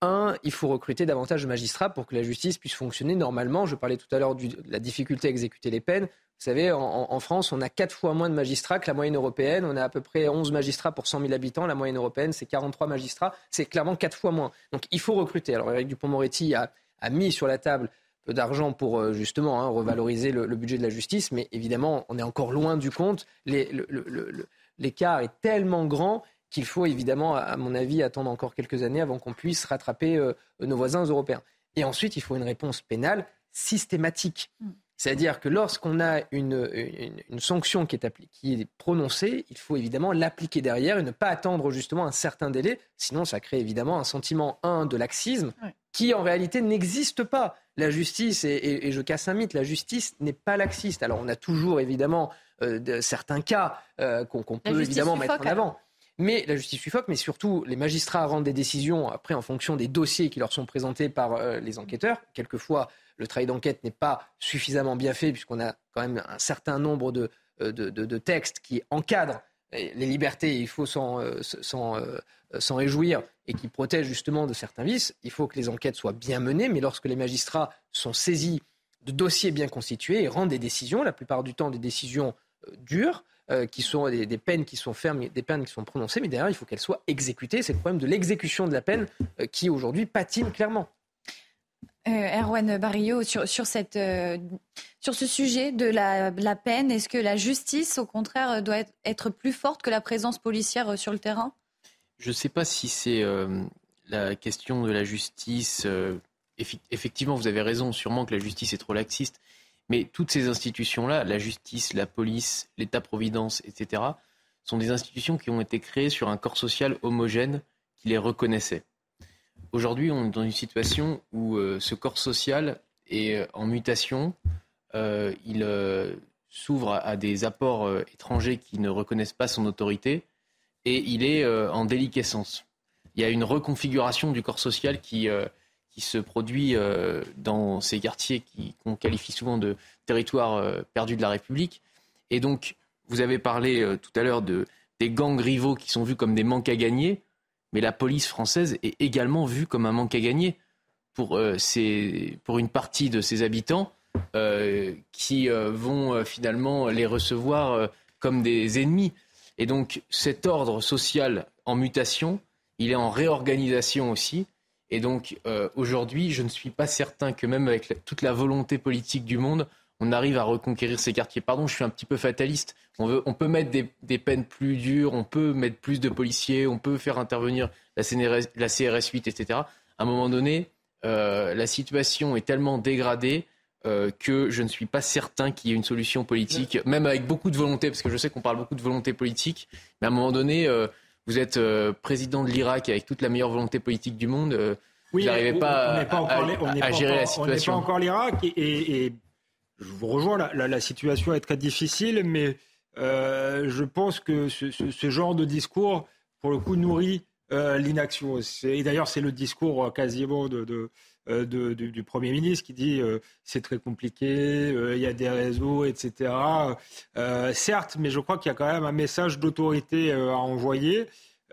un, il faut recruter davantage de magistrats pour que la justice puisse fonctionner normalement. Je parlais tout à l'heure de la difficulté à exécuter les peines. Vous savez, en, France, on a quatre fois moins de magistrats que la moyenne européenne. On a à peu près 11 magistrats pour 100 000 habitants. La moyenne européenne, c'est 43 magistrats. C'est clairement quatre fois moins. Donc il faut recruter. Alors Eric Dupont-Moretti a, mis sur la table d'argent pour euh, justement hein, revaloriser le, budget de la justice. Mais évidemment, on est encore loin du compte. L'écart est tellement grand qu'il faut évidemment, à mon avis, attendre encore quelques années avant qu'on puisse rattraper euh, nos voisins européens. Et ensuite, il faut une réponse pénale systématique. C'est-à-dire que lorsqu'on a une, sanction qui est, qui est prononcée, il faut évidemment l'appliquer derrière et ne pas attendre justement un certain délai. Sinon, ça crée évidemment un sentiment, un, de laxisme, qui en réalité n'existe pas. La justice, et, je casse un mythe, la justice n'est pas laxiste. Alors on a toujours évidemment euh, de, certains cas euh, qu'on peut évidemment mettre en avant. Mais la justice suffoque, mais surtout les magistrats rendent des décisions après en fonction des dossiers qui leur sont présentés par euh, les enquêteurs. Quelquefois, le travail d'enquête n'est pas suffisamment bien fait puisqu'on a quand même un certain nombre de, euh, de, textes qui encadrent les libertés, il faut euh, s'en réjouir, et qui protègent justement de certains vices. Il faut que les enquêtes soient bien menées, mais lorsque les magistrats sont saisis de dossiers bien constitués et rendent des décisions, la plupart du temps des décisions dures, qui sont des, peines qui sont fermes, des peines qui sont prononcées, mais derrière, il faut qu'elles soient exécutées. C'est le problème de l'exécution de la peine qui aujourd'hui patine clairement. Euh, Erwan Barillot, sur, cette, euh, sur ce sujet de la, peine, est-ce que la justice, au contraire, doit être, plus forte que la présence policière euh, sur le terrain? Je ne sais pas si c'est la question de la justice. effectivement, vous avez raison, sûrement que la justice est trop laxiste. Mais toutes ces institutions-là, la justice, la police, l'État-providence, etc., sont des institutions qui ont été créées sur un corps social homogène qui les reconnaissait. Aujourd'hui, on est dans une situation où euh, ce corps social est euh, en mutation. Euh, il s'ouvre à, des apports étrangers qui ne reconnaissent pas son autorité et il est en déliquescence. Il y a une reconfiguration du corps social qui, qui se produit dans ces quartiers qu'on qualifie souvent de territoires perdus de la République. Et donc, vous avez parlé tout à l'heure de, des gangs rivaux qui sont vus comme des manques à gagner mais la police française est également vue comme un manque à gagner pour, euh, pour une partie de ses habitants. qui vont finalement les recevoir comme des ennemis. Et donc cet ordre social en mutation, il est en réorganisation aussi. Et donc aujourd'hui, je ne suis pas certain que même avec toute la volonté politique du monde, on arrive à reconquérir ces quartiers. Pardon, je suis un petit peu fataliste. On, veut, on peut mettre des, peines plus dures, on peut mettre plus de policiers, on peut faire intervenir la CRS, la CRS 8, etc. À un moment donné, euh, la situation est tellement dégradée euh, que je ne suis pas certain qu'il y ait une solution politique, même avec beaucoup de volonté, parce que je sais qu'on parle beaucoup de volonté politique, mais à un moment donné, euh, vous êtes président de l'Irak avec toute la meilleure volonté politique du monde. vous n'arrivez pas, à, gérer la situation. On n'est pas encore l'Irak et je vous rejoins, la, situation est très difficile, mais euh, je pense que ce, genre de discours, pour le coup, nourrit euh, l'inaction. Et d'ailleurs, c'est le discours euh, quasiment de, du Premier ministre qui dit c'est très compliqué, il y a des réseaux, etc. certes, mais je crois qu'il y a quand même un message d'autorité à envoyer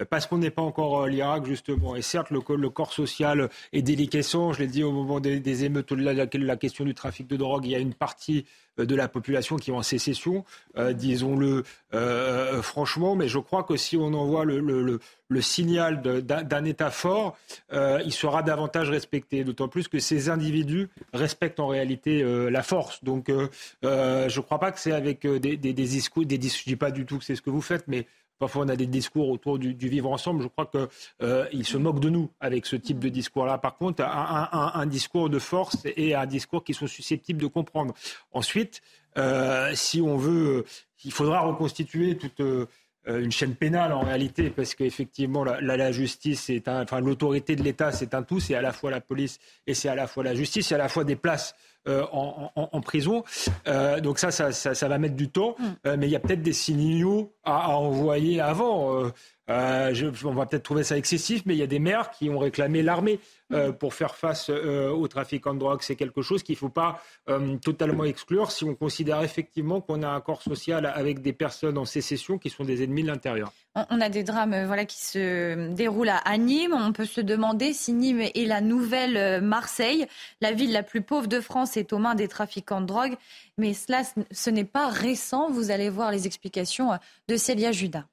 parce qu'on n'est pas encore l'Irak, justement. Et certes, le, corps social est déliquescent. Je l'ai dit au moment des, émeutes, la, la, question du trafic de drogue, il y a une partie euh, de la population qui est en sécession, euh, disons-le euh, franchement. Mais je crois que si on envoie le, signal d'un État fort, il sera davantage respecté. D'autant plus que ces individus respectent en réalité la force. Donc, je ne crois pas que c'est avec des, des, des discours, des, je dis pas du tout que c'est ce que vous faites, mais Parfois, on a des discours autour du, vivre ensemble. Je crois qu'ils euh, se moquent de nous avec ce type de discours-là. Par contre, un, discours de force et un discours qui sont susceptibles de comprendre. Ensuite, euh, si on veut, il faudra reconstituer toute euh, une chaîne pénale en réalité, parce qu'effectivement, la, justice, est enfin, l'autorité de l'État, c'est un tout. C'est à la fois la police et c'est à la fois la justice. C'est à la fois des places euh, en, prison. Euh, donc ça ça, va mettre du temps, mm. euh, mais il y a peut-être des signaux à, envoyer avant. On va peut-être trouver ça excessif, mais il y a des maires qui ont réclamé l'armée euh, pour faire face euh, au trafic en drogue. C'est quelque chose qu'il ne faut pas euh, totalement exclure si on considère effectivement qu'on a un corps social avec des personnes en sécession qui sont des ennemis de l'intérieur. On a des drames voilà, qui se déroulent à Nîmes. On peut se demander si Nîmes est la nouvelle Marseille. La ville la plus pauvre de France est aux mains des trafiquants de drogue. Mais cela, ce n'est pas récent. Vous allez voir les explications de Célia Judas.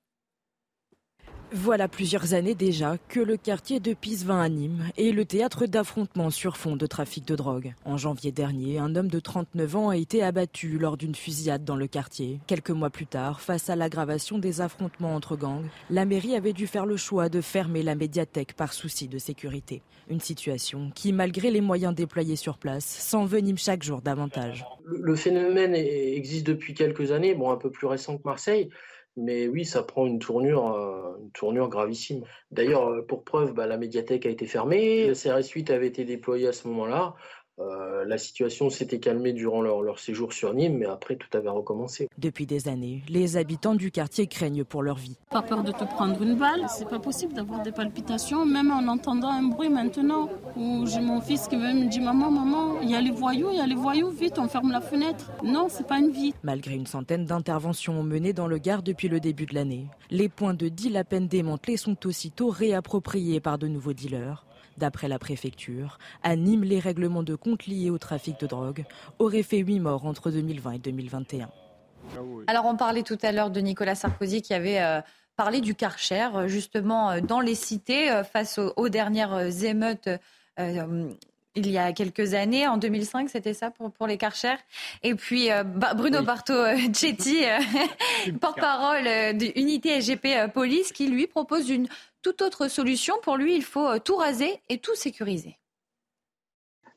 Voilà plusieurs années déjà que le quartier de Pisevin à Nîmes est le théâtre d'affrontements sur fond de trafic de drogue. En janvier dernier, un homme de 39 ans a été abattu lors d'une fusillade dans le quartier. Quelques mois plus tard, face à l'aggravation des affrontements entre gangs, la mairie avait dû faire le choix de fermer la médiathèque par souci de sécurité. Une situation qui, malgré les moyens déployés sur place, s'envenime chaque jour davantage. Le phénomène existe depuis quelques années, bon un peu plus récent que Marseille. Mais oui, ça prend une tournure, euh, gravissime. D'ailleurs, euh, pour preuve, bah, la médiathèque a été fermée, le CRS 8 avait été déployé à ce moment-là. Euh, la situation s'était calmée durant leur, séjour sur Nîmes, mais après tout avait recommencé. Depuis des années, les habitants du quartier craignent pour leur vie. Pas peur de te prendre une balle, c'est pas possible d'avoir des palpitations, même en entendant un bruit maintenant. Où j'ai mon fils qui me dit maman, maman, il y a les voyous, il y a les voyous, vite, on ferme la fenêtre. Non, c'est pas une vie. Malgré une centaine d'interventions menées dans le Gard depuis le début de l'année, les points de deal à peine démantelés sont aussitôt réappropriés par de nouveaux dealers. D'après la préfecture, à Nîmes, les règlements de compte liés au trafic de drogue auraient fait huit morts entre 2020 et 2021. Alors on parlait tout à l'heure de Nicolas Sarkozy qui avait euh, parlé du Karcher, justement euh, dans les cités, euh, face aux, dernières émeutes il y a quelques années, en 2005, c'était ça pour, pour les Karcher? Et puis Bruno Barto-Chetti, porte-parole de Unité SGP Police, qui lui propose une toute autre solution. Pour lui, il faut euh, tout raser et tout sécuriser.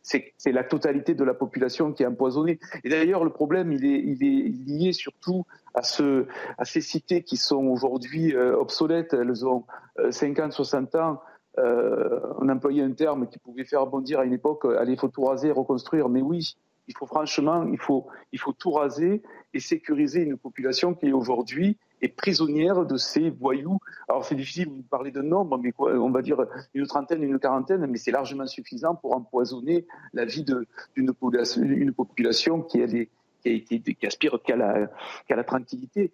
C'est la totalité de la population qui est empoisonnée. Et d'ailleurs, le problème, il est, lié surtout à, ce, à ces cités qui sont aujourd'hui euh, obsolètes. Elles ont 50, euh, 60 ans. on employait un terme qui pouvait faire bondir à une époque, allez, il faut tout raser, reconstruire. Mais oui, il faut franchement, il faut tout raser et sécuriser une population qui est aujourd'hui est prisonnière de ces voyous. Alors c'est difficile de parler de nombre, mais on va dire une trentaine, une quarantaine, mais c'est largement suffisant pour empoisonner la vie d'une population, qui, a qui, aspire qu'à la, tranquillité.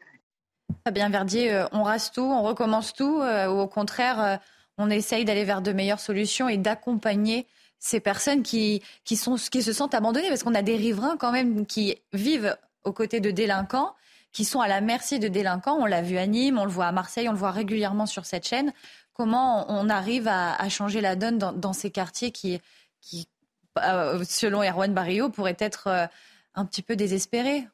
Fabien Verdier, euh, on rase tout, on recommence tout, euh, ou au contraire, euh, on essaye d'aller vers de meilleures solutions et d'accompagner ces personnes qui, qui se sentent abandonnées Parce qu'on a des riverains quand même qui vivent aux côtés de délinquants, qui sont à la merci de délinquants. On l'a vu à Nîmes, on le voit à Marseille, on le voit régulièrement sur cette chaîne. Comment on arrive à, changer la donne dans, ces quartiers qui, euh, selon Erwan Barrio, pourraient être euh, un petit peu désespérés?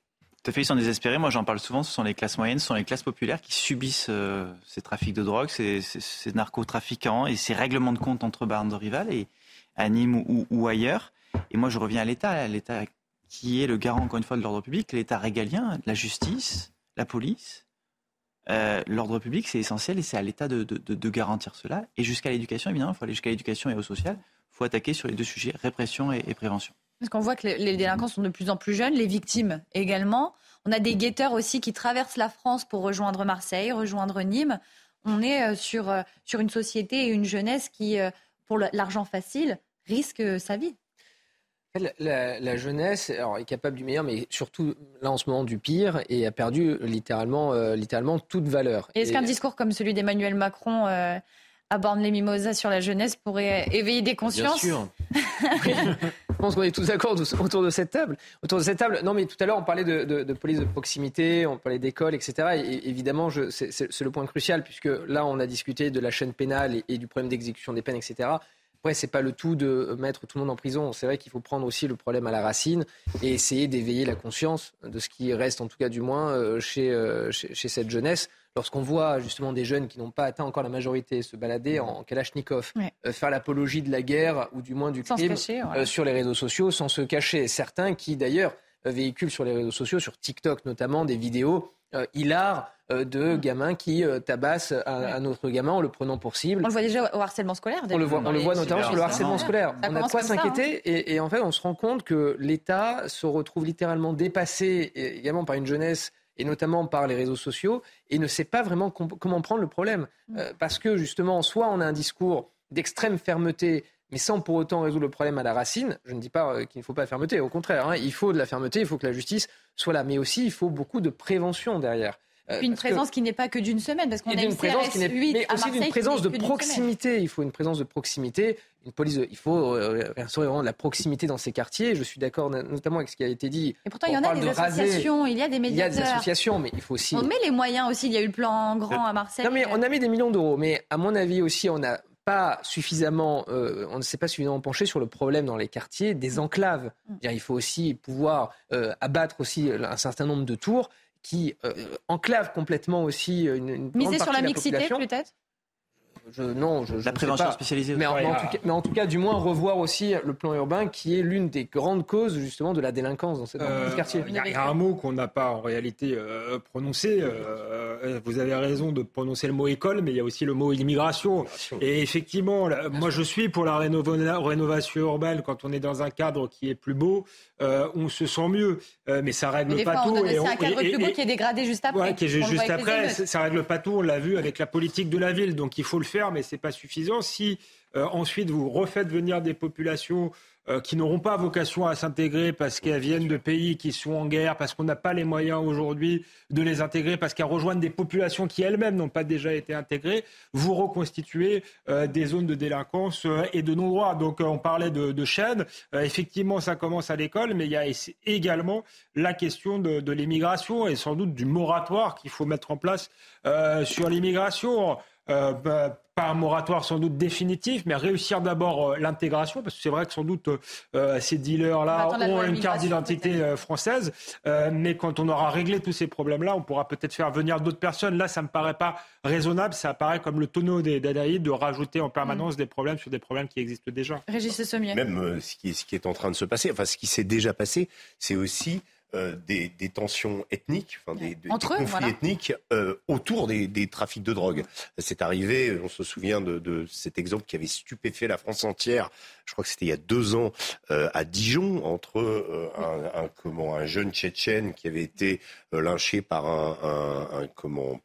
Tout à fait, ils sont désespérés. Moi, j'en parle souvent. Ce sont les classes moyennes, ce sont les classes populaires qui subissent euh, ces trafics de drogue, ces, ces, narcotrafiquants et ces règlements de compte entre bandes rivales, et à Nîmes ou, ailleurs. Et moi, je reviens à l'État qui est le garant, encore une fois, de l'ordre public, l'État régalien, la justice, la police. Euh, l'ordre public, c'est essentiel et c'est à l'État de, garantir cela. Et jusqu'à l'éducation, évidemment, il faut aller jusqu'à l'éducation et au social. Il faut attaquer sur les deux sujets, répression et prévention. Parce qu'on voit que les délinquants sont de plus en plus jeunes, les victimes également. On a des guetteurs aussi qui traversent la France pour rejoindre Marseille, rejoindre Nîmes. On est euh, sur, euh, sur une société et une jeunesse qui, pour l'argent facile, risque sa vie. La, jeunesse est capable du meilleur, mais surtout là en ce moment du pire, et a perdu littéralement, littéralement toute valeur. Est-ce qu'un discours comme celui d'Emmanuel Macron à borne les mimosas sur la jeunesse pourrait éveiller des consciences. Bien sûr. Je pense qu'on est tous d'accord autour de cette table. Autour de cette table. Non, mais tout à l'heure, on parlait de, police de proximité, on parlait d'école, etc. Et, évidemment, c'est le point crucial, puisque là, on a discuté de la chaîne pénale et, du problème d'exécution des peines, etc. Après, c'est pas le tout de mettre tout le monde en prison. C'est vrai qu'il faut prendre aussi le problème à la racine et essayer d'éveiller la conscience de ce qui reste, en tout cas du moins, euh, euh, chez, chez cette jeunesse lorsqu'on voit justement des jeunes qui n'ont pas atteint encore la majorité se balader en Kalachnikov, euh, faire l'apologie de la guerre ou du moins du crime euh, sur les réseaux sociaux sans se cacher. Certains qui d'ailleurs euh, véhiculent sur les réseaux sociaux, sur TikTok notamment, des vidéos hilars de mm. gamins qui tabassent un, autre gamin en le prenant pour cible. On le voit déjà au harcèlement scolaire. On le voit, on le voit notamment sur le harcèlement scolaire. on a quoi s'inquiéter hein. et, en fait on se rend compte que l'État se retrouve littéralement dépassé également par une jeunesse et notamment par les réseaux sociaux, et ne sait pas vraiment comment prendre le problème. Mm. Euh, parce que justement, soit on a un discours d'extrême fermeté, mais sans pour autant résoudre le problème à la racine. Je ne dis pas euh, qu'il ne faut pas de fermeté, au contraire, hein, il faut de la fermeté, il faut que la justice soit là, mais aussi il faut beaucoup de prévention derrière. Euh, une présence qui n'est pas que d'une semaine, parce qu'on a une, présence qui n'est mais aussi d'une présence de proximité. Il faut une présence de proximité, une police. Il faut euh, vraiment de la proximité dans ces quartiers. Je suis d'accord notamment avec ce qui a été dit. Et pourtant, il y en a des associations, il y a des médiateurs. Il y a des associations, mais il faut aussi. On met les moyens aussi. Il y a eu le plan grand à Marseille. Non, mais on a mis des millions d'euros, mais à mon avis aussi, on n'a pas suffisamment, euh, on ne s'est pas suffisamment penché sur le problème dans les quartiers des enclaves. Mm. Il faut aussi pouvoir abattre aussi un certain nombre de tours qui euh, enclave complètement aussi une, une Miser sur la, mixité peut-être? Je, non, je, la prévention spécialisée. Mais, en, tout cas, mais, en, tout cas, du moins revoir aussi le plan urbain qui est l'une des grandes causes justement de la délinquance dans, ce euh, quartier. Il y, a un mot qu'on n'a pas en réalité euh, prononcé. vous avez raison de prononcer le mot école, mais il y a aussi le mot immigration. Et effectivement, moi je suis pour la rénovation urbaine quand on est dans un cadre qui est plus beau. Euh, on se sent mieux. Euh, mais ça règle pas tout. C'est un cadre plus beau qui est dégradé juste après. qui est juste après. Ça règle pas tout. On l'a vu avec la politique de la ville. Donc il faut le faire, mais c'est pas suffisant. Si euh, ensuite vous refaites venir des populations euh, qui n'auront pas vocation à s'intégrer parce qu'elles viennent de pays qui sont en guerre, parce qu'on n'a pas les moyens aujourd'hui de les intégrer, parce qu'elles rejoignent des populations qui elles-mêmes n'ont pas déjà été intégrées, vous reconstituez euh, des zones de délinquance euh, et de non-droit. Donc on parlait de, de chaînes. effectivement, ça commence à l'école, mais il y a également la question de, de l'immigration et sans doute du moratoire qu'il faut mettre en place sur l'immigration. Bah, pas un moratoire sans doute définitif, mais réussir d'abord euh, l'intégration, parce que c'est vrai que sans doute euh, ces dealers-là ont une carte d'identité euh, française, mais quand on aura réglé tous ces problèmes-là, on pourra peut-être faire venir d'autres personnes. Là, ça me paraît pas raisonnable, ça apparaît comme le tonneau des Dadaïdes de rajouter en permanence mm. des problèmes sur des problèmes qui existent déjà. Régis Sommier. Même ce, qui est, ce qui est en train de se passer, enfin ce qui s'est déjà passé, c'est aussi euh, des, tensions ethniques, enfin, des, conflits ethniques euh, autour des, trafics de drogue. C'est arrivé, on se souvient de, cet exemple qui avait stupéfait la France entière, je crois que c'était il y a deux ans, euh, à Dijon, entre un, comment, un jeune Tchétchène qui avait été lynché par un, un comment,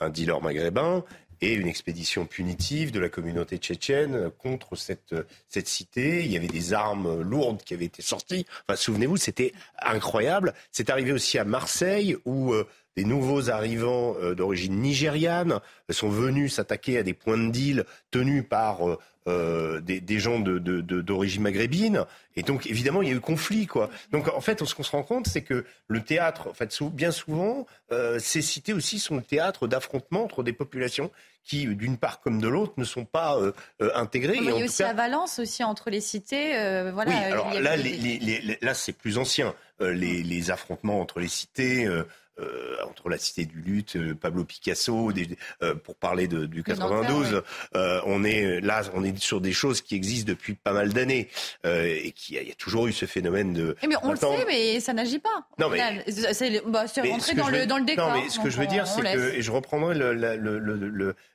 un dealer maghrébin et une expédition punitive de la communauté tchétchène contre cette, cette cité. Il y avait des armes lourdes qui avaient été sorties. Enfin, souvenez-vous, c'était incroyable. C'est arrivé aussi à Marseille où euh, des nouveaux arrivants euh, d'origine nigériane sont venus s'attaquer à des points de deal tenus par euh, euh, des, des, gens d'origine de, de, maghrébine. Et donc, évidemment, il y a eu conflit, quoi. Donc, en fait, ce qu'on se rend compte, c'est que le théâtre, en fait, bien souvent, euh, ces cités aussi sont le théâtre d'affrontements entre des populations qui, d'une part comme de l'autre, ne sont pas euh, intégrées. il y a aussi à Valence, aussi, entre les cités. Voilà, oui, alors là, les, les, là, c'est plus ancien. Les, affrontements entre les cités, entre la Cité du Lutte, euh, Pablo Picasso, euh, pour parler de, du 92, on est là, on est sur des choses qui existent depuis pas mal d'années et qui il y a toujours eu ce phénomène de. Mais on le sait, mais ça n'agit pas. Non mais c'est bah, rentré dans le, dans le décor. Non mais ce que je veux dire, c'est que et je reprendrai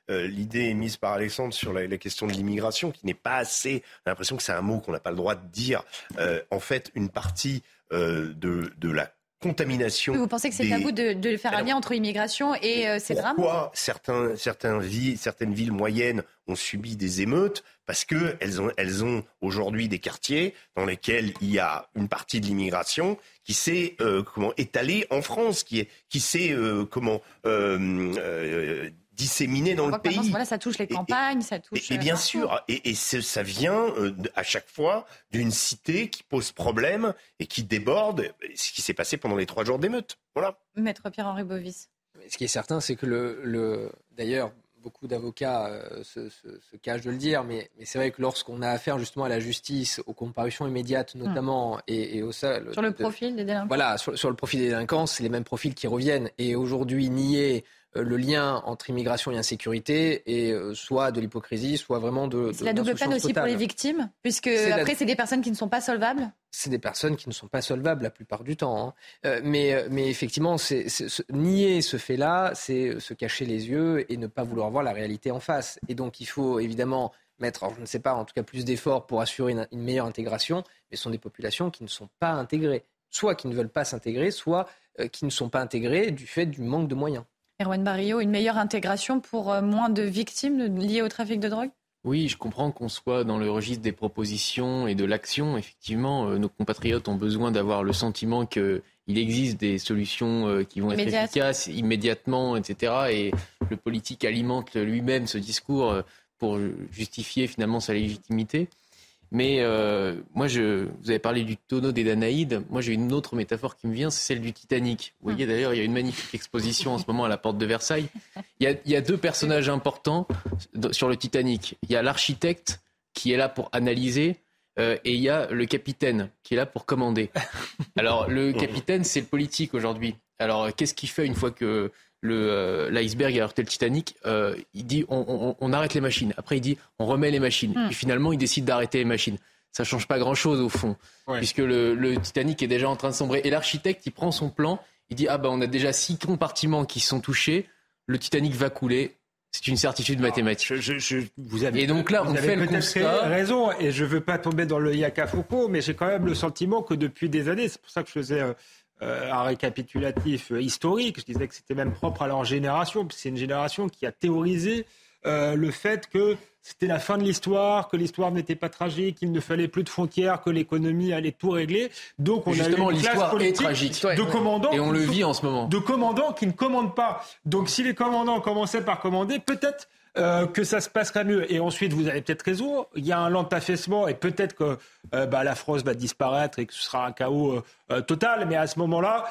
l'idée émise par Alexandre sur la, question de l'immigration, qui n'est pas assez. J'ai l'impression que c'est un mot qu'on n'a pas le droit de dire. en fait, une partie de, de la contamination. vous pensez que c'est à vous de, de, faire un lien entre immigration et euh, ces drames Pourquoi certains, certains villes, certaines villes moyennes ont subi des émeutes Parce qu'elles ont, elles ont aujourd'hui des quartiers dans lesquels il y a une partie de l'immigration qui s'est euh, comment étalée en France, qui, est, qui s'est euh, comment disséminé dans le pays. Voilà, ça touche les campagnes, ça touche. Et, bien euh, sûr, et, ça vient euh, à chaque fois d'une cité qui pose problème et qui déborde. Ce qui s'est passé pendant les trois jours d'émeute. Voilà. Maître Pierre-Henri Bovis. Ce qui est certain, c'est que le, le d'ailleurs, beaucoup d'avocats euh, se, se, cachent de le dire, mais, mais c'est vrai que lorsqu'on a affaire justement à la justice, aux comparutions immédiates hmm. notamment, et, au sol. Sur le profil des délinquants Voilà, sur, sur, le profil des délinquants, c'est les mêmes profils qui reviennent. Et aujourd'hui, nier euh, le lien entre immigration et insécurité est euh, soit de l'hypocrisie, soit vraiment de. C'est la double peine aussi pour les victimes, puisque après, c'est des personnes qui ne sont pas solvables c'est des personnes qui ne sont pas solvables la plupart du temps. Hein. Euh, mais, mais effectivement, c'est, nier ce fait-là, c'est se cacher les yeux et ne pas vouloir voir la réalité en face. Et donc, il faut évidemment mettre, je ne sais pas, en tout cas plus d'efforts pour assurer une, meilleure intégration, mais ce sont des populations qui ne sont pas intégrées. Soit qui ne veulent pas s'intégrer, soit qui ne sont pas intégrées du fait du manque de moyens. Erwan Barrio, une meilleure intégration pour euh, moins de victimes liées au trafic de drogue? Oui, je comprends qu'on soit dans le registre des propositions et de l'action. Effectivement, euh, nos compatriotes ont besoin d'avoir le sentiment qu'il existe des solutions euh, qui vont être efficaces immédiatement, etc. Et le politique alimente lui-même ce discours pour justifier finalement sa légitimité. Mais euh, moi, je, vous avez parlé du tonneau des Danaïdes. Moi, j'ai une autre métaphore qui me vient, c'est celle du Titanic. Vous voyez, d'ailleurs, il y a une magnifique exposition en ce moment à la porte de Versailles. Il y a, deux personnages importants sur le Titanic. Il y a l'architecte qui est là pour analyser. Euh, et il y a le capitaine qui est là pour commander. Alors le capitaine, c'est le politique aujourd'hui. Alors qu'est-ce qu'il fait une fois que euh, l'iceberg a heurté le Titanic, euh, il dit on, arrête les machines. Après, il dit on remet les machines. Et hmm. finalement, il décide d'arrêter les machines. Ça change pas grand-chose au fond, puisque le, Titanic est déjà en train de sombrer. Et l'architecte, il prend son plan, il dit ah ben on a déjà six compartiments qui sont touchés, le Titanic va couler. C'est une certitude mathématique. vous avez, et donc là, on fait le constat. raison, et je veux pas tomber dans le Yaka Foucault, mais j'ai quand même le sentiment que depuis des années, c'est pour ça que je faisais euh, un récapitulatif euh, historique. Je disais que c'était même propre à leur génération. C'est une génération qui a théorisé euh, le fait que c'était la fin de l'histoire, que l'histoire n'était pas tragique, qu'il ne fallait plus de frontières, que l'économie allait tout régler. Donc on Justement, a eu une classe politique tragique. de commandants et on le vit en ce moment. De commandants qui ne commandent pas. Donc si les commandants commençaient par commander, peut-être euh, que ça se passerait mieux. Et ensuite, vous avez peut-être raison, il y a un lent affaissement et peut-être que euh, bah, la France va disparaître et que ce sera un chaos euh, total. Mais à ce moment-là,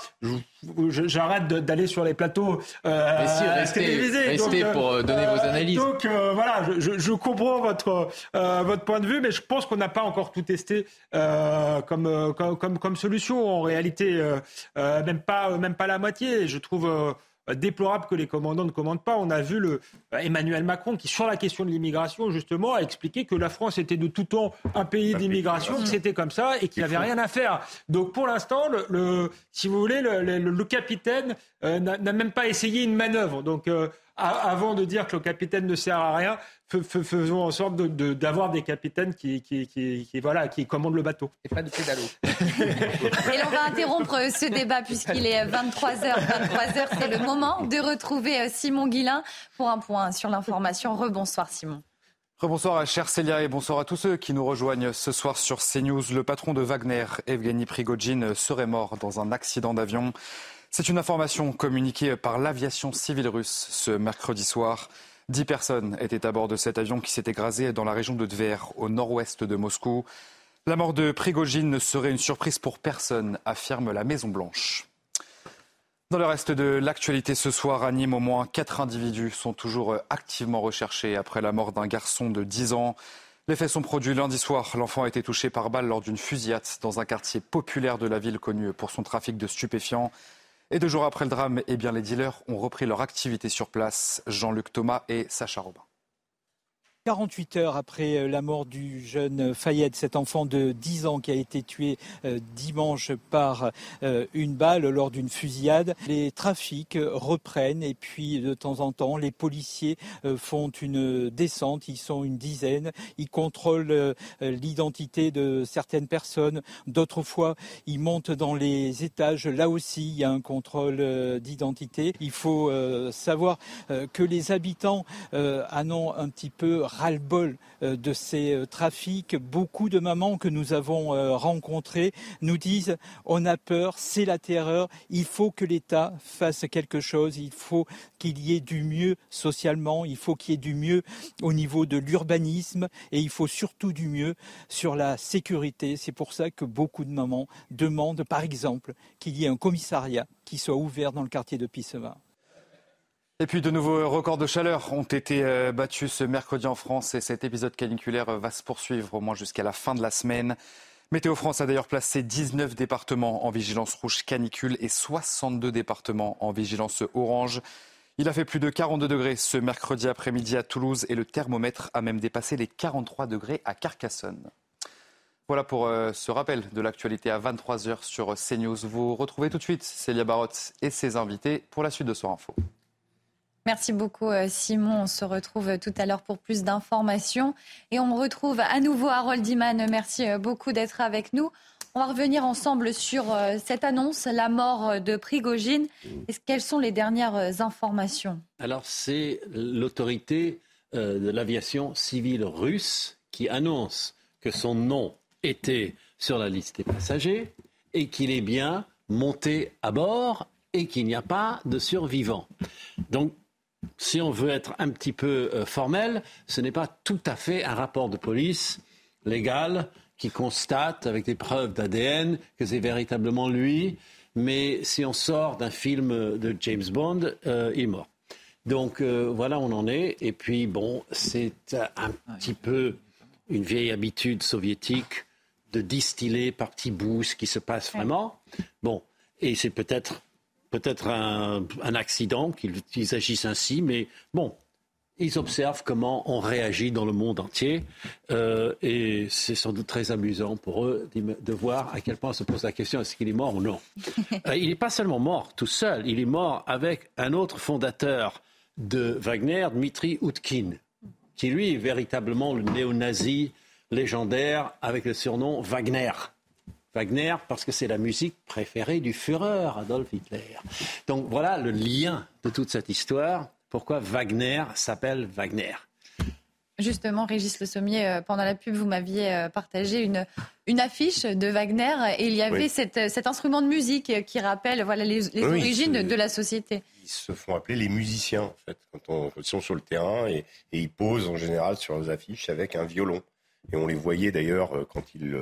j'arrête d'aller sur les plateaux euh, télévisés. Restez pour donner vos analyses. Donc voilà, je, je, comprends votre, votre point de vue, mais je pense qu'on n'a pas encore tout testé comme, comme, comme, comme, solution. En réalité, même, pas, même pas la moitié. Je trouve déplorable que les commandants ne commandent pas. On a vu le, euh, Emmanuel Macron qui, sur la question de l'immigration, justement, a expliqué que la France était de tout temps un pays d'immigration, que c'était comme ça et qu'il n'y avait rien à faire. Donc pour l'instant, le, si vous voulez, le, capitaine euh, n'a même pas essayé une manœuvre. Donc euh, avant de dire que le capitaine ne sert à rien, faisons en sorte d'avoir des capitaines qui, voilà, qui commandent le bateau. Et pas de pédalo. Et on va interrompre ce débat puisqu'il est 23h. 23h, c'est le moment de retrouver euh, Simon Guillain pour un point sur l'information. Rebonsoir Simon. Rebonsoir chère Célia et bonsoir à tous ceux qui nous rejoignent ce soir sur CNews. Le patron de Wagner, Evgeny Prigogine, serait mort dans un accident d'avion. C'est une information communiquée par l'aviation civile russe ce mercredi soir. Dix personnes étaient à bord de cet avion qui s'est écrasé dans la région de Tver, au nord-ouest de Moscou. La mort de Prigogine ne serait une surprise pour personne, affirme la Maison-Blanche. Dans le reste de l'actualité ce soir, à Nîmes, au moins quatre individus sont toujours activement recherchés après la mort d'un garçon de 10 ans. Les faits sont produits lundi soir. L'enfant a été touché par balle lors d'une fusillade dans un quartier populaire de la ville connu pour son trafic de stupéfiants. Et deux jours après le drame, eh bien, les dealers ont repris leur activité sur place. Jean-Luc Thomas et Sacha Robin. 48 heures après euh, la mort du jeune Fayette, cet enfant de 10 ans qui a été tué euh, dimanche par euh, une balle lors d'une fusillade, les trafics reprennent et puis de temps en temps les policiers font une descente, ils sont une dizaine, ils contrôlent l'identité de certaines personnes, d'autres fois ils montent dans les étages, là aussi il y a un contrôle d'identité. Il faut savoir que les habitants en ont un petit peu ras-le-bol euh, de ces euh, trafics. Beaucoup de mamans que nous avons euh, rencontrées nous disent on a peur, c'est la terreur, il faut que l'État fasse quelque chose, il faut qu'il y ait du mieux socialement, il faut qu'il y ait du mieux au niveau de l'urbanisme et il faut surtout du mieux sur la sécurité. C'est pour ça que beaucoup de mamans demandent par exemple qu'il y ait un commissariat qui soit ouvert dans le quartier de Pisseva. Et puis de nouveaux records de chaleur ont été euh, battus ce mercredi en France et cet épisode caniculaire euh, va se poursuivre au moins jusqu'à la fin de la semaine. Météo France a d'ailleurs placé 19 départements en vigilance rouge canicule et 62 départements en vigilance orange. Il a fait plus de 42 degrés ce mercredi après-midi à Toulouse et le thermomètre a même dépassé les 43 degrés à Carcassonne. Voilà pour euh, ce rappel de l'actualité à 23h sur CNews. Vous retrouvez tout de suite Célia Barotte et ses invités pour la suite de Soir Info. Merci beaucoup euh, Simon. On se retrouve euh, tout à l'heure pour plus d'informations. Et on retrouve à nouveau Harold Iman. Merci euh, beaucoup d'être avec nous. On va revenir ensemble sur cette annonce, la mort de Prigogine. Quelles sont les dernières informations? Alors c'est l'autorité de l'aviation civile russe qui annonce que son nom était sur la liste des passagers et qu'il est bien monté à bord et qu'il n'y a pas de survivants. Donc si on veut être un petit peu euh, formel, ce n'est pas tout à fait un rapport de police légal qui constate avec des preuves d'ADN que c'est véritablement lui. Mais si on sort d'un film de James Bond, euh, il est mort. Donc euh, voilà, on en est. Et puis bon, c'est un petit peu une vieille habitude soviétique de distiller par petits bouts ce qui se passe vraiment. Bon, et c'est peut-être peut-être un, accident qu'ils agissent ainsi, mais bon, ils observent comment on réagit dans le monde entier euh, et c'est sans doute très amusant pour eux de voir à quel point on se pose la question est-ce qu'il est mort ou non. Euh, il n'est pas seulement mort tout seul, il est mort avec un autre fondateur de Wagner, Dmitri Utkin, qui lui est véritablement le néo-nazi légendaire avec le surnom Wagner. Wagner parce que c'est la musique préférée du Führer, Adolf Hitler. Donc voilà le lien de toute cette histoire. Pourquoi Wagner s'appelle Wagner? Justement, Régis Le Sommier, euh, pendant la pub, vous m'aviez euh, partagé une, une affiche de Wagner et il y avait cet instrument de musique qui rappelle voilà, les, origines de la société. Ils se font appeler les musiciens, en fait, quand on, ils sont sur le terrain et, et, ils posent en général sur les affiches avec un violon. Et on les voyait d'ailleurs euh, quand ils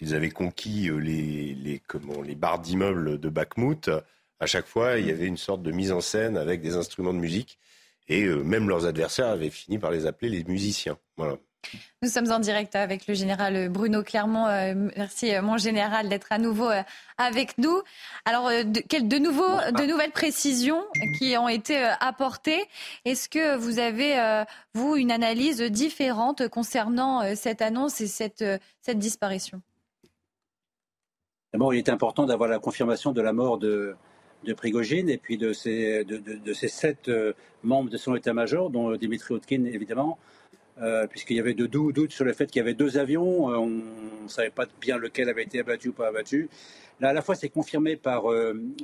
ils avaient conquis euh, les, les, comment, les barres d'immeubles de Bakhmut, à chaque fois, il y avait une sorte de mise en scène avec des instruments de musique. Et euh, même leurs adversaires avaient fini par les appeler les musiciens. Voilà. Nous sommes en direct avec le général Bruno Clermont. Euh, merci, mon général, d'être à nouveau avec nous. Alors, de, de, nouveau, de nouvelles précisions qui ont été apportées? Est-ce que vous avez, vous, une analyse différente concernant cette annonce et cette, cette disparition? D'abord, il est important d'avoir la confirmation de la mort de, Prigogine et puis de ces sept euh, membres de son état-major, dont euh, Dimitri Otkin évidemment, euh, puisqu'il y avait de doutes sur le fait qu'il y avait deux avions, on ne savait pas bien lequel avait été abattu ou pas abattu. Là, à la fois, c'est confirmé par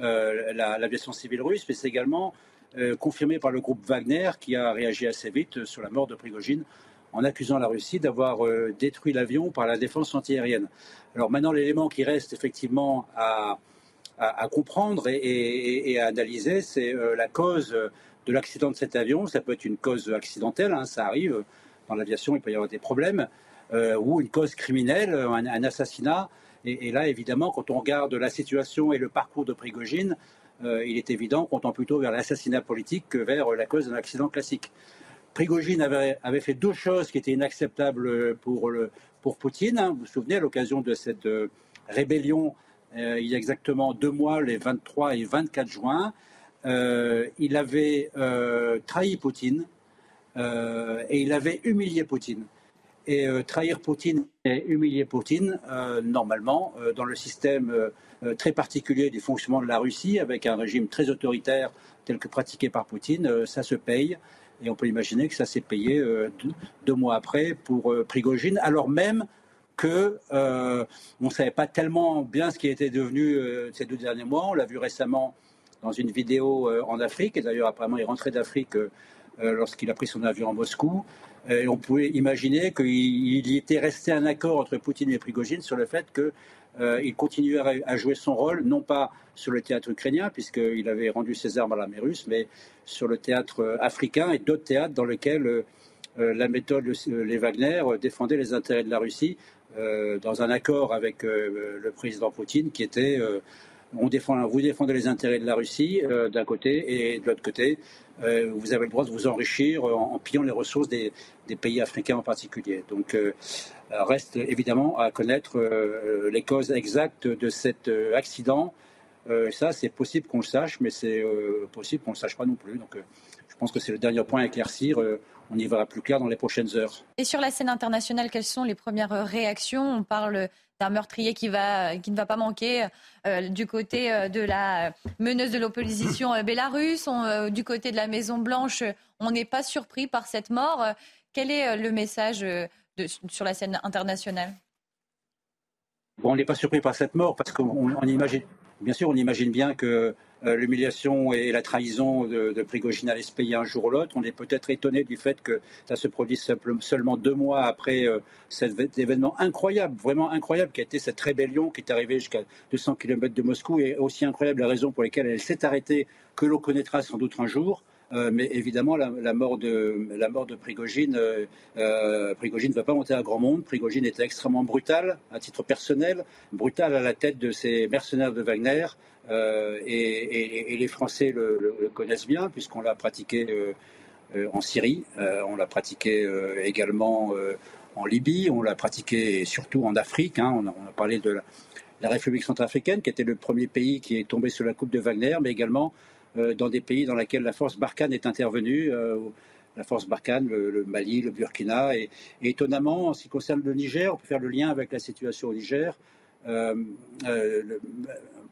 l'aviation civile russe, mais c'est également confirmé par le groupe Wagner qui a réagi assez vite sur la mort de Prigogine en accusant la Russie d'avoir détruit l'avion par la défense antiaérienne. Alors maintenant, l'élément qui reste effectivement à, comprendre et, à analyser, c'est la cause de l'accident de cet avion. Ça peut être une cause accidentelle, hein, ça arrive. Dans l'aviation, il peut y avoir des problèmes. ou une cause criminelle, un, assassinat. Et, là, évidemment, quand on regarde la situation et le parcours de Prigogine, il est évident qu'on tend plutôt vers l'assassinat politique que vers la cause d'un accident classique. Prigogine avait, fait deux choses qui étaient inacceptables pour, pour Poutine. Hein. Vous vous souvenez, à l'occasion de cette euh, rébellion, euh, il y a exactement deux mois, les 23 et 24 juin, euh, il avait trahi Poutine et il avait humilié Poutine. Et trahir Poutine et humilier Poutine, normalement, dans le système très particulier du fonctionnement de la Russie, avec un régime très autoritaire tel que pratiqué par Poutine, ça se paye. Et on peut imaginer que ça s'est payé euh, deux, mois après pour euh, Prigogine, alors même que euh, on ne savait pas tellement bien ce qui était devenu ces deux derniers mois. On l'a vu récemment dans une vidéo en Afrique, et d'ailleurs apparemment il rentré d'Afrique lorsqu'il a pris son avion en Moscou. Et on pouvait imaginer qu'il y était resté un accord entre Poutine et Prigogine sur le fait que euh, il continuait à jouer son rôle, non pas sur le théâtre ukrainien, puisqu'il avait rendu ses armes à l'armée russe, mais sur le théâtre euh, africain et d'autres théâtres dans lesquels euh, la méthode, les Wagner, défendait les intérêts de la Russie, dans un accord avec le président Poutine, qui était vous défendez les intérêts de la Russie d'un côté et de l'autre côté, vous avez le droit de vous enrichir en, pillant les ressources des, pays africains en particulier. Donc euh, reste évidemment à connaître euh, les causes exactes de cet euh, accident. ça, c'est possible qu'on le sache, mais c'est possible qu'on ne le sache pas non plus. Donc, je pense que c'est le dernier point à éclaircir. on y verra plus clair dans les prochaines heures. Et sur la scène internationale, quelles sont les premières réactions? On parle d'un meurtrier qui, va, qui ne va pas manquer du côté de la meneuse de l'opposition bélarusse, du côté de la Maison Blanche. On n'est pas surpris par cette mort. Quel est le message sur la scène internationale? Bon, On n'est pas surpris par cette mort parce qu'on imagine, bien sûr, on imagine bien que euh, l'humiliation et la trahison de, de Prigogine allaient se payer un jour ou l'autre. On est peut-être étonné du fait que ça se produise seulement deux mois après euh, cet événement incroyable, vraiment incroyable, qui a été cette rébellion qui est arrivée jusqu'à 200 km de Moscou, et aussi incroyable la raison pour laquelle elle s'est arrêtée, que l'on connaîtra sans doute un jour. Euh, mais évidemment, la, mort de, la mort de Prigogine, euh, euh, Prigogine ne va pas monter à grand monde. Prigogine était extrêmement brutal, à titre personnel, brutal à la tête de ces mercenaires de Wagner. Et, les Français le, connaissent bien, puisqu'on l'a pratiqué en Syrie, on l'a pratiqué également en Libye, on l'a pratiqué surtout en Afrique. Hein. on, a, parlé de la, République centrafricaine, qui était le premier pays qui est tombé sous la coupe de Wagner, mais également dans des pays dans lesquels la force Barkhane est intervenue euh, la force Barkhane, le, Mali, le Burkina. Et, étonnamment, en ce qui concerne le Niger, on peut faire le lien avec la situation au Niger. Euh,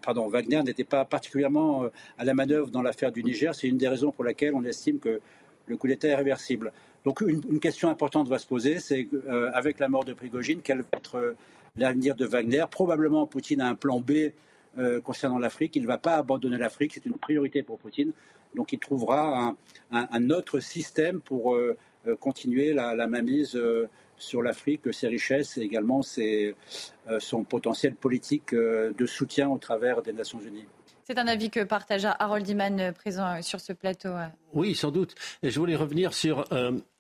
pardon, Wagner n'était pas particulièrement à la manœuvre dans l'affaire du Niger. C'est une des raisons pour laquelle on estime que le coup d'État est réversible. Donc une, une, question importante va se poser, c'est avec la mort de Prigogine, quel va être l'avenir de Wagner? Probablement Poutine a un plan B euh, concernant l'Afrique. Il ne va pas abandonner l'Afrique, c'est une priorité pour Poutine. Donc il trouvera un, autre système pour euh, euh, continuer la, la mainmise sur l'Afrique, ses richesses et également son potentiel politique de soutien au travers des Nations Unies. C'est un avis que partagea Harold Iman présent sur ce plateau. Oui, sans doute. Et je voulais revenir sur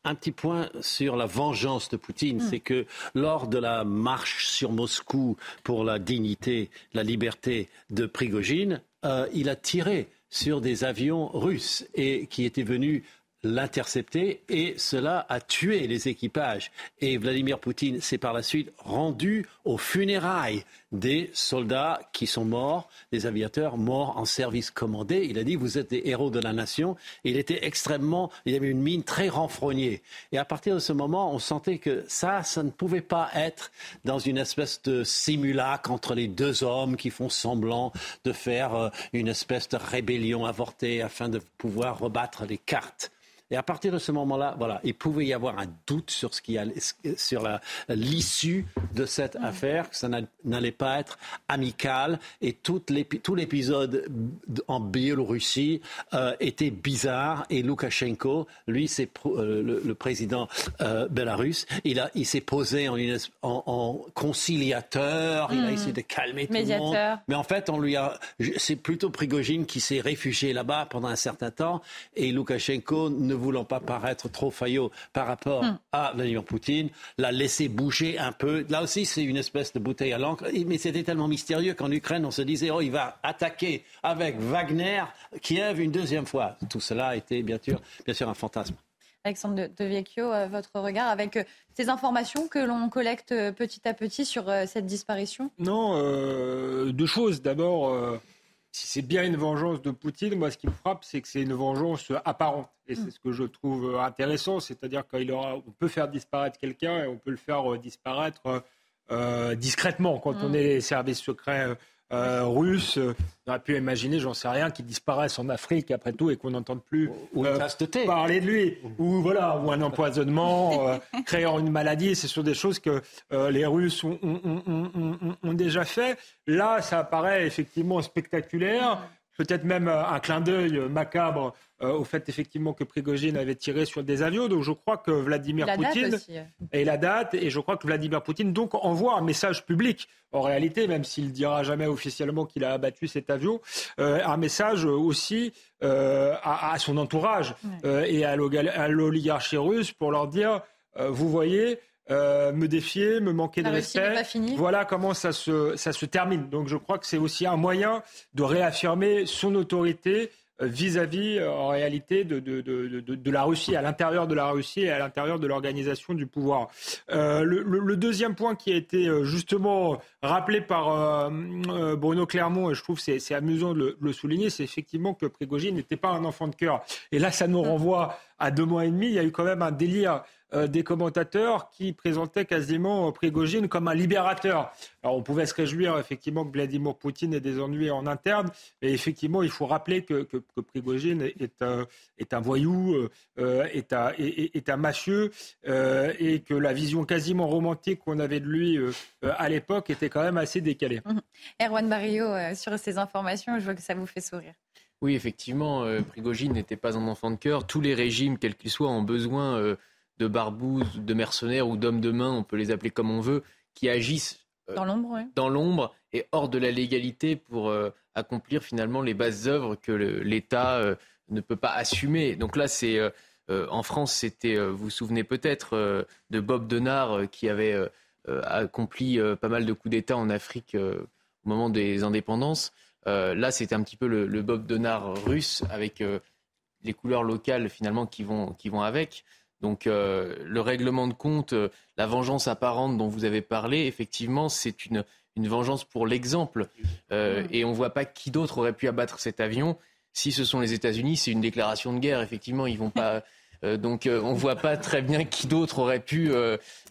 un petit point sur la vengeance de Poutine, hmm. c'est que lors de la marche sur Moscou pour la dignité, la liberté de Prigogine, euh, il a tiré sur des avions russes et qui étaient venus l'intercepter et cela a tué les équipages. Et Vladimir Poutine s'est par la suite rendu aux funérailles des soldats qui sont morts, des aviateurs morts en service commandé. Il a dit vous êtes des héros de la nation. il était extrêmement, il avait une mine très renfrognée. Et à partir de ce moment, on sentait que ça, ça ne pouvait pas être dans une espèce de simulacre entre les deux hommes qui font semblant de faire euh, une espèce de rébellion avortée afin de pouvoir rebattre les cartes. Et à partir de ce moment-là, voilà, il pouvait y avoir un doute sur ce qui allait, sur l'issue de cette affaire, que ça n'allait pas être amical. Et tout l'épisode en Biélorussie euh, était bizarre. Et Loukachenko, lui, c'est euh, le, président euh, belarus, il, a, il s'est posé en, en, conciliateur. Il a hmm. essayé de calmer tout le monde. Mais en fait, on lui a, c'est plutôt Prigogine qui s'est réfugié là-bas pendant un certain temps. Et Loukachenko ne voulant pas paraître trop faillot par rapport hmm. à Vladimir Poutine, l'a laissé bouger un peu. Là aussi, c'est une espèce de bouteille à l'encre. Mais c'était tellement mystérieux qu'en Ukraine, on se disait, oh, il va attaquer avec Wagner Kiev une deuxième fois. Tout cela était bien sûr, bien sûr un fantasme. Alexandre de Vecchio, euh, votre regard avec euh, ces informations que l'on collecte euh, petit à petit sur cette disparition? Non, deux choses. D'abord, si c'est bien une vengeance de Poutine, moi, ce qui me frappe, c'est que c'est une vengeance apparente. Et c'est mm. ce que je trouve intéressant, c'est-à-dire qu'on peut faire disparaître quelqu'un et on peut le faire euh, disparaître euh, euh, discrètement. Quand on mm. est les services secrets euh, russe. Euh, on aurait pu imaginer, j'en sais rien, qu'il disparaisse en Afrique après tout et qu'on n'entende plus euh, parler de lui. Ou voilà, ou un empoisonnement créant une maladie. Ce sont des choses que les Russes ont, ont, déjà fait. Là, ça apparaît effectivement spectaculaire peut-être même un clin d'œil macabre euh, au fait effectivement que Prigogine avait tiré sur des avions. Donc je crois que Vladimir Poutine et la date et je crois que Vladimir Poutine donc envoie un message public en réalité, même s'il dira jamais officiellement qu'il a abattu cet avion, euh, un message aussi euh, à, son entourage et à l'oligarchie russe pour leur dire vous voyez. Me défier, me manquer de respect. Voilà comment ça se, ça se termine. Donc je crois que c'est aussi un moyen de réaffirmer son autorité vis-à-vis, euh, en réalité, de, de, de, de, la Russie, à l'intérieur de la Russie et à l'intérieur de l'organisation du pouvoir. Euh, le, le, deuxième point qui a été euh, justement rappelé par euh, Bruno Clermont, et je trouve c'est, c'est amusant de le, souligner, c'est effectivement que Prigogine n'était pas un enfant de cœur. Et là, ça nous renvoie à deux mois et demi. Il y a eu quand même un délire euh, des commentateurs qui présentaient quasiment Prigogine comme un libérateur. Alors on pouvait se réjouir effectivement que Vladimir Poutine ait des ennuis en interne, mais effectivement il faut rappeler que, que, Prigogine est, un, est un voyou, euh, est, un, est, un mafieux, euh, et que la vision quasiment romantique qu'on avait de lui à l'époque était quand même assez décalée. Mmh. Erwan Barrio, sur ces informations, je vois que ça vous fait sourire. Oui, effectivement, Prigogine n'était pas un enfant de cœur. Tous les régimes, quels qu'ils soient, ont besoin de barbouzes, de mercenaires ou d'hommes de main, on peut les appeler comme on veut, qui agissent euh, dans l'ombre, et hors de la légalité pour euh, accomplir finalement les bases œuvres que l'État euh, ne peut pas assumer. Donc là, c'est en France, c'était, vous vous souvenez peut-être de Bob Denard qui avait accompli pas mal de coups d'État en Afrique au moment des indépendances. là, c'était un petit peu le, le Bob Denard russe avec les couleurs locales finalement qui vont, qui vont avec. Donc euh, le règlement de compte, euh, la vengeance apparente dont vous avez parlé, effectivement, c'est une, une vengeance pour l'exemple. Euh, et on ne voit pas qui d'autre aurait pu abattre cet avion. Si ce sont les États-Unis, c'est une déclaration de guerre. Effectivement, ils vont pas. donc on ne voit pas très bien qui d'autre aurait pu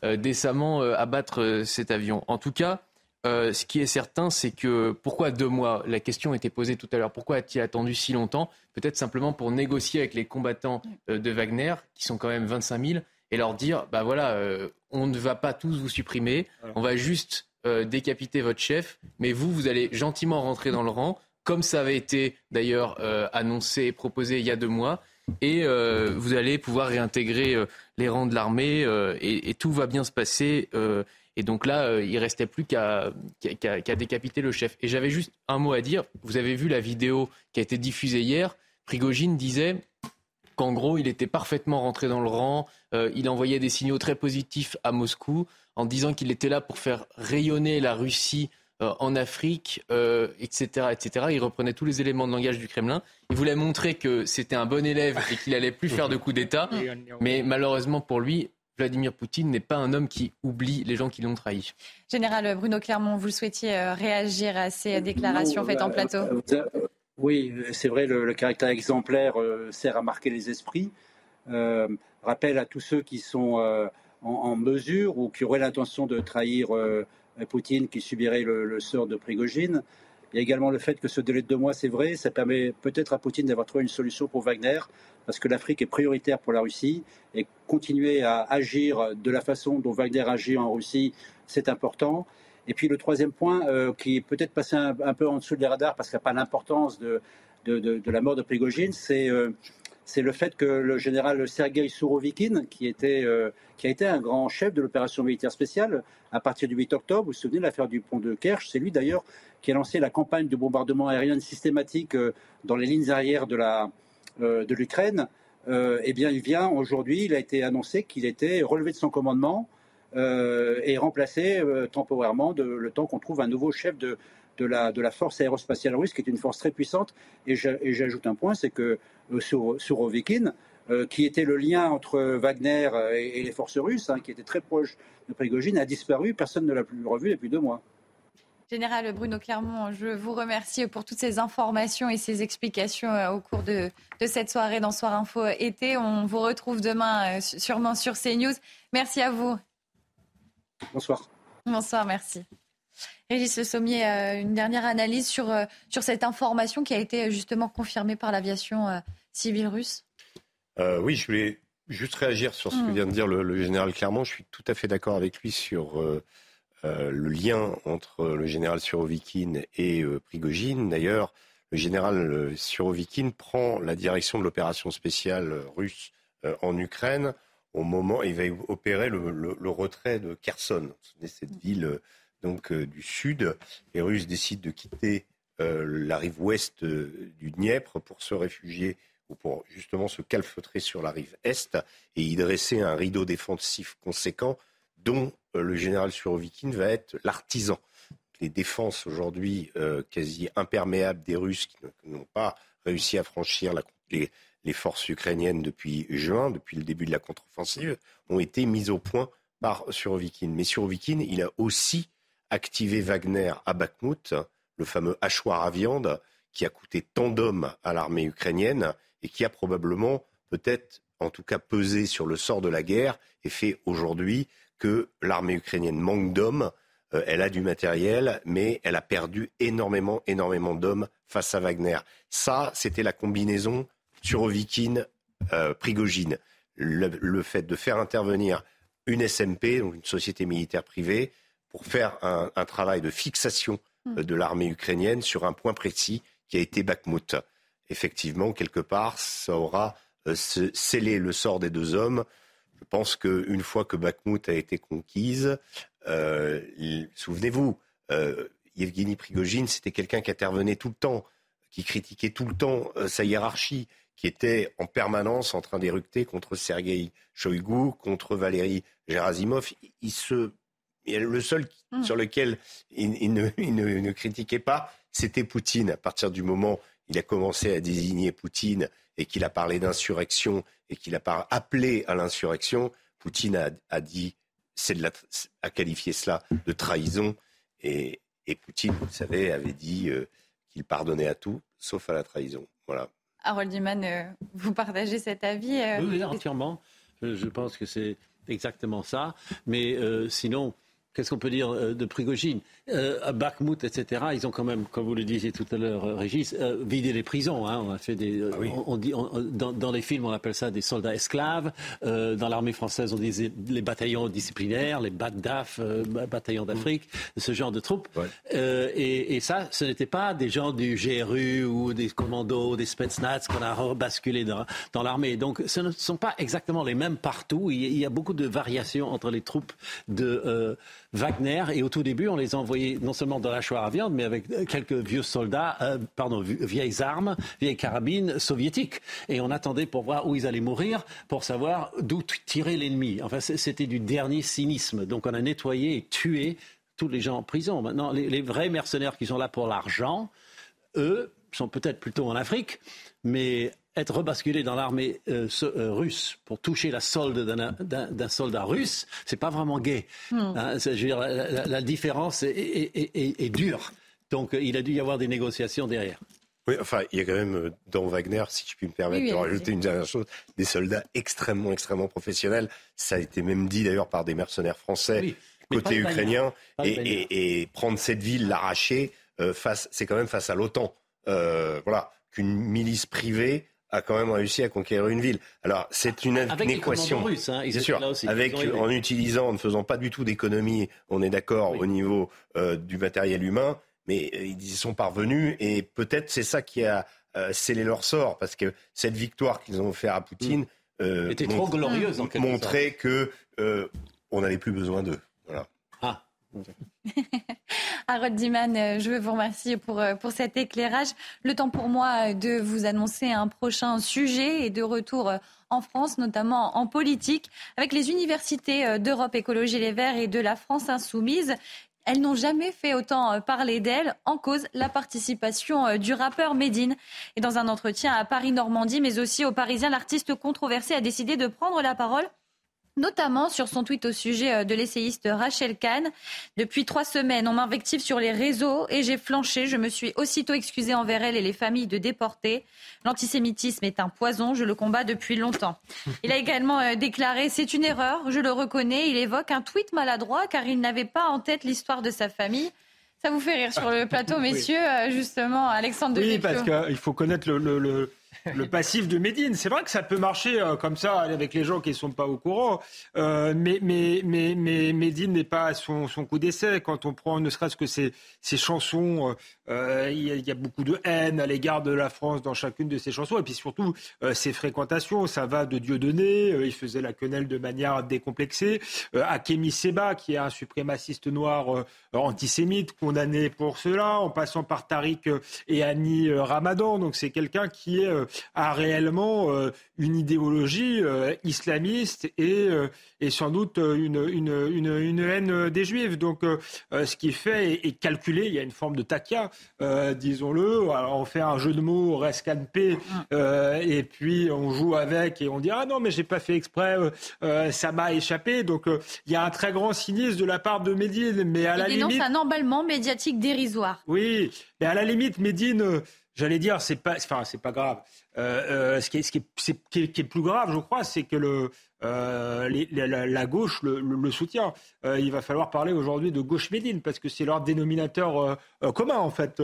décemment abattre cet avion. En tout cas, euh, ce qui est certain, c'est que pourquoi deux mois? La question était posée tout à l'heure. Pourquoi a-t-il attendu si longtemps? Peut-être simplement pour négocier avec les combattants euh, de Wagner, qui sont quand même 25 000, et leur dire bah voilà, euh, on ne va pas tous vous supprimer, on va juste décapiter votre chef, mais vous, vous allez gentiment rentrer dans le rang, comme ça avait été d'ailleurs annoncé et proposé il y a deux mois. Et vous allez pouvoir réintégrer les rangs de l'armée et, et, tout va bien se passer et donc là, euh, il restait plus qu'à décapiter le chef. Et j'avais juste un mot à dire. Vous avez vu la vidéo qui a été diffusée hier. Prigogine disait qu'en gros, il était parfaitement rentré dans le rang. Euh, il envoyait des signaux très positifs à Moscou en disant qu'il était là pour faire rayonner la Russie euh, en Afrique, etc., etc. Il reprenait tous les éléments de langage du Kremlin. Il voulait montrer que c'était un bon élève et qu'il allait plus faire de coups d'État. Mais malheureusement pour lui, Vladimir Poutine n'est pas un homme qui oublie les gens qui l'ont trahi. Général Bruno Clermont, vous souhaitiez euh, réagir à ces déclarations faites en plateau? euh, Oui, c'est vrai, le, caractère exemplaire euh, sert à marquer les esprits. rappel à tous ceux qui sont en, mesure ou qui auraient l'intention de trahir Poutine, qui subirait le, sort de Prigogine. Il y a également le fait que ce délai de deux mois, c'est vrai, ça permet peut-être à Poutine d'avoir trouvé une solution pour Wagner, parce que l'Afrique est prioritaire pour la Russie, et continuer à agir de la façon dont Wagner agit en Russie, c'est important. Et puis le troisième point, euh, qui est peut-être passé un, peu en dessous des radars, parce qu'il n'y a pas l'importance de, la mort de Prigogine, c'est euh, c'est le fait que le général Sergei Sourovikine, euh, qui a été un grand chef de l'opération militaire spéciale à partir du 8 octobre, vous vous souvenez de l'affaire du pont de Kerch, c'est lui d'ailleurs qui a lancé la campagne de bombardement aérien systématique euh, dans les lignes arrières de, euh, l'Ukraine. eh bien, il vient aujourd'hui, il a été annoncé qu'il était relevé de son commandement et remplacé temporairement le temps qu'on trouve un nouveau chef de, de la, de la force aérospatiale russe, qui est une force très puissante. Et j'ajoute un point, c'est que euh, sur, sur Ovikin, euh, qui était le lien entre Wagner et, les forces russes, hein, qui était très proche de Prigogine, a disparu. Personne ne l'a plus revu depuis deux mois. Général Bruno Clermont, je vous remercie pour toutes ces informations et ces explications euh, au cours de, de cette soirée dans Soir Info été. On vous retrouve demain sûrement sur CNews. Merci à vous. Bonsoir. Bonsoir, merci. Régis Le Sommier, euh, une dernière analyse sur, euh, sur cette information qui a été euh, justement confirmée par l'aviation civile russe Oui, je voulais juste réagir sur ce que hmm. vient de dire le, général Clermont. Je suis tout à fait d'accord avec lui sur le lien entre le général Surovikin et Prigogine. D'ailleurs, le général Surovikin prend la direction de l'opération spéciale russe en Ukraine au moment, il va opérer le, retrait de Kherson, cette ville donc euh, du sud. Les Russes décident de quitter euh, la rive ouest euh, du Dniepr pour se réfugier ou pour justement se calfeutrer sur la rive est et y dresser un rideau défensif conséquent dont le général Surovikin va être l'artisan. Les défenses aujourd'hui quasi imperméables des Russes qui n'ont pas réussi à franchir les, les, forces ukrainiennes depuis juin, depuis le début de la contre-offensive, ont été mises au point par Surovikin. Mais Surovikin, il a aussi activer Wagner à Bakhmut, le fameux hachoir à viande qui a coûté tant d'hommes à l'armée ukrainienne et qui a probablement peut-être en tout cas pesé sur le sort de la guerre et fait aujourd'hui que l'armée ukrainienne manque d'hommes. Euh, elle a du matériel, mais elle a perdu énormément, énormément d'hommes face à Wagner. Ça, c'était la combinaison Surovikin-Prigogine. Euh, le, fait de faire intervenir une SMP, donc une société militaire privée, pour faire un, travail de fixation hmm. de l'armée ukrainienne sur un point précis qui a été Bakhmut. Effectivement, quelque part, ça aura euh, scellé le sort des deux hommes. Je pense qu'une fois que Bakhmut a été conquise, euh, souvenez-vous, euh, Yevgeny Prigogine, c'était quelqu'un qui intervenait tout le temps, qui critiquait tout le temps euh, sa hiérarchie, qui était en permanence en train d'éructer contre Sergei Shoigu, contre Valéry Gerasimov. Il se le seul hmm. sur lequel il, ne, critiquait pas, c'était Poutine. À partir du moment où il a commencé à désigner Poutine et qu'il a parlé d'insurrection et qu'il a appelé à l'insurrection, Poutine a, dit, a qualifié cela de trahison. Et, Poutine, vous savez, avait dit euh, qu'il pardonnait à tout, sauf à la trahison. Voilà. Harold Iman, euh, vous partagez cet avis euh, Oui, entièrement. Je, pense que c'est exactement ça. Mais sinon, qu'est-ce qu'on peut dire euh, de Prigogine euh, À etc., ils ont quand même, comme vous le disiez tout à l'heure, euh, Régis, vidé les prisons. Hein. On a fait des, ah on, dit, dans, les films, on appelle ça des soldats esclaves. dans l'armée française, on disait les bataillons disciplinaires, les BATDAF, bataillons d'Afrique, ce genre de troupes. Et, ça, ce n'était pas des gens du GRU ou des commandos, des Spetsnaz qu'on a basculé dans, dans l'armée. Donc, ce ne sont pas exactement les mêmes partout. Il y a, beaucoup de variations entre les troupes de Wagner. Et au tout début, on les envoyait non seulement dans la choire à viande, mais avec quelques vieux soldats, euh, pardon, vieilles armes, vieilles carabines soviétiques. Et on attendait pour voir où ils allaient mourir, pour savoir d'où tirer l'ennemi. Enfin, c'était du dernier cynisme. Donc on a nettoyé et tué tous les gens en prison. Maintenant, les vrais mercenaires qui sont là pour l'argent, eux, sont peut-être plutôt en Afrique, mais être rebasculé dans l'armée euh, euh, russe pour toucher la solde d'un soldat russe, c'est pas vraiment gay. Hmm. Hein, je veux dire, la, différence est, dure. Donc il a dû y avoir des négociations derrière. Oui, enfin, il y a quand même euh, dans Wagner, si je puis me permettre de rajouter une dernière chose, des soldats extrêmement, extrêmement professionnels. Ça a été même dit d'ailleurs par des mercenaires français côté ukrainien. Et, prendre cette ville, l'arracher, face, c'est quand même face à l'OTAN, voilà, qu'une milice privée a quand même réussi à conquérir une ville. Alors c'est une, avec équation, russes, hein, sûr, avec en utilisant, en ne faisant pas du tout d'économie, on est d'accord au niveau du matériel humain, mais ils y sont parvenus et peut-être c'est ça qui a scellé leur sort parce que cette victoire qu'ils ont offert à Poutine. Euh, était trop glorieuse en quelque montrer que euh, on n'avait plus besoin d'eux. Voilà. Harold Diman, euh, je veux vous remercier pour, pour cet éclairage. Le temps pour moi de vous annoncer un prochain sujet et de retour en France, notamment en politique, avec les universités d'Europe Écologie Les Verts et de la France Insoumise. Elles n'ont jamais fait autant parler d'elles en cause la participation du rappeur Medine. Et dans un entretien à Paris-Normandie, mais aussi au Parisien, l'artiste controversé a décidé de prendre la parole notamment sur son tweet au sujet euh, de l'essayiste Rachel Kahn. Depuis trois semaines, on m'invective sur les réseaux et j'ai flanché. Je me suis aussitôt excusée envers elle et les familles de déportés. L'antisémitisme est un poison, je le combats depuis longtemps. Il a également euh, déclaré C'est une erreur, je le reconnais. Il évoque un tweet maladroit car il n'avait pas en tête l'histoire de sa famille. Ça vous fait rire sur le plateau, messieurs, euh, justement, Alexandre Oui, parce qu'il faut connaître le le passif de Médine. C'est vrai que ça peut marcher euh, comme ça avec les gens qui ne sont pas au courant, euh, mais, mais, Médine n'est pas à son, coup d'essai. Quand on prend ne serait-ce que ses, ses chansons, euh, il, y a, beaucoup de haine à l'égard de la France dans chacune de ses chansons, et puis surtout ses fréquentations. Ça va de Dieudonné, il faisait la quenelle de manière décomplexée, à Kémy Seba, qui est un suprémaciste noir antisémite, condamné pour cela, en passant par Tariq et Annie Ramadan. Donc c'est quelqu'un qui est a réellement euh, une idéologie euh, islamiste et, euh, et, sans doute une, une, une, haine des juifs. Donc ce qui fait est, calculé, il y a une forme de takia, disons-le. On fait un jeu de mots rescanpé et puis on joue avec et on dit ah non mais j'ai pas fait exprès, ça m'a échappé. Donc il y a un très grand cynisme de la part de Médine, mais à il la limite, un emballement médiatique dérisoire. Oui, mais à la limite Médine j'allais dire, c'est pas, c'est pas grave. Euh, euh, ce, qui est, ce, qui est, qui est, plus grave, je crois, c'est que le, euh, la, gauche le, soutient. il va falloir parler aujourd'hui de gauche médine parce que c'est leur dénominateur commun en fait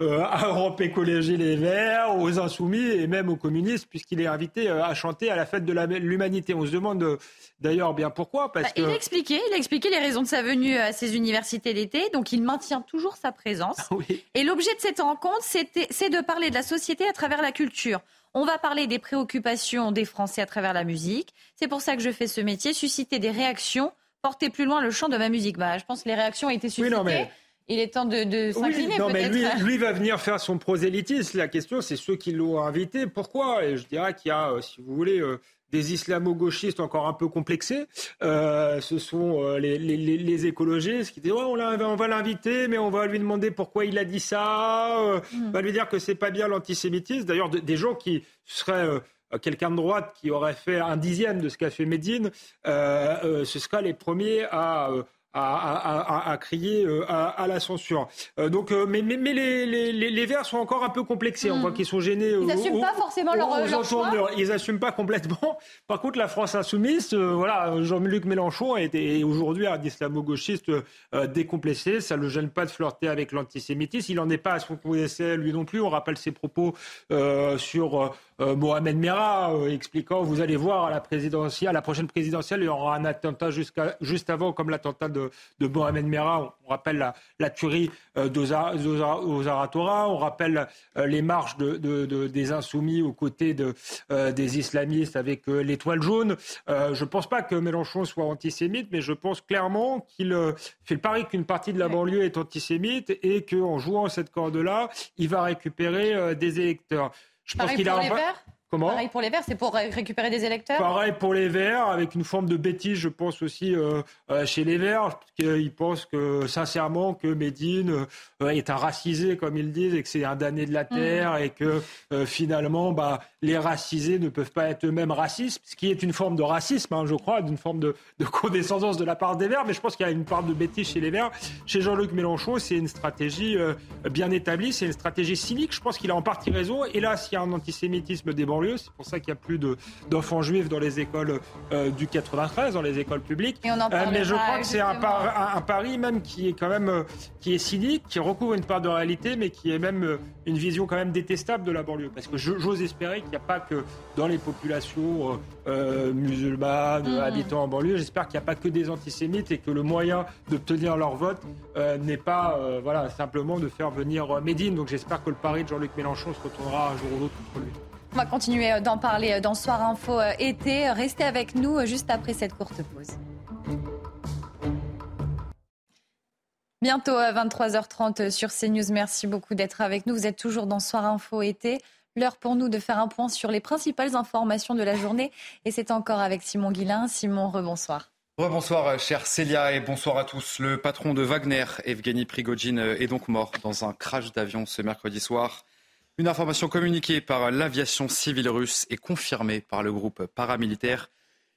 à Europe Écologie Les Verts, aux Insoumis et même aux communistes puisqu'il est invité à chanter à la fête de l'humanité. On se demande d'ailleurs bien pourquoi. Parce bah, Il a expliqué, il a expliqué les raisons de sa venue à ces universités l'été, donc il maintient toujours sa présence. Et l'objet de cette rencontre, c'est de parler de la société à travers la culture. On va parler des préoccupations des Français à travers la musique. C'est pour ça que je fais ce métier, susciter des réactions, porter plus loin le champ de ma musique. Bah, je pense que les réactions ont été suscitées. Il est temps de, de s'incliner non, mais lui, lui, va venir faire son prosélytisme. La question, c'est ceux qui l'ont invité. Pourquoi? Et je dirais qu'il y a, euh, si vous voulez, euh, des islamo-gauchistes encore un peu complexés. Euh, ce sont euh, les, les, les, écologistes qui disent on, on, va l'inviter, mais on va lui demander pourquoi il a dit ça. Euh, mm. On va lui dire que c'est pas bien l'antisémitisme. D'ailleurs, des gens qui seraient quelqu'un de droite qui aurait fait un dixième de ce qu'a fait Médine, ce sera les premiers à à, crier euh, à, la censure. Euh, donc, euh, mais, mais, mais les, les, les, Verts sont encore un peu complexés. On hmm. voit qu'ils sont gênés. Ils n'assument pas forcément leur, leur choix. Ils n'assument pas complètement. Par contre, la France insoumise, voilà, Jean-Luc Mélenchon est aujourd'hui un islamo-gauchiste décomplexé. Ça ne le gêne pas de flirter avec l'antisémitisme. Il n'en est pas à son d'essai, lui non plus. On rappelle ses propos sur Mohamed Merah expliquant vous allez voir à la présidentielle, à la prochaine présidentielle, il y aura un attentat juste avant, comme l'attentat de, Mohamed Merah. On, rappelle la, la tuerie euh, aux Aratora, on rappelle les marches des insoumis aux côtés des islamistes avec l'étoile jaune. je ne pense pas que Mélenchon soit antisémite, mais je pense clairement qu'il fait le pari qu'une partie de la banlieue est antisémite et qu'en jouant cette corde-là, il va récupérer des électeurs. Je pense qu'il a. Comment Pareil pour les Verts, c'est pour récupérer des électeurs Pareil pour les Verts, avec une forme de bêtise, je pense aussi, euh, euh, chez les Verts, qu'ils pensent que, sincèrement, que Médine euh, est un racisé, comme ils disent, et que c'est un damné de la mm. terre, et que finalement, bah, les racisés ne peuvent pas être eux-mêmes racistes, ce qui est une forme de racisme, hein, je crois, d'une forme de, de, condescendance de la part des Verts, mais je pense qu'il y a une part de bêtise chez les Verts. Chez Jean-Luc Mélenchon, c'est une stratégie bien établie, c'est une stratégie cynique, je pense qu'il a en partie raison, et là, s'il y a un antisémitisme des banlieues, banlieue. C'est pour ça qu'il y a plus d'enfants juifs dans les écoles du 93, dans les écoles publiques. mais je crois que c'est un, un, pari même qui est quand même qui est cynique, qui recouvre une part de réalité, mais qui est même une vision quand même détestable de la banlieue. Parce que j'ose espérer qu'il n'y a pas que dans les populations musulmanes, mmh. habitants en banlieue, j'espère qu'il n'y a pas que des antisémites et que le moyen d'obtenir leur vote n'est pas voilà, simplement de faire venir Médine. Donc j'espère que le pari de Jean-Luc Mélenchon se retournera un jour ou l'autre contre lui. On va continuer d'en parler dans Soir Info euh, été. Restez avec nous euh, juste après cette courte pause. Bientôt à 23h30 sur CNews. Merci beaucoup d'être avec nous. Vous êtes toujours dans Soir Info été. L'heure pour nous de faire un point sur les principales informations de la journée. Et c'est encore avec Simon Guillain. Simon, rebonsoir. Bonsoir, chère Célia, et bonsoir à tous. Le patron de Wagner, Evgeny Prigogine, est donc mort dans un crash d'avion ce mercredi soir. Une information communiquée par l'aviation civile russe et confirmée par le groupe paramilitaire.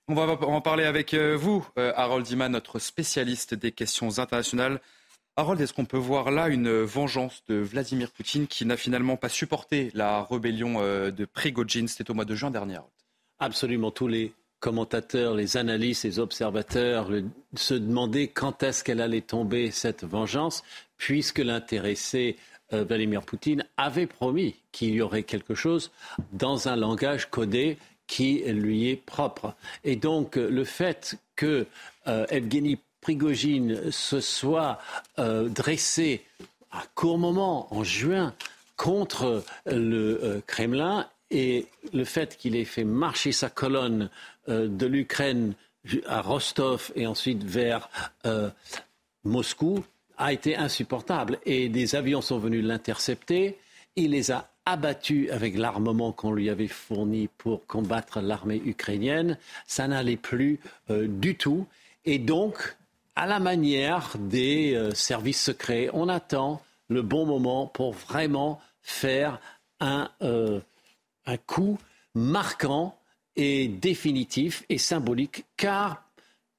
On va en parler avec euh, vous, euh, Harold Diman, notre spécialiste des questions internationales. Harold, est-ce qu'on peut voir là une vengeance de Vladimir Poutine qui n'a finalement pas supporté la rébellion euh, de Prigogine? C'était au mois de juin dernier. Absolument. Tous les commentateurs, les analystes, les observateurs se demandaient quand est-ce qu'elle allait tomber cette vengeance, puisque l'intéressé euh, Vladimir Poutine avait promis qu'il y aurait quelque chose dans un langage codé qui lui est propre. Et donc le fait que euh, Evgeny Prigogine se soit euh, dressé à court moment, en juin, contre le Kremlin et le fait qu'il ait fait marcher sa colonne euh, de l'Ukraine à Rostov et ensuite vers euh, Moscou a été insupportable. Et des avions sont venus l'intercepter. Il les a abattus avec l'armement qu'on lui avait fourni pour combattre l'armée ukrainienne. Ça n'allait plus euh, du tout. Et donc, à la manière des services secrets, on attend le bon moment pour vraiment faire un, un coup marquant est définitif et symbolique, car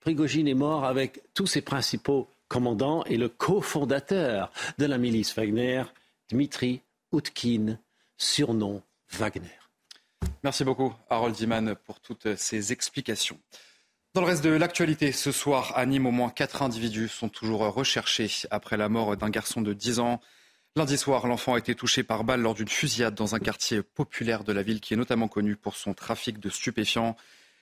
Prigogine est mort avec tous ses principaux commandants et le cofondateur de la milice Wagner, Dmitri Utkin, surnom Wagner. Merci beaucoup, Harold Diman, pour toutes ces explications. Dans le reste de l'actualité, ce soir, à Nîmes, au moins quatre individus sont toujours recherchés après la mort d'un garçon de 10 ans. Lundi soir, l'enfant a été touché par balle lors d'une fusillade dans un quartier populaire de la ville qui est notamment connu pour son trafic de stupéfiants.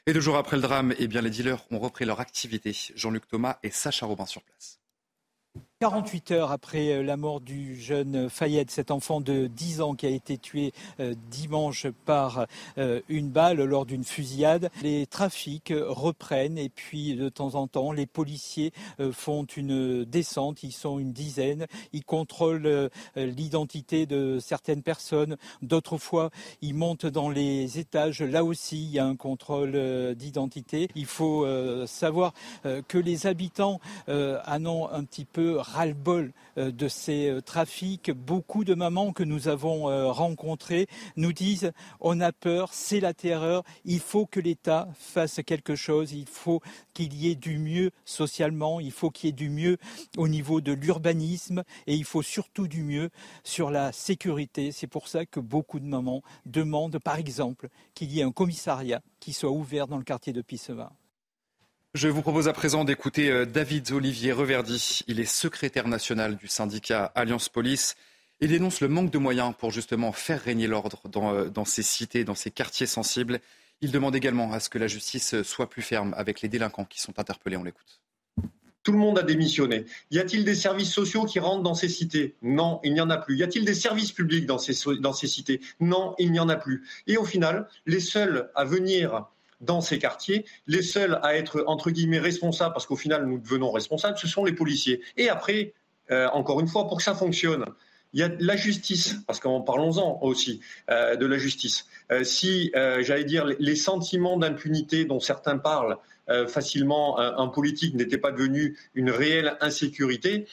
Et deux jours après le drame, eh bien, les dealers ont repris leur activité. Jean-Luc Thomas et Sacha Robin sur place. 48 heures après euh, la mort du jeune Fayette, cet enfant de 10 ans qui a été tué euh, dimanche par euh, une balle lors d'une fusillade, les trafics reprennent et puis de temps en temps les policiers font une descente, ils sont une dizaine, ils contrôlent l'identité de certaines personnes, d'autres fois ils montent dans les étages, là aussi il y a un contrôle d'identité. Il faut savoir que les habitants en ont un petit peu ras-le-bol euh, de ces euh, trafics. Beaucoup de mamans que nous avons euh, rencontrées nous disent on a peur, c'est la terreur, il faut que l'État fasse quelque chose, il faut qu'il y ait du mieux socialement, il faut qu'il y ait du mieux au niveau de l'urbanisme et il faut surtout du mieux sur la sécurité. C'est pour ça que beaucoup de mamans demandent par exemple qu'il y ait un commissariat qui soit ouvert dans le quartier de Pissevin. Je vous propose à présent d'écouter euh, David Olivier Reverdy. Il est secrétaire national du syndicat Alliance Police. Il dénonce le manque de moyens pour justement faire régner l'ordre dans, euh, ces cités, dans ces quartiers sensibles. Il demande également à ce que la justice soit plus ferme avec les délinquants qui sont interpellés. On l'écoute. Tout le monde a démissionné. Y a-t-il des services sociaux qui rentrent dans ces cités? Non, il n'y en a plus. Y a-t-il des services publics dans ces, dans ces cités? Non, il n'y en a plus. Et au final, les seuls à venir dans ces quartiers. Les seuls à être, entre guillemets, responsables, parce qu'au final, nous devenons responsables, ce sont les policiers. Et après, euh, encore une fois, pour que ça fonctionne, il y a la justice, parce qu'en parlons-en aussi euh, de la justice. Euh, si, j'allais dire, les sentiments d'impunité dont certains parlent facilement, un politique n'était pas devenu une réelle insécurité,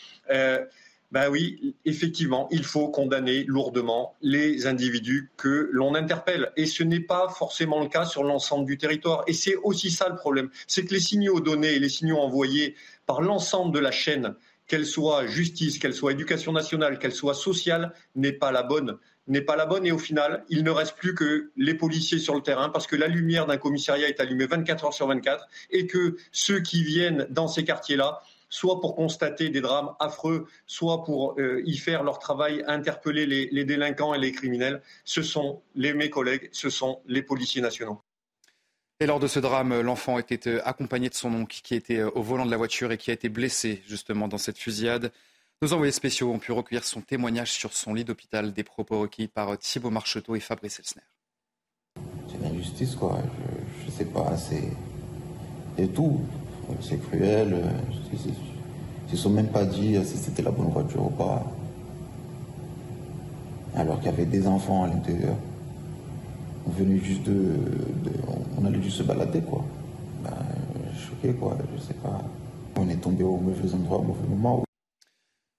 ben oui, effectivement, il faut condamner lourdement les individus que l'on interpelle. Et ce n'est pas forcément le cas sur l'ensemble du territoire. Et c'est aussi ça le problème. C'est que les signaux donnés et les signaux envoyés par l'ensemble de la chaîne, qu'elle soit justice, qu'elle soit éducation nationale, qu'elle soit sociale, n'est pas la bonne n'est pas la bonne et au final, il ne reste plus que les policiers sur le terrain parce que la lumière d'un commissariat est allumée 24 heures sur 24 et que ceux qui viennent dans ces quartiers-là soit pour constater des drames affreux, soit pour euh, y faire leur travail, interpeller les, les, délinquants et les criminels. Ce sont les, mes collègues, ce sont les policiers nationaux. Et lors de ce drame, l'enfant était euh, accompagné de son oncle qui était euh, au volant de la voiture et qui a été blessé justement dans cette fusillade. Nos envoyés spéciaux ont pu recueillir son témoignage sur son lit d'hôpital, des propos requis par Thibault Marcheteau et Fabrice Elsner. C'est l'injustice, quoi. Je, ne sais pas, c'est. tout c'est cruel. Ils ne sont même pas dit si c'était la bonne voiture ou pas. Alors qu'il y avait des enfants à l'intérieur. On venait juste de, On allait juste se balader, quoi. Ben, choqué, quoi. Je sais pas. On est tombé au mauvais endroit, au mauvais moment.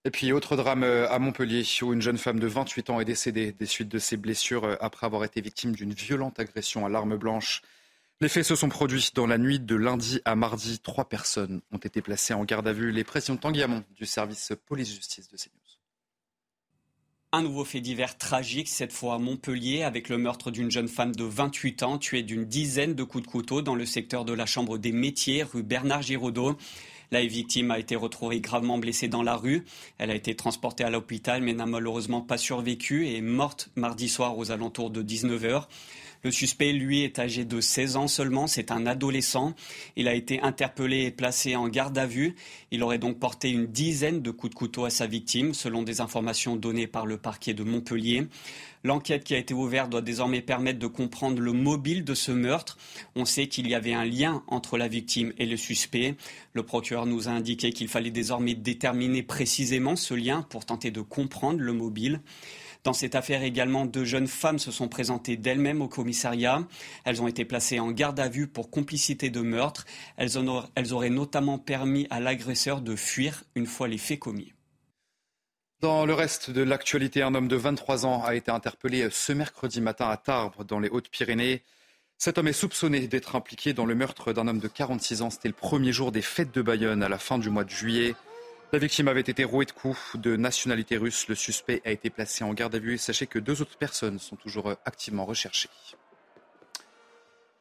Et puis, autre drame euh, à Montpellier, où une jeune femme de 28 ans est décédée des suites de ses blessures euh, après avoir été victime d'une violente agression à l'arme blanche. Les faits se sont produits dans la nuit de lundi à mardi. Trois personnes ont été placées en garde à vue. Les pressions Tanguy Hamon du service police-justice de CNews. Un nouveau fait divers tragique, cette fois à Montpellier, avec le meurtre d'une jeune femme de 28 ans, tuée d'une dizaine de coups de couteau dans le secteur de la Chambre des métiers, rue Bernard Giraudot. La victime a été retrouvée gravement blessée dans la rue. Elle a été transportée à l'hôpital mais n'a malheureusement pas survécu et est morte mardi soir aux alentours de 19h. Le suspect, lui, est âgé de 16 ans seulement. C'est un adolescent. Il a été interpellé et placé en garde à vue. Il aurait donc porté une dizaine de coups de couteau à sa victime, selon des informations données par le parquet de Montpellier. L'enquête qui a été ouverte doit désormais permettre de comprendre le mobile de ce meurtre. On sait qu'il y avait un lien entre la victime et le suspect. Le procureur nous a indiqué qu'il fallait désormais déterminer précisément ce lien pour tenter de comprendre le mobile. Dans cette affaire également, deux jeunes femmes se sont présentées d'elles-mêmes au commissariat. Elles ont été placées en garde à vue pour complicité de meurtre. Elles, auraient notamment permis à l'agresseur de fuir une fois les faits commis. Dans le reste de l'actualité, un homme de 23 ans a été interpellé ce mercredi matin à Tarbes, dans les Hautes-Pyrénées. Cet homme est soupçonné d'être impliqué dans le meurtre d'un homme de 46 ans. C'était le premier jour des fêtes de Bayonne à la fin du mois de juillet. La victime avait été rouée de coups de nationalité russe. Le suspect a été placé en garde à vue. Sachez que deux autres personnes sont toujours activement recherchées.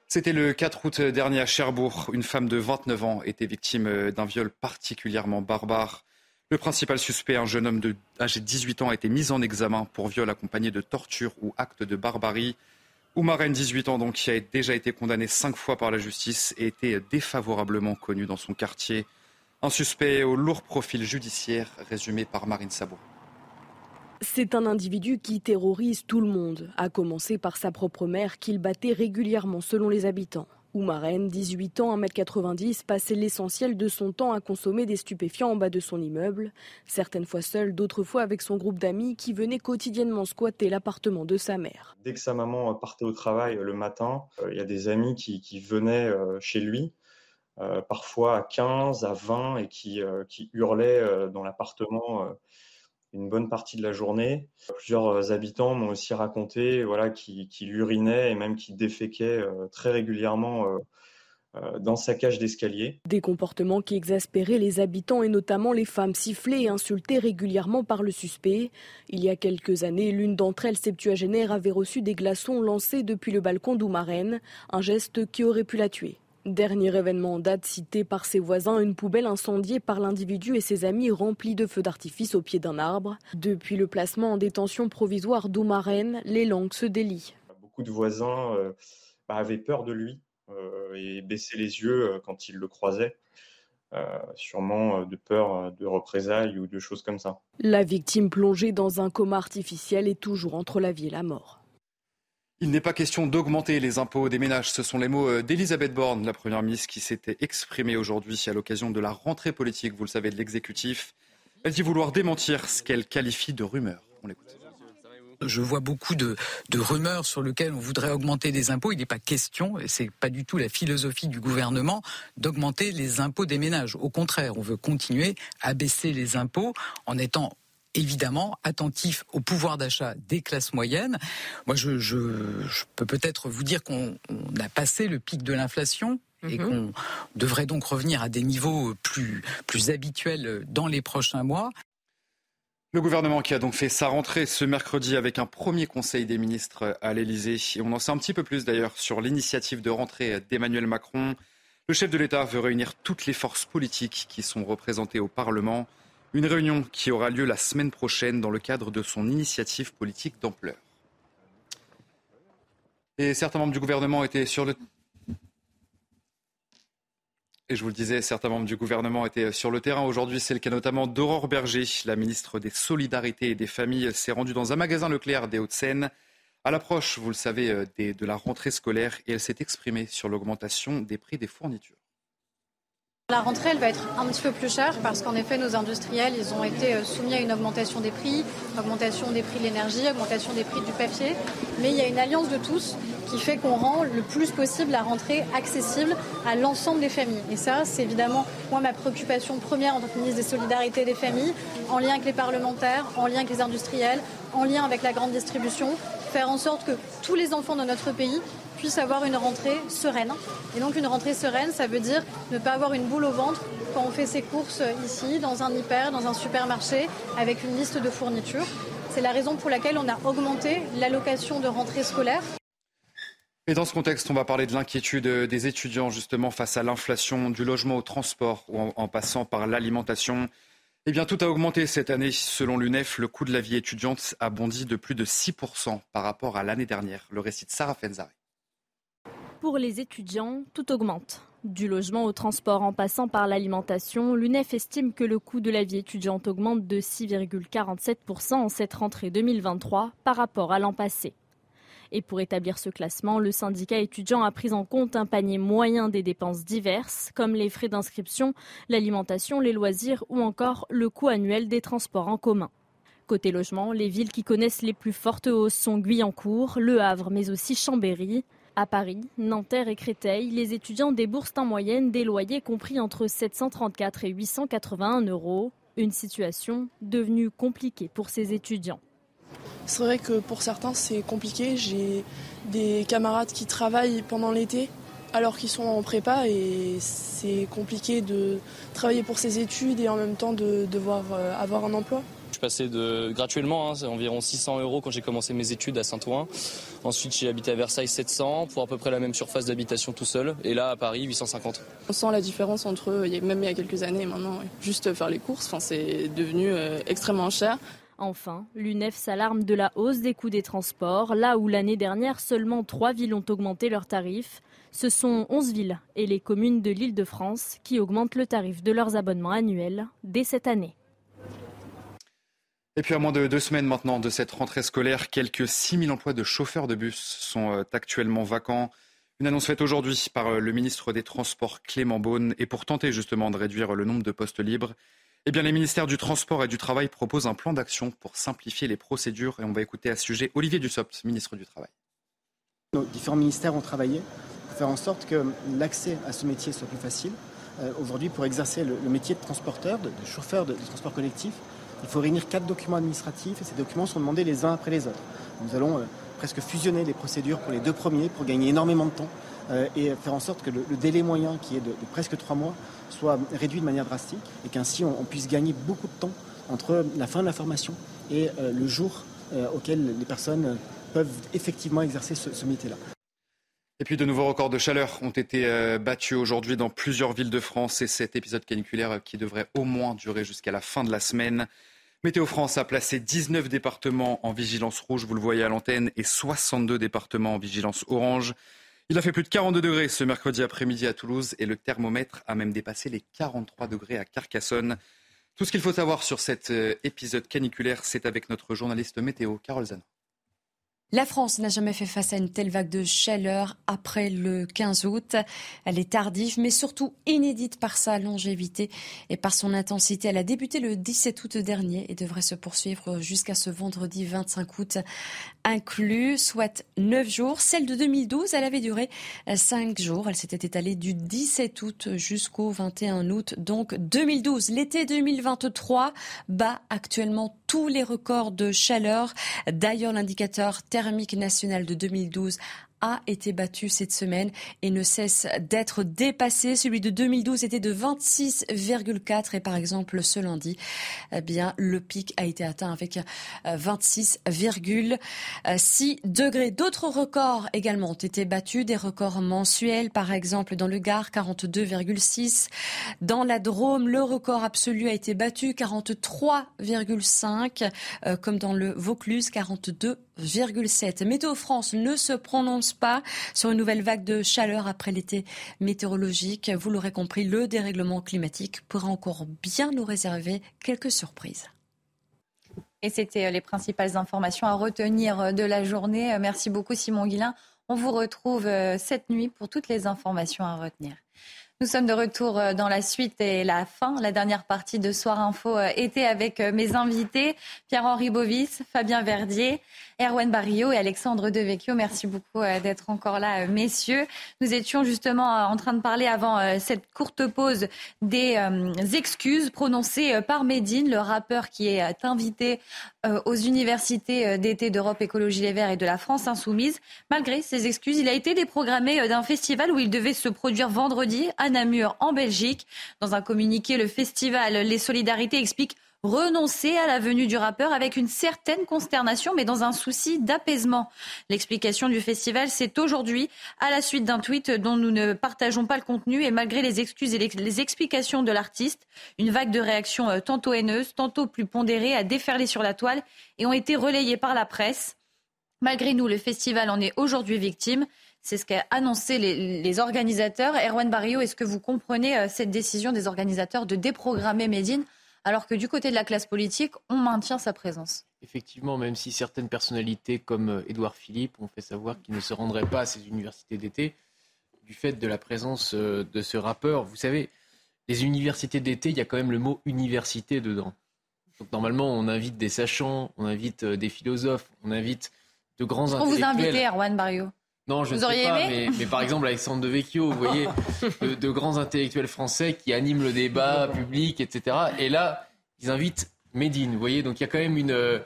C'était le 4 août dernier à Cherbourg. Une femme de 29 ans était victime d'un viol particulièrement barbare. Le principal suspect, un jeune homme de, âgé de 18 ans, a été mis en examen pour viol accompagné de torture ou acte de barbarie. Oumaren, 18 ans, donc, qui a déjà été condamné cinq fois par la justice et était défavorablement connu dans son quartier. Un suspect au lourd profil judiciaire, résumé par Marine Sabot. C'est un individu qui terrorise tout le monde, à commencer par sa propre mère qu'il battait régulièrement selon les habitants. Oumarène, 18 ans, 1m90, passait l'essentiel de son temps à consommer des stupéfiants en bas de son immeuble, certaines fois seul, d'autres fois avec son groupe d'amis qui venaient quotidiennement squatter l'appartement de sa mère. Dès que sa maman partait au travail le matin, euh, il y a des amis qui, qui venaient euh, chez lui euh, parfois à 15, à 20, et qui, euh, qui hurlaient euh, dans l'appartement une bonne partie de la journée. Plusieurs habitants m'ont aussi raconté voilà, qu'il urinait et même qu'il déféquait très régulièrement dans sa cage d'escalier. Des comportements qui exaspéraient les habitants et notamment les femmes sifflées et insultées régulièrement par le suspect. Il y a quelques années, l'une d'entre elles, septuagénaire, avait reçu des glaçons lancés depuis le balcon d'Oumarène, un geste qui aurait pu la tuer. Dernier événement en date cité par ses voisins, une poubelle incendiée par l'individu et ses amis remplie de feux d'artifice au pied d'un arbre. Depuis le placement en détention provisoire d'Oumarène, les langues se délient. Beaucoup de voisins euh, bah, avaient peur de lui euh, et baissaient les yeux euh, quand ils le croisaient. sûrement de peur de représailles ou de choses comme ça. La victime plongée dans un coma artificiel est toujours entre la vie et la mort. Il n'est pas question d'augmenter les impôts des ménages. Ce sont les mots euh, d'Elisabeth Borne, la Première ministre, qui s'était exprimée aujourd'hui à l'occasion de la rentrée politique, vous le savez, de l'exécutif. Elle dit vouloir démentir ce qu'elle qualifie de rumeur. On l'écoute. Je vois beaucoup de, rumeurs sur lesquelles on voudrait augmenter des impôts. Il n'est pas question, et c'est pas du tout la philosophie du gouvernement, d'augmenter les impôts des ménages. Au contraire, on veut continuer à baisser les impôts en étant évidemment attentif au pouvoir d'achat des classes moyennes. Moi, je, peux peut-être vous dire qu'on a passé le pic de l'inflation et mhm. qu'on devrait donc revenir à des niveaux plus, plus habituels dans les prochains mois. Le gouvernement qui a donc fait sa rentrée ce mercredi avec un premier conseil des ministres à l'Elysée. Et on en sait un petit peu plus d'ailleurs sur l'initiative de rentrée d'Emmanuel Macron. Le chef de l'État veut réunir toutes les forces politiques qui sont représentées au Parlement. Une réunion qui aura lieu la semaine prochaine dans le cadre de son initiative politique d'ampleur. Et certains membres du gouvernement étaient sur le et je vous le disais, certains membres du gouvernement étaient sur le terrain. Aujourd'hui, c'est le cas notamment d'Aurore Berger. La ministre des Solidarités et des Familles s'est rendue dans un magasin Leclerc des Hauts-de-Seine. À l'approche, vous le savez, euh, de la rentrée scolaire et elle s'est exprimée sur l'augmentation des prix des fournitures. La rentrée, va être un petit peu plus chère parce qu'en effet, nos industriels, ont été euh, soumis à une augmentation des prix, augmentation des prix de l'énergie, augmentation des prix du papier. Mais il y a une alliance de tous qui fait qu'on rend le plus possible la rentrée accessible à l'ensemble des familles. Et ça, c'est évidemment, moi, ma préoccupation première en tant que ministre des Solidarités des Familles, en lien avec les parlementaires, en lien avec les industriels, en lien avec la grande distribution, faire en sorte que tous les enfants de notre pays puissent avoir une rentrée sereine. Et donc une rentrée sereine, ça veut dire ne pas avoir une boule au ventre quand on fait ses courses ici, dans un hyper, dans un supermarché, avec une liste de fournitures. C'est la raison pour laquelle on a augmenté l'allocation de rentrée scolaire. Et dans ce contexte, on va parler de l'inquiétude des étudiants justement face à l'inflation du logement au transport ou en, passant par l'alimentation. Eh bien, tout a augmenté cette année. Selon l'UNEF, le coût de la vie étudiante a bondi de plus de 6% par rapport à l'année dernière. Le récit de Sarah Fenzari. Pour les étudiants, tout augmente. Du logement au transport en passant par l'alimentation, l'UNEF estime que le coût de la vie étudiante augmente de 6,47% en cette rentrée 2023 par rapport à l'an passé. Et pour établir ce classement, le syndicat étudiant a pris en compte un panier moyen des dépenses diverses, comme les frais d'inscription, l'alimentation, les loisirs ou encore le coût annuel des transports en commun. Côté logement, les villes qui connaissent les plus fortes hausses sont Guyancourt, Le Havre, mais aussi Chambéry. À Paris, Nanterre et Créteil, les étudiants déboursent en moyenne des loyers compris entre 734 et 881 euros. Une situation devenue compliquée pour ces étudiants. C'est vrai que pour certains c'est compliqué. J'ai des camarades qui travaillent pendant l'été alors qu'ils sont en prépa et c'est compliqué de travailler pour ses études et en même temps de devoir euh, avoir un emploi. Passais de gratuitement, hein, c'est environ 600 euros quand j'ai commencé mes études à Saint-Ouen. Ensuite, j'ai habité à Versailles 700 pour à peu près la même surface d'habitation tout seul. Et là, à Paris, 850. On sent la différence entre même il y a quelques années et maintenant. Juste faire les courses, enfin, c'est devenu euh, extrêmement cher. Enfin, l'UNEF s'alarme de la hausse des coûts des transports, là où l'année dernière seulement trois villes ont augmenté leurs tarifs. Ce sont 11 villes et les communes de l'île de France qui augmentent le tarif de leurs abonnements annuels dès cette année. Et puis à moins de deux semaines maintenant de cette rentrée scolaire, quelques 6 000 emplois de chauffeurs de bus sont euh, actuellement vacants. Une annonce faite aujourd'hui par euh, le ministre des Transports Clément Beaune et pour tenter justement de réduire le nombre de postes libres, eh bien les ministères du Transport et du Travail proposent un plan d'action pour simplifier les procédures et on va écouter à ce sujet Olivier Dussopt, ministre du Travail. Nos différents ministères ont travaillé pour faire en sorte que l'accès à ce métier soit plus facile. Euh, aujourd'hui, pour exercer le, métier de transporteur, de, chauffeur de transport collectif, il faut réunir quatre documents administratifs et ces documents sont demandés les uns après les autres. Nous allons euh, presque fusionner les procédures pour les deux premiers pour gagner énormément de temps euh, et faire en sorte que le, délai moyen, qui est de, presque trois mois, soit réduit de manière drastique et qu'ainsi on, puisse gagner beaucoup de temps entre la fin de la formation et euh, le jour auquel les personnes peuvent effectivement exercer ce, métier-là. Et puis de nouveaux records de chaleur ont été battus aujourd'hui dans plusieurs villes de France et cet épisode caniculaire qui devrait au moins durer jusqu'à la fin de la semaine Météo France a placé 19 départements en vigilance rouge, vous le voyez à l'antenne, et 62 départements en vigilance orange. Il a fait plus de 42 degrés ce mercredi après-midi à Toulouse et le thermomètre a même dépassé les 43 degrés à Carcassonne. Tout ce qu'il faut savoir sur cet euh, épisode caniculaire, c'est avec notre journaliste météo, Carole Zana. La France n'a jamais fait face à une telle vague de chaleur après le 15 août. Elle est tardive, mais surtout inédite par sa longévité et par son intensité. Elle a débuté le 17 août dernier et devrait se poursuivre jusqu'à ce vendredi 25 août inclus, soit 9 jours. Celle de 2012, elle avait duré 5 jours. Elle s'était étalée du 17 août jusqu'au 21 août. Donc 2012, l'été 2023 bat actuellement tous les records de chaleur. D'ailleurs, l'indicateur thermique national de 2012 a été battu cette semaine et ne cesse d'être dépassé. Celui de 2012 était de 26,4 et par exemple ce lundi, eh bien le pic a été atteint avec 26,6 euh, degrés. D'autres records également ont été battus, des records mensuels par exemple dans le Gard 42,6, dans la Drôme le record absolu a été battu 43,5 euh, comme dans le Vaucluse 42,7. Météo France ne se prononce pas sur une nouvelle vague de chaleur après l'été météorologique. Vous l'aurez compris, le dérèglement climatique pourra encore bien nous réserver quelques surprises. Et c'était euh, les principales informations à retenir euh, de la journée. Merci beaucoup Simon Guillain. On vous retrouve cette nuit pour toutes les informations à retenir. Nous sommes de retour euh, dans la suite et la fin, la dernière partie de Soir Info euh, était avec euh, mes invités, Pierre-Henri Bovis, Fabien Verdier, Erwan Barrio et Alexandre Devecchio. Merci beaucoup d'être encore là, messieurs. Nous étions justement en train de parler avant cette courte pause des excuses prononcées par Médine, le rappeur qui est invité aux universités d'été d'Europe Écologie Les Verts et de la France Insoumise. Malgré ces excuses, il a été déprogrammé d'un festival où il devait se produire vendredi à Namur en Belgique. Dans un communiqué, le festival Les Solidarités explique renoncer à la venue du rappeur avec une certaine consternation, mais dans un souci d'apaisement. L'explication du festival, c'est aujourd'hui, à la suite d'un tweet dont nous ne partageons pas le contenu, et malgré les excuses et les explications de l'artiste, une vague de réactions euh, tantôt haineuses, tantôt plus pondérées, a déferlé sur la toile et ont été relayées par la presse. Malgré nous, le festival en est aujourd'hui victime. C'est ce qu'a annoncé les, organisateurs. Erwan Barrio, est-ce que vous comprenez euh, cette décision des organisateurs de déprogrammer Médine alors que du côté de la classe politique, on maintient sa présence Effectivement, même si certaines personnalités comme euh, Édouard Philippe ont fait savoir qu'ils ne se rendraient pas à ces universités d'été, du fait de la présence euh, de ce rappeur, vous savez, les universités d'été, il y a quand même le mot université dedans. Donc normalement, on invite des sachants, on invite des philosophes, on invite de grands intellectuels. On vous invite, Erwan Barrio non, je ne sais pas, mais, par exemple Alexandre Devecchio, vous voyez, de, grands intellectuels français qui animent le débat public, etc. Et là, ils invitent Médine, vous voyez, donc il y a quand même une, euh,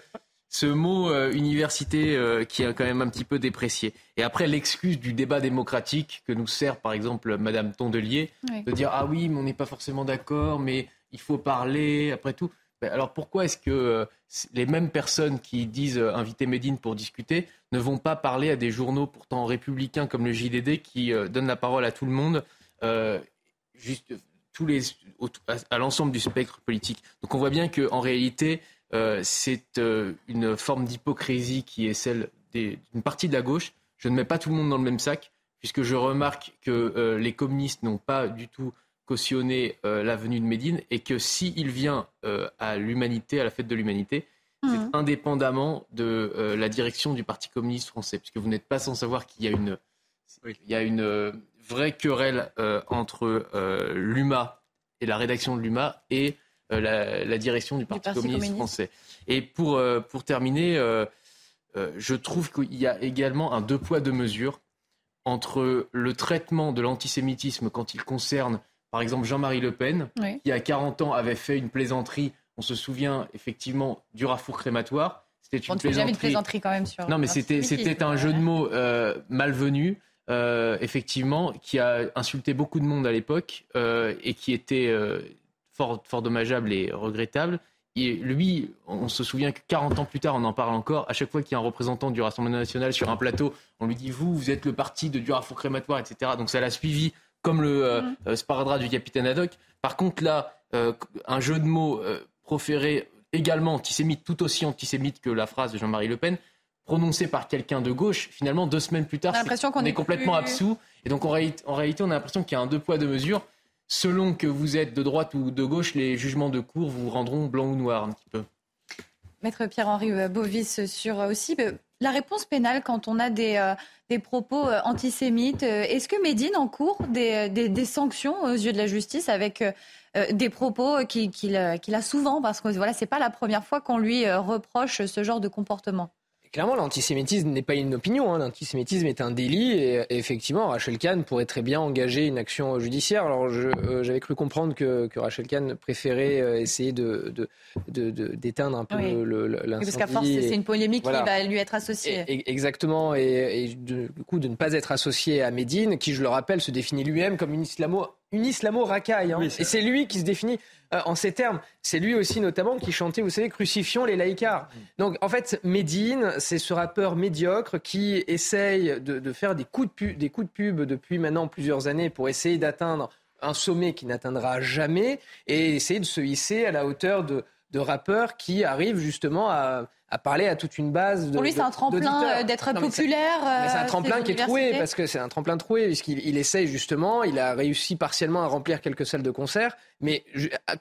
ce mot euh, université euh, qui est quand même un petit peu déprécié. Et après, l'excuse du débat démocratique que nous sert par exemple Madame Tondelier, de dire ah oui, mais on n'est pas forcément d'accord, mais il faut parler, après tout. Ben, alors pourquoi est-ce que euh, les mêmes personnes qui disent euh, inviter Médine pour discuter ne vont pas parler à des journaux pourtant républicains comme le JDD qui euh, donnent la parole à tout le monde, juste tous les, à, l'ensemble du spectre politique? Donc on voit bien qu'en réalité, c'est une forme d'hypocrisie qui est celle d'une partie de la gauche. Je ne mets pas tout le monde dans le même sac, puisque je remarque que les communistes n'ont pas du tout cautionner euh, la venue de Médine et que s'il vient euh, à l'humanité, à la fête de l'humanité, c'est mhm. indépendamment de euh, la direction du Parti communiste français, puisque vous n'êtes pas sans savoir qu'il y a une, il y a une vraie querelle entre l'UMA et la rédaction de l'UMA et la, direction du Parti, communiste, français. Et pour, pour terminer, je trouve qu'il y a également un deux poids, deux mesures entre le traitement de l'antisémitisme quand il concerne par exemple, Jean-Marie Le Pen, qui à 40 ans avait fait une plaisanterie, on se souvient effectivement du rafour crématoire. C'était une plaisanterie. Jamais de plaisanterie quand même sur. Non, mais c'était c'était un jeu de mots euh, malvenu, euh, effectivement, qui a insulté beaucoup de monde à l'époque euh, et qui était fort fort dommageable et regrettable. Et lui, on se souvient que 40 ans plus tard, on en parle encore. À chaque fois qu'il y a un représentant du Rassemblement national sur un plateau, on lui dit vous, vous êtes le parti de Durafour crématoire, etc. Donc ça l'a suivi comme le euh, mm. euh, sparadrap du capitaine Haddock. Par contre, là, euh, un jeu de mots proféré également antisémite, tout aussi antisémite que la phrase de Jean-Marie Le Pen, prononcé par quelqu'un de gauche, finalement, deux semaines plus tard, on, est, complètement absous. Et donc, en, réalité, on a l'impression qu'il y a un deux poids, deux mesures. Selon que vous êtes de droite ou de gauche, les jugements de cour vous rendront blanc ou noir un petit peu. Maître Pierre-Henri Bovis sur aussi la réponse pénale quand on a des, euh, des propos euh, antisémites. Euh, est-ce que Médine encourt des, des, sanctions aux yeux de la justice avec des propos qu'il a souvent Parce que voilà, c'est pas la première fois qu'on lui reproche ce genre de comportement. Clairement, l'antisémitisme n'est pas une opinion. Hein. L'antisémitisme est un délit et, effectivement, Rachel Kahn pourrait très bien engager une action judiciaire. Alors, euh, j'avais cru comprendre que, Rachel Kahn préférait euh, essayer de, d'éteindre un peu l'incendie. parce qu'à force, c'est une polémique qui va lui être associée. exactement. Et, du coup, de ne pas être associé à Médine, qui, je le rappelle, se définit lui-même comme une islamo une islamo-racaille. Hein. et c'est lui qui se définit euh, en ces termes. C'est lui aussi notamment qui chantait, vous savez, crucifions les laïcars. Donc en fait, Medine, c'est ce rappeur médiocre qui essaye de, faire des coups de, pub, des coups de pub depuis maintenant plusieurs années pour essayer d'atteindre un sommet qui n'atteindra jamais et essayer de se hisser à la hauteur de, de rappeurs qui arrivent justement à, à parler à toute une base de. Pour lui, c'est un tremplin euh, d'être populaire. C'est un euh, tremplin qui est troué, parce que c'est un tremplin troué, puisqu'il il essaye justement, il a réussi partiellement à remplir quelques salles de concert, mais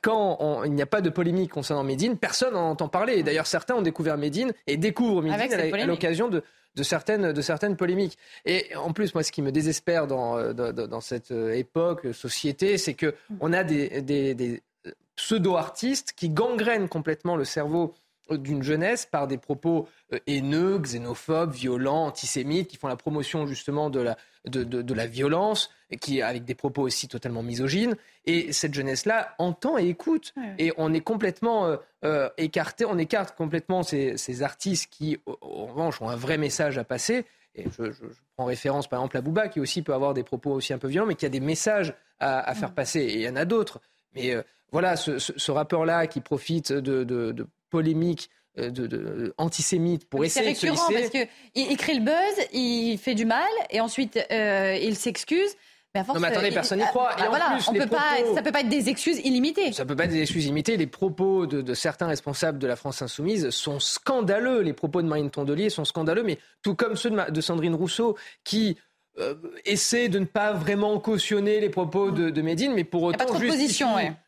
quand il n'y a pas de polémique concernant Médine, personne n'en entend parler. D'ailleurs, certains ont découvert Médine et découvrent Médine à l'occasion de, de certaines, de certaines polémiques. Et en plus, moi, ce qui me désespère dans, euh, dans, cette époque, société, c'est que mm. on a des, des, des pseudo-artistes qui gangrènent complètement le cerveau d'une jeunesse par des propos euh, haineux, xénophobes, violents, antisémites, qui font la promotion justement de la, de, de, la violence, qui, avec des propos aussi totalement misogynes. Et cette jeunesse-là entend et écoute. Et on est complètement euh, euh, écarté, on écarte complètement ces, ces artistes qui, en revanche, ont un vrai message à passer. Et je, je, prends référence par exemple à Bouba, qui aussi peut avoir des propos aussi un peu violents, mais qui a des messages à, à faire passer. Et il y en a d'autres. Mais voilà, ce, ce, ce rappeur-là qui profite de, de polémique euh, de, antisémite pour essayer de se hisser. parce qu'il il crée le buzz, il fait du mal et ensuite euh, il s'excuse. Mais non mais attendez, personne n'y croit. Bah et voilà, on peut pas, ça peut pas être des excuses illimitées. Ça peut pas être des excuses illimitées. Les propos de, de, certains responsables de la France insoumise sont scandaleux. Les propos de Marine Tondelier sont scandaleux, mais tout comme ceux de, de Sandrine Rousseau, qui euh, essaie de ne pas vraiment cautionner les propos de, de Médine, mais pour autant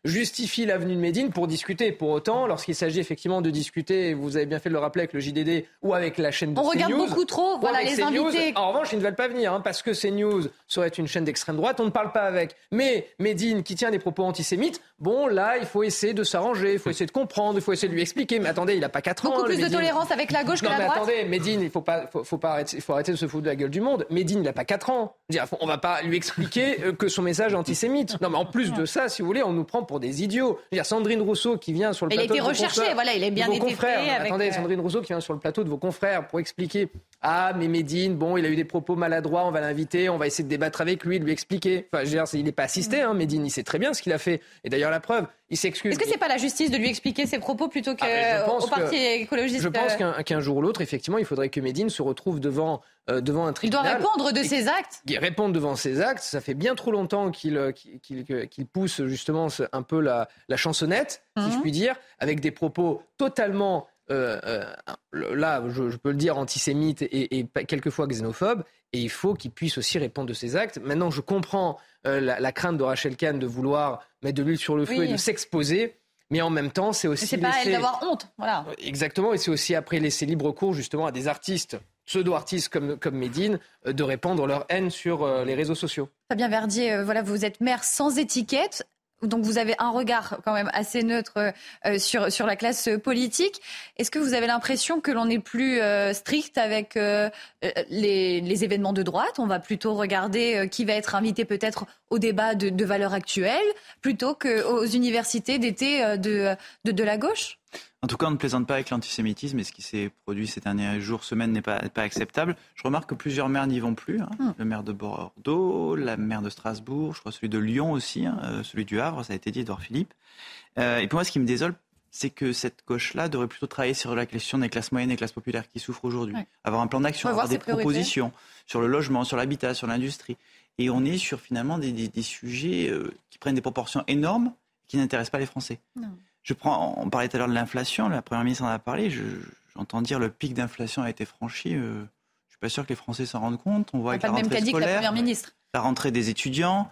justifie, l'avenue de Médine pour discuter. Pour autant, lorsqu'il s'agit effectivement de discuter, vous avez bien fait de le rappeler avec le JDD ou avec la chaîne de On regarde beaucoup trop, voilà les invités. En revanche, ils ne veulent pas venir hein, parce que CNews serait une chaîne d'extrême droite, on ne parle pas avec. Mais Médine, qui tient des propos antisémites, bon là, il faut essayer de s'arranger, il faut essayer de comprendre, il faut essayer de lui expliquer. Mais attendez, il n'a pas 4 ans. Beaucoup plus de tolérance avec la gauche que la mais droite. Attendez, Médine, il faut pas, faut, pas arrêter, faut arrêter de se foutre de la gueule du monde. Médine, il n'a pas 4 ans. On va pas lui expliquer euh, que son message est antisémite. Non, mais en plus de ça, si vous voulez, on nous prend pour des idiots. Il y a Sandrine Rousseau qui vient sur le plateau. Il a été recherché, voilà, il est bien été confrères. Attendez, euh, Sandrine Rousseau qui vient sur le plateau de vos confrères pour expliquer. Ah, mais Médine, bon, il a eu des propos maladroits, on va l'inviter, on va essayer de débattre avec lui, de lui expliquer. Enfin, je veux dire, il n'est pas assisté, hein, Médine, il sait très bien ce qu'il a fait. Et d'ailleurs, la preuve, il s'excuse. Est-ce que c'est pas la justice de lui expliquer ses propos plutôt qu'au ah, parti écologiste Je pense euh, qu'un jour ou l'autre, effectivement, il faudrait que Médine se retrouve devant euh, devant un tribunal. Il doit répondre de ses actes. Il répondre devant ses actes. Ça fait bien trop longtemps qu'il euh, pousse justement un peu la, la chansonnette, si je mhm. puis dire, avec des propos totalement, là, je, peux le dire, antisémites et, et, quelquefois xénophobes. Et il faut qu'il puisse aussi répondre de ses actes. Maintenant, je comprends la, crainte de Rachel Kahn de vouloir mettre de l'huile sur le feu et de s'exposer. Mais en même temps, c'est aussi. C'est pas elle d'avoir honte, voilà. Exactement, et c'est aussi après laisser libre cours justement à des artistes pseudo-artistes comme, comme Médine euh, de répandre leur haine sur euh, les réseaux sociaux. Fabien Verdier, euh, voilà, vous êtes maire sans étiquette. Donc vous avez un regard quand même assez neutre sur, sur la classe politique. Est-ce que vous avez l'impression que l'on est plus strict avec les, événements de droite? On va plutôt regarder qui va être invité peut-être au débat de, de valeurs actuelles plutôt qu'aux universités d'été de, de la gauche? En tout cas, on ne plaisante pas avec l'antisémitisme et ce qui s'est produit ces derniers jours, semaines n'est pas, pas acceptable. Je remarque que plusieurs maires n'y vont plus. Hein. Hmm. Le maire de Bordeaux, la maire de Strasbourg, je crois celui de Lyon aussi, hein, euh, celui du Havre, ça a été dit, Edouard Philippe. Euh, et pour moi, ce qui me désole, c'est que cette gauche-là devrait plutôt travailler sur la question des classes moyennes et classes populaires qui souffrent aujourd'hui. Avoir un plan d'action, avoir des propositions sur le logement, sur l'habitat, sur l'industrie. Et on est sur finalement des, des, sujets euh, qui prennent des proportions énormes qui n'intéressent pas les Français. Non. Je prends, on parlait tout à l'heure de l'inflation, la Première ministre en a parlé, j'entends dire le pic d'inflation a été franchi. Euh, je ne suis pas sûr que les Français s'en rendent compte. On voit avec la rentrée scolaire, la, ministre. la rentrée des étudiants,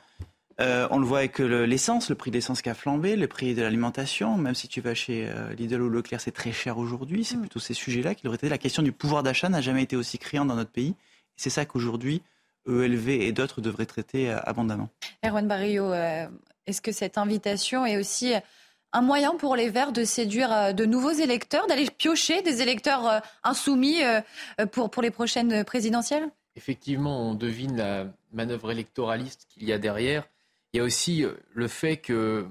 euh, on le voit avec l'essence, le prix de l'essence qui a flambé, le prix de l'alimentation. Même si tu vas chez euh, Lidl ou Leclerc, c'est très cher aujourd'hui. C'est mm. plutôt ces sujets-là qui auraient été. La question du pouvoir d'achat n'a jamais été aussi criante dans notre pays. C'est ça qu'aujourd'hui, ELV et d'autres devraient traiter abondamment. Erwan Barrio, est-ce que cette invitation est aussi un moyen pour les Verts de séduire de nouveaux électeurs, d'aller piocher des électeurs insoumis pour, pour les prochaines présidentielles? Effectivement, on devine la manœuvre électoraliste qu'il y a derrière. Il y a aussi le fait qu'il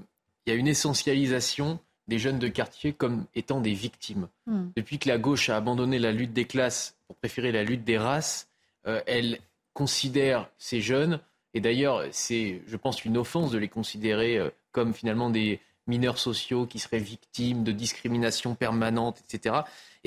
y a une essentialisation des jeunes de quartier comme étant des victimes. Hmm. Depuis que la gauche a abandonné la lutte des classes pour préférer la lutte des races, euh, elle considère ces jeunes, et d'ailleurs c'est, je pense, une offense de les considérer euh, comme finalement des mineurs sociaux qui seraient victimes de discrimination permanente, etc.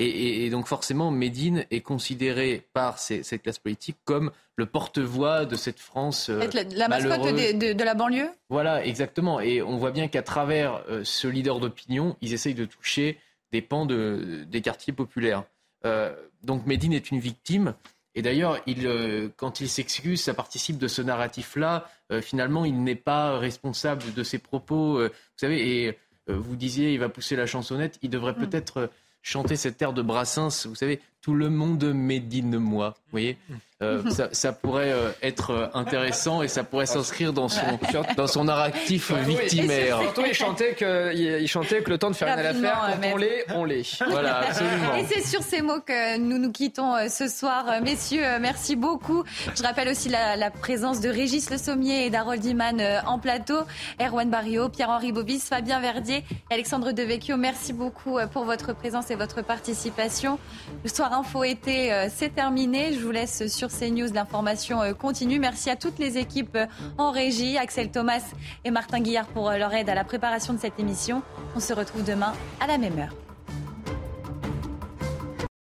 Et, donc forcément, Médine est considéré par cette classe politique comme le porte-voix de cette France. Euh, la, mascotte de, la banlieue? Voilà, exactement. Et on voit bien qu'à travers euh, ce leader d'opinion, ils essayent de toucher des pans de, des quartiers populaires. Euh, donc Médine est une victime. Et d'ailleurs, il, quand il s'excuse, ça participe de ce narratif-là. Finalement, il n'est pas responsable de ses propos. vous savez, et vous disiez, il va pousser la chansonnette. Il devrait mm. peut-être chanter cette air de Brassens, vous savez, tout le monde médine moi. Vous voyez euh, ça, pourrait euh, être euh, intéressant et ça pourrait s'inscrire dans son, dans son narratif victimaire. Surtout, il chantait, que, il chantait que le temps de faire une affaire, quand on l'est, on l'est. Voilà, absolument. Et c'est sur ces mots que nous nous quittons ce soir. Messieurs, merci beaucoup. Je rappelle aussi la, présence de Régis Le Sommier et d'Harold Iman en plateau. Erwan Barrio, Pierre-Henri Bobis, Fabien Verdier et Alexandre Devecchio. Merci beaucoup pour votre présence et votre participation. Le soir Info été, euh, c'est terminé. Je vous laisse sur CNews. L'information euh, continue. Merci à toutes les équipes euh, en régie, Axel Thomas et Martin Guillard pour leur aide à la préparation de cette émission. On se retrouve demain à la même heure.